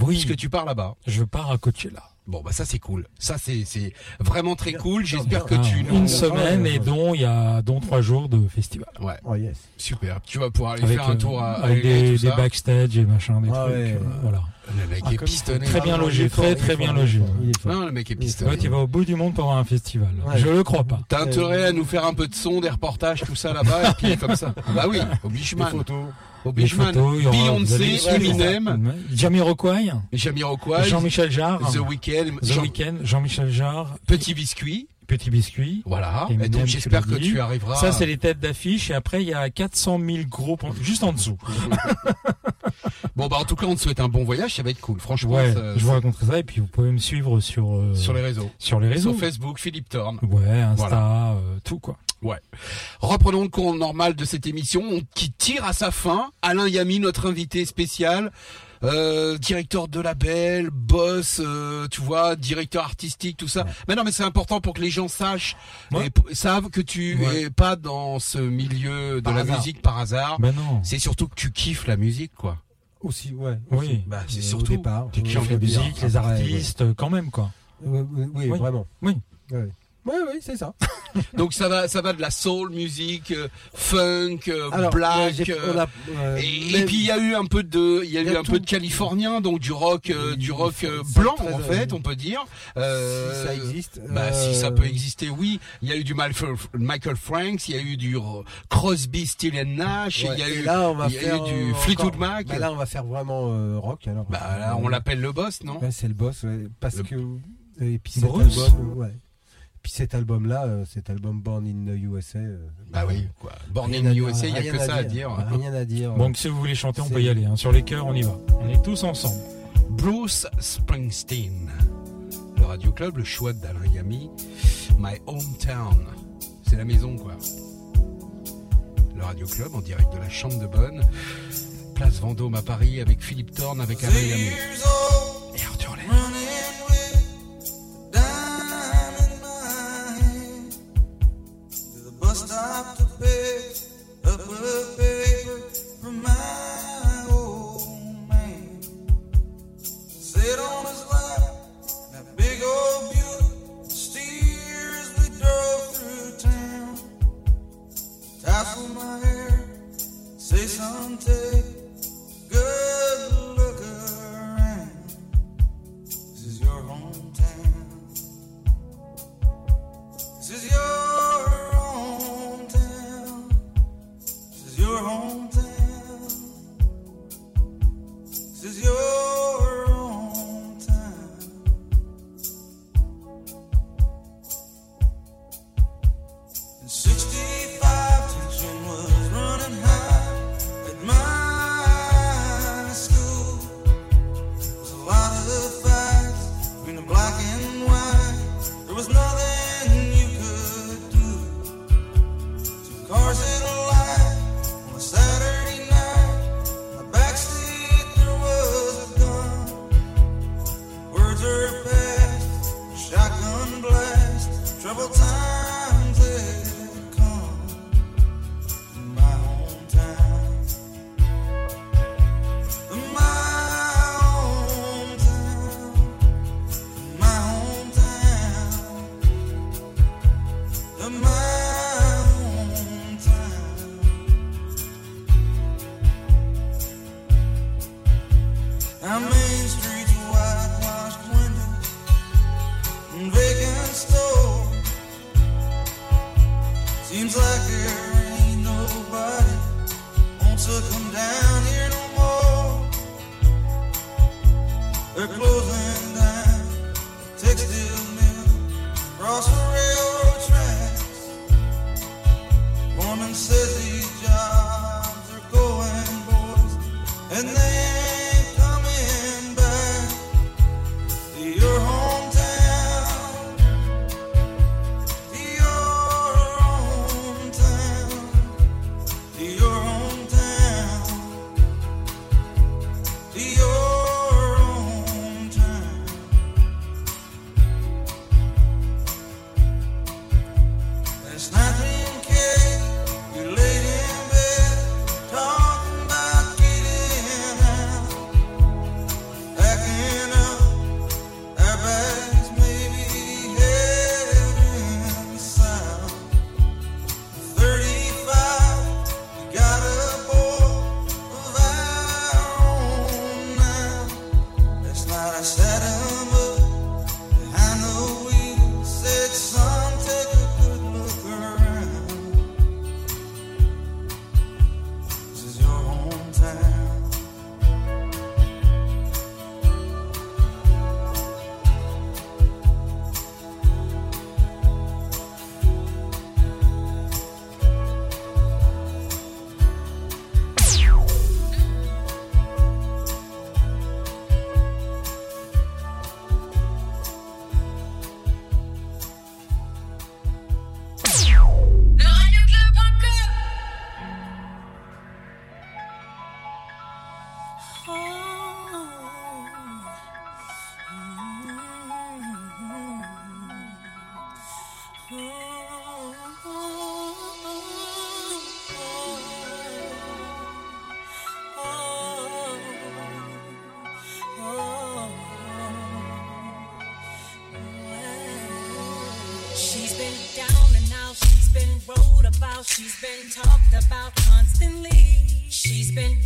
Oui, puisque tu pars là-bas. je pars à Coachella. Bon, bah ça c'est cool. Ça c'est c'est vraiment très cool. J'espère que Ah, tu une nous... semaine ouais, et dont il y a dont trois jours de festival. Ouais, Oh yes. super. Tu vas pouvoir aller Avec, faire un euh, tour à, à avec des, tout des ça. backstage et machin, des Ah trucs. ouais. euh, voilà. Le mec Ah, est pistonné. Très bien logé, très, très bien logé. Non, le mec est pistonné. Ouais, tu vas au bout du monde pour avoir un festival. Ouais. Je le crois pas. T'as intérêt à nous faire un peu de son, des reportages, tout ça là-bas, et puis comme ça. Bah oui, au Des photos. Vous Beyoncé, Eminem, Jamiroquai, Jamiroquai, Jean-Michel Jarre, The Weeknd, The Jean- Weeknd, Jean-Michel Jarre, Petit Biscuit. Petit Biscuit. Voilà. Et Eminem, donc j'espère que tu arriveras. Ça, c'est les têtes d'affiche. Et après, il y a 400 000 groupes juste en dessous. Bon bah en tout cas on te souhaite un bon voyage, ça va être cool. Franchement, Ouais, ça- je vous raconterai ça. Et puis, vous pouvez me suivre sur, euh, sur les réseaux. sur les réseaux. Sur Facebook, Philippe Thorne. Ouais, Insta, Voilà. euh, tout quoi. Ouais. Reprenons le compte normal de cette émission on- qui tire à sa fin. Alain Yami, notre invité spécial, euh, directeur de label, boss, euh, tu vois, directeur artistique, tout ça. Mais non, mais c'est important pour que les gens sachent Ouais. et p- savent que tu Ouais. es pas dans ce milieu de Par la hasard. musique par hasard. Ben non. C'est surtout que tu kiffes la musique, quoi. Aussi, ouais. Oui. aussi. Bah, c'est surtout. Au départ. Tu kiffes la musique, les artistes, quand même quoi. Euh, oui, Oui. vraiment. Oui. Ouais. Oui, oui, c'est ça. Donc ça va, ça va de la soul music, euh, funk, euh, Alors, black. euh, a, Et, puis il y a eu un peu de, il y a eu un tout. peu de californien, donc du rock, euh, du rock blanc en fait, on peut dire. Si ça existe. Bah si ça peut exister, oui. Il y a eu du Michael, Michael Franks, il y a eu du Ro- Crosby, Still and Nash, ouais, il y a et eu, là, on va il y a eu du Fleetwood encore- Mac. Bah là, on va faire vraiment rock alors. Bah là, on l'appelle le boss, non? Ouais, c'est le boss, ouais, parce Le- que et puis Bruce? album, ouais. Puis cet album-là, euh, cet album Born in the USA. euh, Bah oui. Quoi. Born in à- USA, il y a que ça à dire. Rien à dire. Donc si vous voulez chanter, on peut y aller. hein. Sur les cœurs, on y va. On est tous ensemble. Bruce Springsteen. Le Radio Club, le choix d'Alain Yami. My hometown. C'est la maison, quoi. Le Radio Club en direct de la Chambre de Bonne. Place Vendôme à Paris avec Philippe Thorne, avec Alain Yami. Et Arthur Lay. Stop to pick up a paper from my old man. Sit on his lap, that big old Buick steers we drove through town. Tassel my hair, say son, about, she's been talked about constantly. She's been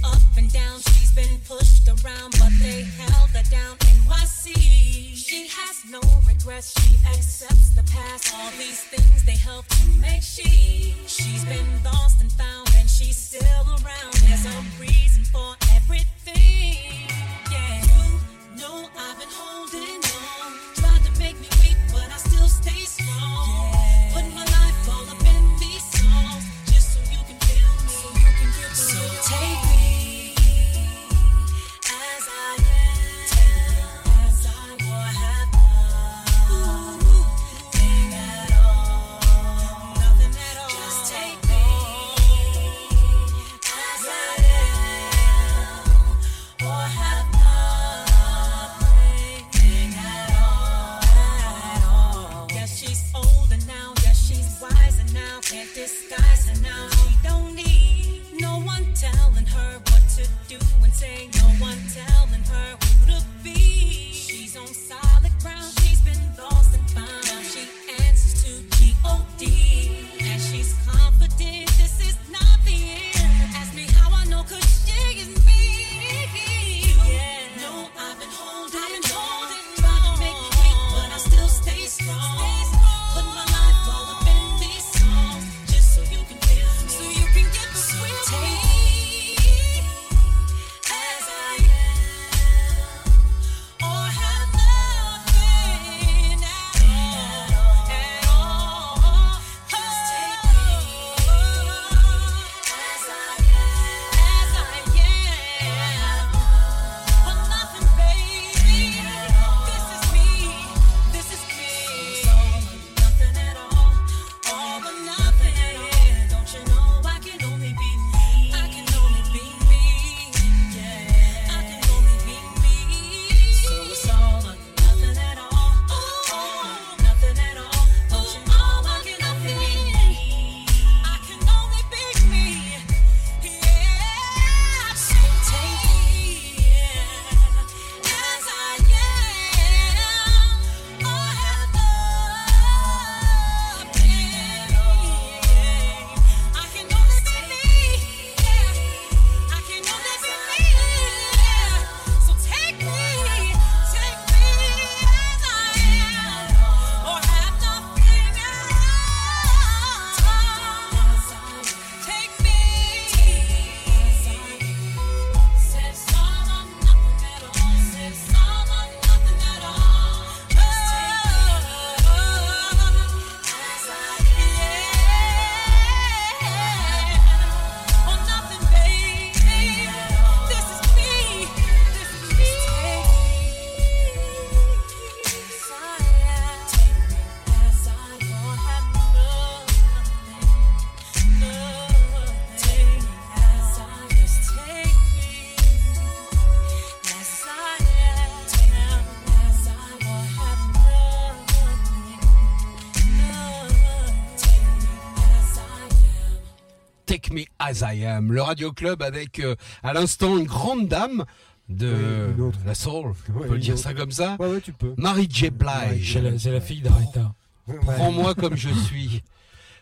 As I Am. Le Radio Club avec euh, à l'instant une grande dame de Oui, la soul, on peut dire autre. ça comme ça. Ouais, ouais, tu peux. Mary J. Blige. C'est la, fille d'Aretha. Ouais. Prends-moi comme je suis.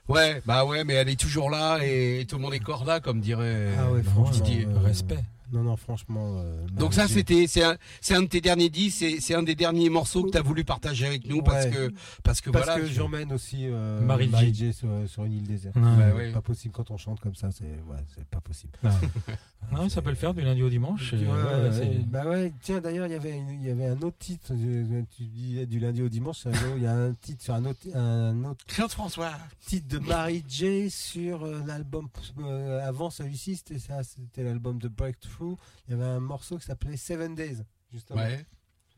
Ouais, bah ouais, mais elle est toujours là et tout le monde est corda, comme dirait Ah ouais, Didier. euh, Respect. Non, non, franchement. euh, Donc ça, c'était, c'est un, c'est un de tes derniers disques, c'est, c'est un des derniers morceaux que tu as voulu partager avec nous parce Ouais. que, parce que Parce voilà. que j'emmène aussi euh, Mary, J. J sur, sur une île déserte. Ouais. Bah ouais. Pas possible quand on chante comme ça, c'est ouais, c'est pas possible. Non, ça peut le faire du lundi au dimanche. et, Ouais, ouais, ouais, c'est- bah ouais, tiens d'ailleurs il y avait une- il y avait un autre titre euh, tu dis du lundi au dimanche il y a un titre sur un autre un autre Claude François. titre de Mary J sur euh, l'album euh, avant celui-ci c'était ça c'était l'album de Breakthrough il y avait un morceau qui s'appelait Seven Days justement.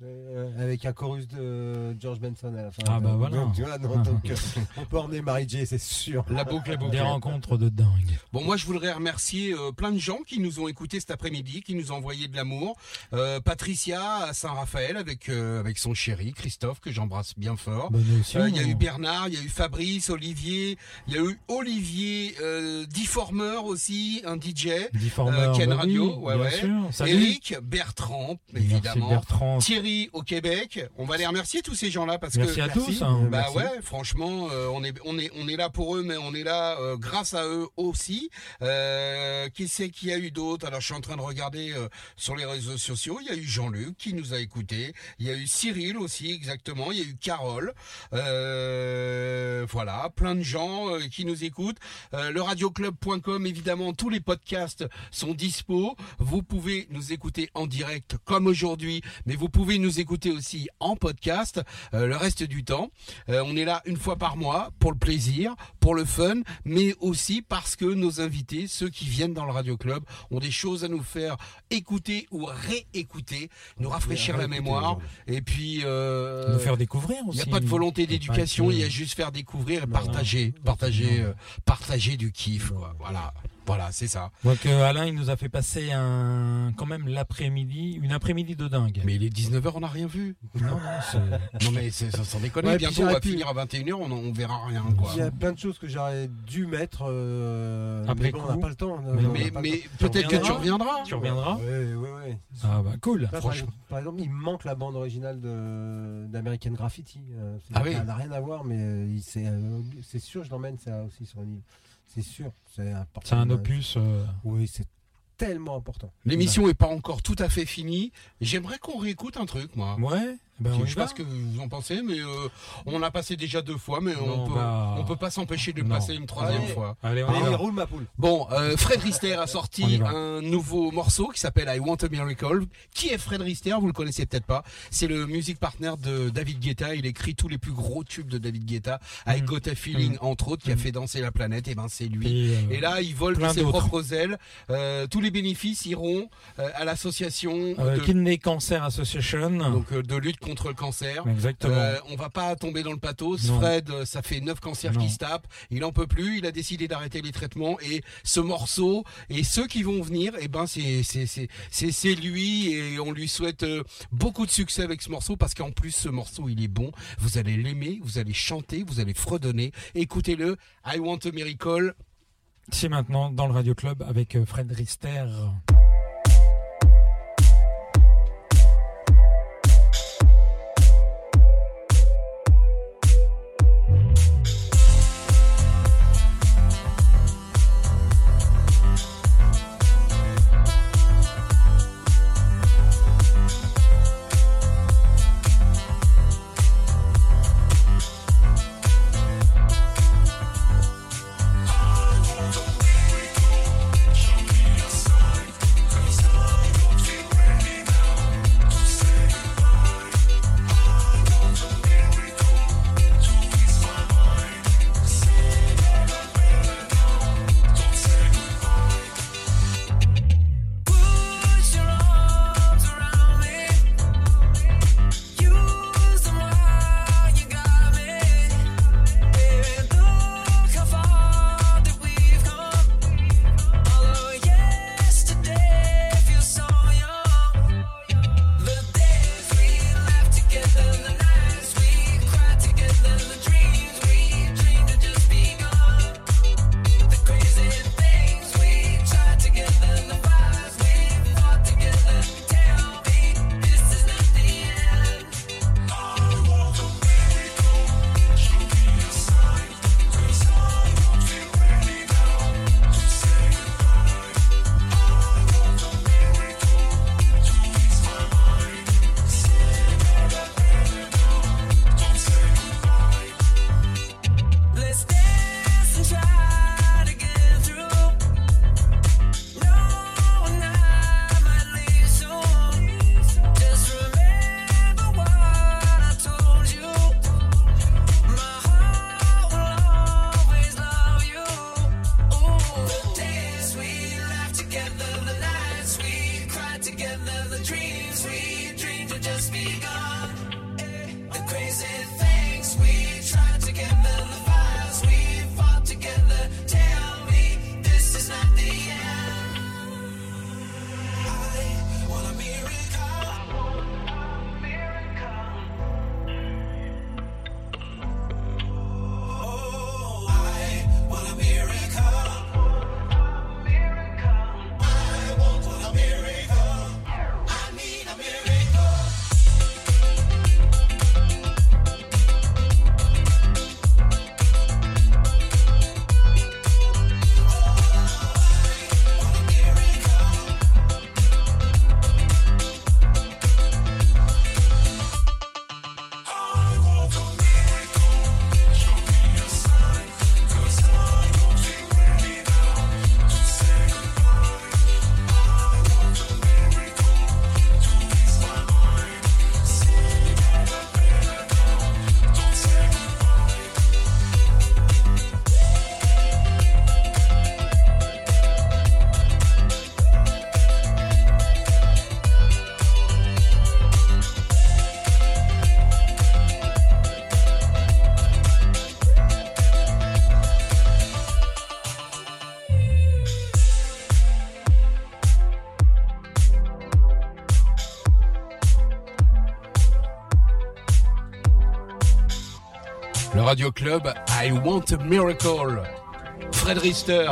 Euh, avec un chorus de George Benson à la fin Ah, bah voilà. donc, tu vois, non, Ah. donc, euh, on peut emmener Mary J c'est sûr La boucle est bouclée. Des rencontres de dingue. Bon, moi, je voudrais remercier euh, plein de gens qui nous ont écoutés cet après-midi, qui nous ont envoyé de l'amour. Euh, Patricia à Saint-Raphaël avec euh, avec son chéri Christophe que j'embrasse bien fort. Euh, Il y a eu Bernard, il y a eu Fabrice, Olivier, il y a eu Olivier euh, Deformer aussi, un DJ. Deformer, Euh, Ken bah Radio, oui, ouais, bien ouais. sûr. Salut. Eric, Bertrand, Merci évidemment. Bertrand. Thierry au Québec. On va les remercier tous ces gens-là parce Merci que à tous. hein. bah Merci. ouais, franchement, euh, on est on est on est là pour eux, mais on est là euh, grâce à eux aussi. Euh, qui c'est qu'il y a eu d'autres? Alors je suis en train de regarder euh, sur les réseaux sociaux. Il y a eu Jean-Luc qui nous a écoutés. Il y a eu Cyril aussi, exactement. Il y a eu Carole. Euh, voilà, plein de gens qui nous écoutent. Le radioclub.com, évidemment, tous les podcasts sont dispo. Vous pouvez nous écouter en direct comme aujourd'hui, mais vous pouvez nous écouter aussi en podcast euh, le reste du temps. Euh, on est là une fois par mois pour le plaisir, pour le fun, mais aussi parce que nos invités, ceux qui viennent dans le Radio Club, ont des choses à nous faire écouter ou réécouter, nous rafraîchir la mémoire, et puis euh, Nous faire découvrir il aussi. n'y a pas de volonté d'éducation, il y a juste faire découvrir et partager, partager, partager du kiff. quoi. Voilà, voilà, c'est ça. Donc euh, Alain, il nous a fait passer un, quand même l'après-midi, une après-midi de dingue. Mais il est 19h, on n'a rien vu. Non, non, mais c'est sans sans déconner, Ouais, bientôt on va pu- finir à 21h, on, on verra rien quoi. il y a plein de choses que j'aurais dû mettre euh, Après mais bon, on n'a pas le temps Mais- peut-être que tu reviendras. Tu reviendras Ouais, ouais, ouais. Ah bah cool. Là, Franchement. exemple, par exemple, il manque la bande originale de- d'American Graffiti. Euh, c'est- Ah oui. Ça n'a rien à voir, mais euh, c'est sûr, je l'emmène ça aussi sur une île. C'est sûr, c'est important. C'est un opus. euh, Oui, c'est tellement important. L'émission est pas encore tout à fait finie. J'aimerais qu'on réécoute un truc, moi. Ouais. Ben je y sais pas ce que vous en pensez, mais euh, on a passé déjà deux fois, mais Non, on peut, bah, on peut pas s'empêcher de non. passer une troisième Allez. fois. Allez, on Allez, va. roule ma poule. Bon, euh, Fred Rister a sorti un nouveau morceau qui s'appelle I Want a Miracle. Qui est Fred Rister? Vous le connaissez peut-être pas. C'est le music partner de David Guetta. Il écrit tous les plus gros tubes de David Guetta. I Mhm. Got a Feeling, Mhm. entre autres, qui a Mhm. fait danser la planète. Et ben c'est lui. Et, euh, Et là, il vole de ses propres ailes. Euh, tous les bénéfices iront euh, à l'association euh, de, Kidney Cancer Association. donc, euh, de lutte contre le cancer. Exactement. Euh, on va pas tomber dans le pathos. Non. Fred, euh, ça fait neuf cancers Non. qui se tapent. Il en peut plus. Il a décidé d'arrêter les traitements. Et ce morceau et ceux qui vont venir, eh ben c'est c'est c'est c'est lui et on lui souhaite euh, beaucoup de succès avec ce morceau parce qu'en plus ce morceau il est bon. Vous allez l'aimer, vous allez chanter, vous allez fredonner. Écoutez-le. I Want a Miracle. C'est maintenant dans le Radio Club avec Fred Rister. Radio Club, I Want a Miracle. Fred Rister.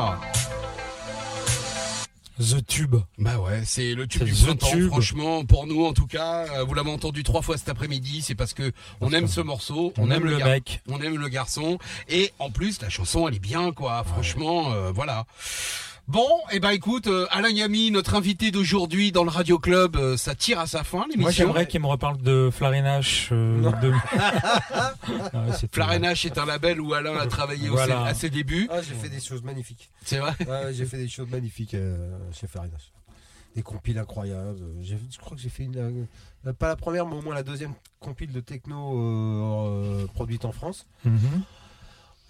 The Tube. Bah ouais, c'est le tube du printemps, tube. franchement, pour nous en tout cas. Vous l'avez entendu trois fois cet après-midi, c'est parce que on aime ce morceau, on, aime, le, mec. on aime le garçon, et en plus la chanson elle est bien quoi, franchement, euh, voilà. Bon, et ben écoute, euh, Alain Yami, notre invité d'aujourd'hui dans le Radio Club, euh, ça tire à sa fin Moi, l'émission. j'aimerais qu'il me reparle de Flarenache. Euh, de... Ah Flarenache est un label où Alain a travaillé au- à ses débuts. Ah, j'ai fait des choses magnifiques. C'est vrai Ouais, j'ai fait des choses magnifiques euh, chez Farinas. Des compiles incroyables. Je crois que j'ai fait une. pas la première, mais au moins la deuxième compile de techno euh, euh, produite en France. Mhm.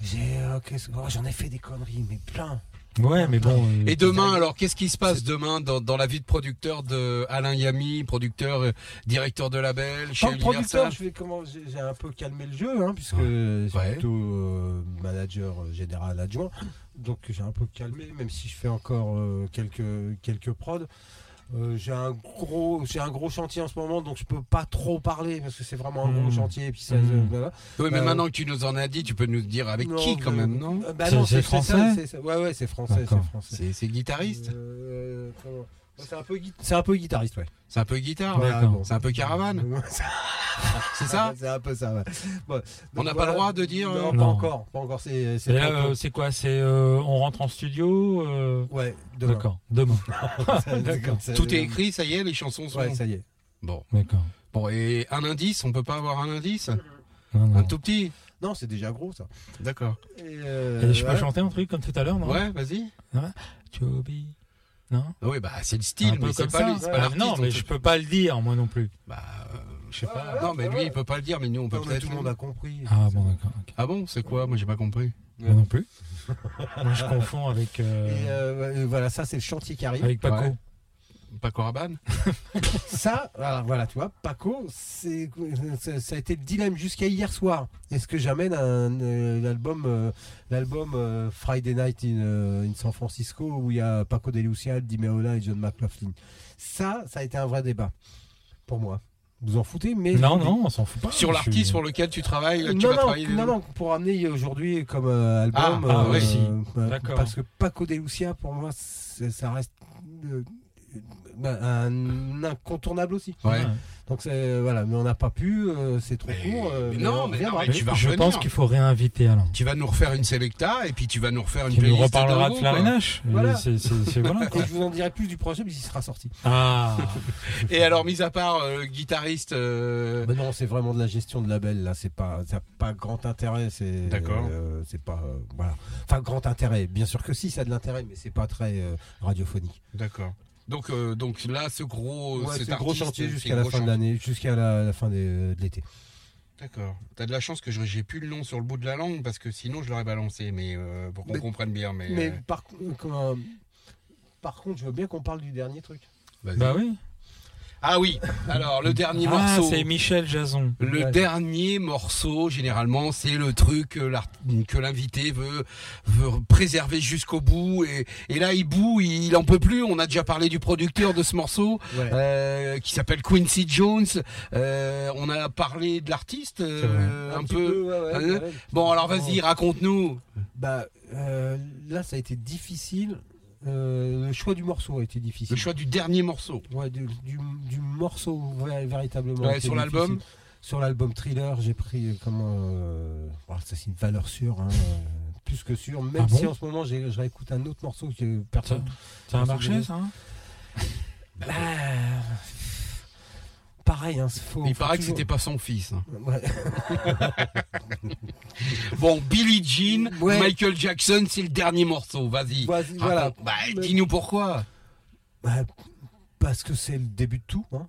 J'ai, euh, qu'est-ce- oh, J'en ai fait des conneries, mais plein. Ouais, mais bon. euh, Et demain, alors, qu'est-ce qui se passe demain dans, dans la vie de producteur de Alain Yami, producteur, euh, directeur de label chez Tant que producteur, Universal je vais comment j'ai un peu calmé le jeu, hein, puisque je suis Ouais. plutôt euh, manager général adjoint. Donc j'ai un peu calmé, même si je fais encore euh, quelques quelques prods. Euh, j'ai un gros j'ai un gros chantier en ce moment, donc je peux pas trop parler parce que c'est vraiment un gros Mm. chantier. Et puis ça, voilà. Oui, mais Euh, maintenant que tu nous en as dit, tu peux nous dire avec Non, qui quand même, non? euh, bah C'est- non, c'est ça, français? Ouais, ouais, c'est français, c'est français. C'est c'est guitariste? Euh, comment- c'est un peu gui- c'est un peu guitariste, ouais. C'est un peu guitare Ouais. C'est un peu caravane C'est ça C'est un peu ça, ouais. Bon, On n'a pas le droit de dire, euh, Non, pas encore. Pas encore, c'est c'est euh, quoi C'est euh, on rentre en studio. euh, Ouais, demain. D'accord. Demain. Tout est écrit, ça y est, les chansons sont... Ouais, ça y est. Bon. D'accord. Bon, et un indice, on peut pas avoir un indice Non, non. Un tout petit Non, c'est déjà gros ça. D'accord. Et, euh, Et je peux chanter un truc comme tout à l'heure, non? Ouais, vas-y. Joby. Non Oui, bah c'est le style, mais c'est pas, c'est pas. Non, on mais je peux pas le dire, moi non plus. Bah, euh, je sais pas. Non, mais lui, il peut pas le dire, mais nous, on peut peut-être... tout le monde a compris. Ah bon, d'accord. Ah bon, c'est quoi? Moi, j'ai pas compris. Moi non plus. moi, je confonds avec euh, Et euh, ouais, voilà, ça c'est le chantier qui arrive. avec Paco. Ouais. Paco Rabanne Ça, alors, voilà, tu vois, Paco, c'est ça, ça a été le dilemme jusqu'à hier soir. Est-ce que j'amène un, euh, l'album, euh, l'album euh, Friday Night in, euh, in San Francisco où il y a Paco de Lucia, Di Meola et John McLaughlin? Ça, ça a été un vrai débat pour moi. Vous en foutez, mais Non, non, on s'en fout pas. Sur l'artiste suis- sur lequel tu travailles, tu non, vas non, travailler non, non, pour amener aujourd'hui comme euh, album. Ah, ah, euh, oui. Si. euh, D'accord. Parce que Paco de Lucia, pour moi, ça reste euh, bah, un incontournable aussi. Ouais. Donc c'est voilà, mais on n'a pas pu, euh, c'est trop Mais- court. euh, mais mais non, on mais reviendra. non, mais tu vas je revenir. pense qu'il faut réinviter Alain. Tu vas nous refaire une Selecta et puis tu vas nous refaire une Qui nous playlist reparlera de voilà, quoi. Et je vous en dirai plus du projet, mais il sera sorti. Ah. Et alors, mis à part euh, guitariste, euh, Mais non, c'est vraiment de la gestion de label là. C'est pas, ça pas grand intérêt. C'est D'accord. euh, c'est pas euh, voilà. Enfin grand intérêt. Bien sûr que si, ça a de l'intérêt, mais c'est pas très euh, radiophonique. d'accord. Donc, euh, donc là, ce gros, Ouais, cet c'est gros chantier jusqu'à la fin de l'année, jusqu'à la, la fin de l'été. D'accord. T'as de la chance que je- j'ai plus le nom sur le bout de la langue parce que sinon je l'aurais balancé, mais euh, pour qu'on comprenne bien. Mais, Mais euh, par, euh, par contre, je veux bien qu'on parle du dernier truc. Bah oui. Ah oui. Alors le dernier Ah, morceau. c'est Michel Jason. Le Ouais. dernier morceau, généralement, c'est le truc que l'art- que l'invité veut, veut préserver jusqu'au bout. Et, et là, il bout, il en peut plus. On a déjà parlé du producteur de ce morceau, Ouais. euh, qui s'appelle Quincy Jones. Euh, on a parlé de l'artiste, euh, un, peu. ouais, ouais, Hein. Bon, alors vas-y, raconte-nous. Bah, euh, là, ça a été difficile. Euh, le choix du morceau a été difficile. Le choix du dernier morceau. Ouais, du, du- du morceau vé- véritablement. Ouais, sur l'album Sur l'album Thriller, j'ai pris euh, comment euh, voilà, ça c'est une valeur sûre, hein, euh, plus que sûre. Même Ah bon si en ce moment j'ai- je réécoute un autre morceau que personne. Ça a marché, ça hein Bah, pareil, hein, faut. Il faut paraît que c'était pas son fils. hein. Ouais. Bon, Billie Jean, Ouais. Michael Jackson, c'est le dernier morceau. Vas-y. Voilà. Bah, dis-nous pourquoi. Bah, parce que c'est le début de tout. Hein.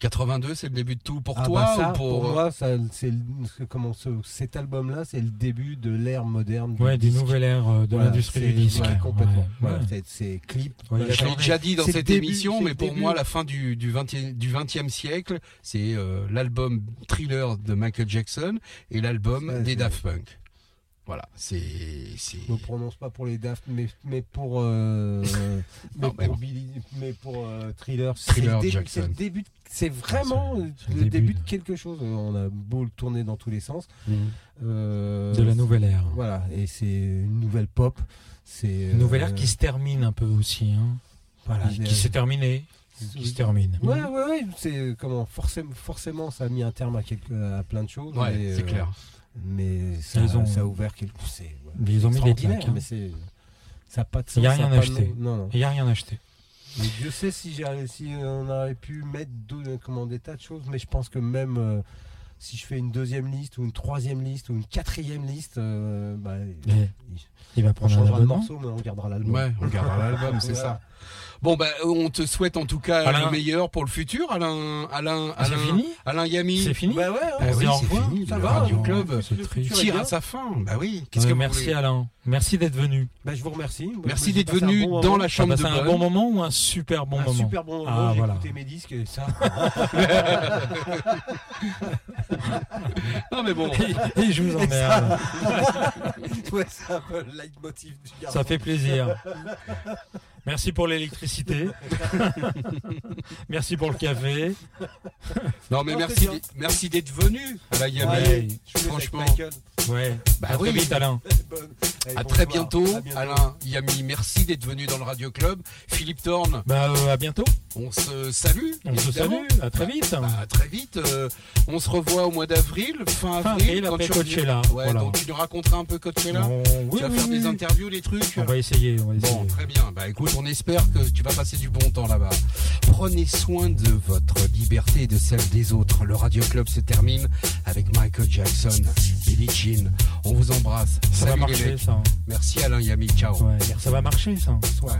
82, c'est le début de tout pour Ah toi bah ça, ou pour, pour moi, ça, c'est comment ce- cet album-là, c'est le début de l'ère moderne. Ouais, du nouvel ère euh, de Voilà, l'industrie du disque. ouais, complètement. Ouais, Voilà, ouais. c'est- clip. Je l'ai déjà dit dans cette début, émission, mais pour début. moi, la fin du, du, 20e, du 20e siècle, c'est euh, l'album Thriller de Michael Jackson et l'album des Daft Punk. Voilà, c'est. Je me prononce pas pour les Daft, mais, mais pour, euh, mais Non, mais pour bon. Billy, mais pour euh, Thriller. Thriller c'est le début- Jackson. C'est le début. de- C'est vraiment le le, début début de- quelque chose. Euh, On a beau le tourner dans tous les sens. Euh, De la nouvelle ère. Voilà, et c'est une nouvelle pop. C'est Une nouvelle euh, ère qui se termine un peu aussi. Hein. voilà, Qui, qui s'est terminée, qui se termine. Ouais, ouais, ouais. C'est comment forcément, forcément, ça a mis un terme à, quelque, à plein de choses. Ouais, c'est euh, clair. Mais ça, Ils ont- ça a ouvert quelque. Mais ils ont mis des claques, hein. mais c'est ça a pas de Il y a rien acheté. Non, non. Il n'y a rien acheté. Mais Dieu sait si, j'ai- si on aurait pu mettre deux- comment, des tas de choses, mais je pense que même euh, si je fais une deuxième liste ou une troisième liste ou une quatrième liste, euh, bah, Et il va on prendre un changera de abonnement. morceau, mais on gardera l'album. Ouais, on gardera l'album, c'est Voilà. ça. Bon, bah, on te souhaite en tout cas Alain. le meilleur pour le futur, Alain, Alain, Ah, c'est Alain, fini Alain Yami. C'est fini Bah ouais, Bah On oui, c'est fini. Ça le va, Radio on- Club tire à sa fin. Bah oui. Qu'est-ce Ouais, que merci voulez Alain. Merci d'être venu. Bah, je vous remercie. Merci j'ai d'être un venu bon dans la Ça chambre de un bon moment ou un super bon un moment super bon moment. Ah, j'ai voilà. écouté mes disques et ça. Non mais bon. Et, et je vous emmerde. ouais, c'est un peu leitmotiv du garçon. Ça fait plaisir. Merci pour l'électricité. Merci pour le café. Non mais merci, merci d'être venu, Alain Yami. Ouais. Franchement. Ouais. Bah à très oui. vite, Alain. Allez, À bonsoir. très bientôt, À bientôt. Alain Yami. Merci d'être venu dans le Radio Club. Philippe Thorne, Bah, euh, à bientôt. on se salue. On se salue. À très vite. Bah, à très vite. euh, on se revoit au mois d'avril, fin Fin avril, avril, quand après tu. Coachella, Ouais, voilà. donc tu nous raconteras un peu Coachella. On- oui, tu vas oui, faire oui, des interviews, des trucs. On va essayer. On va essayer. Bon, très bien. Bah écoute, on espère que tu vas passer du bon temps là-bas. Prenez soin de votre liberté et de celle des autres. Le Radio Club se termine avec Michael Jackson, Billie Jean. On vous embrasse. ça va Salut marcher, ça. Merci Alain Yami. Ciao. Ouais, ça va marcher, ça. Ouais.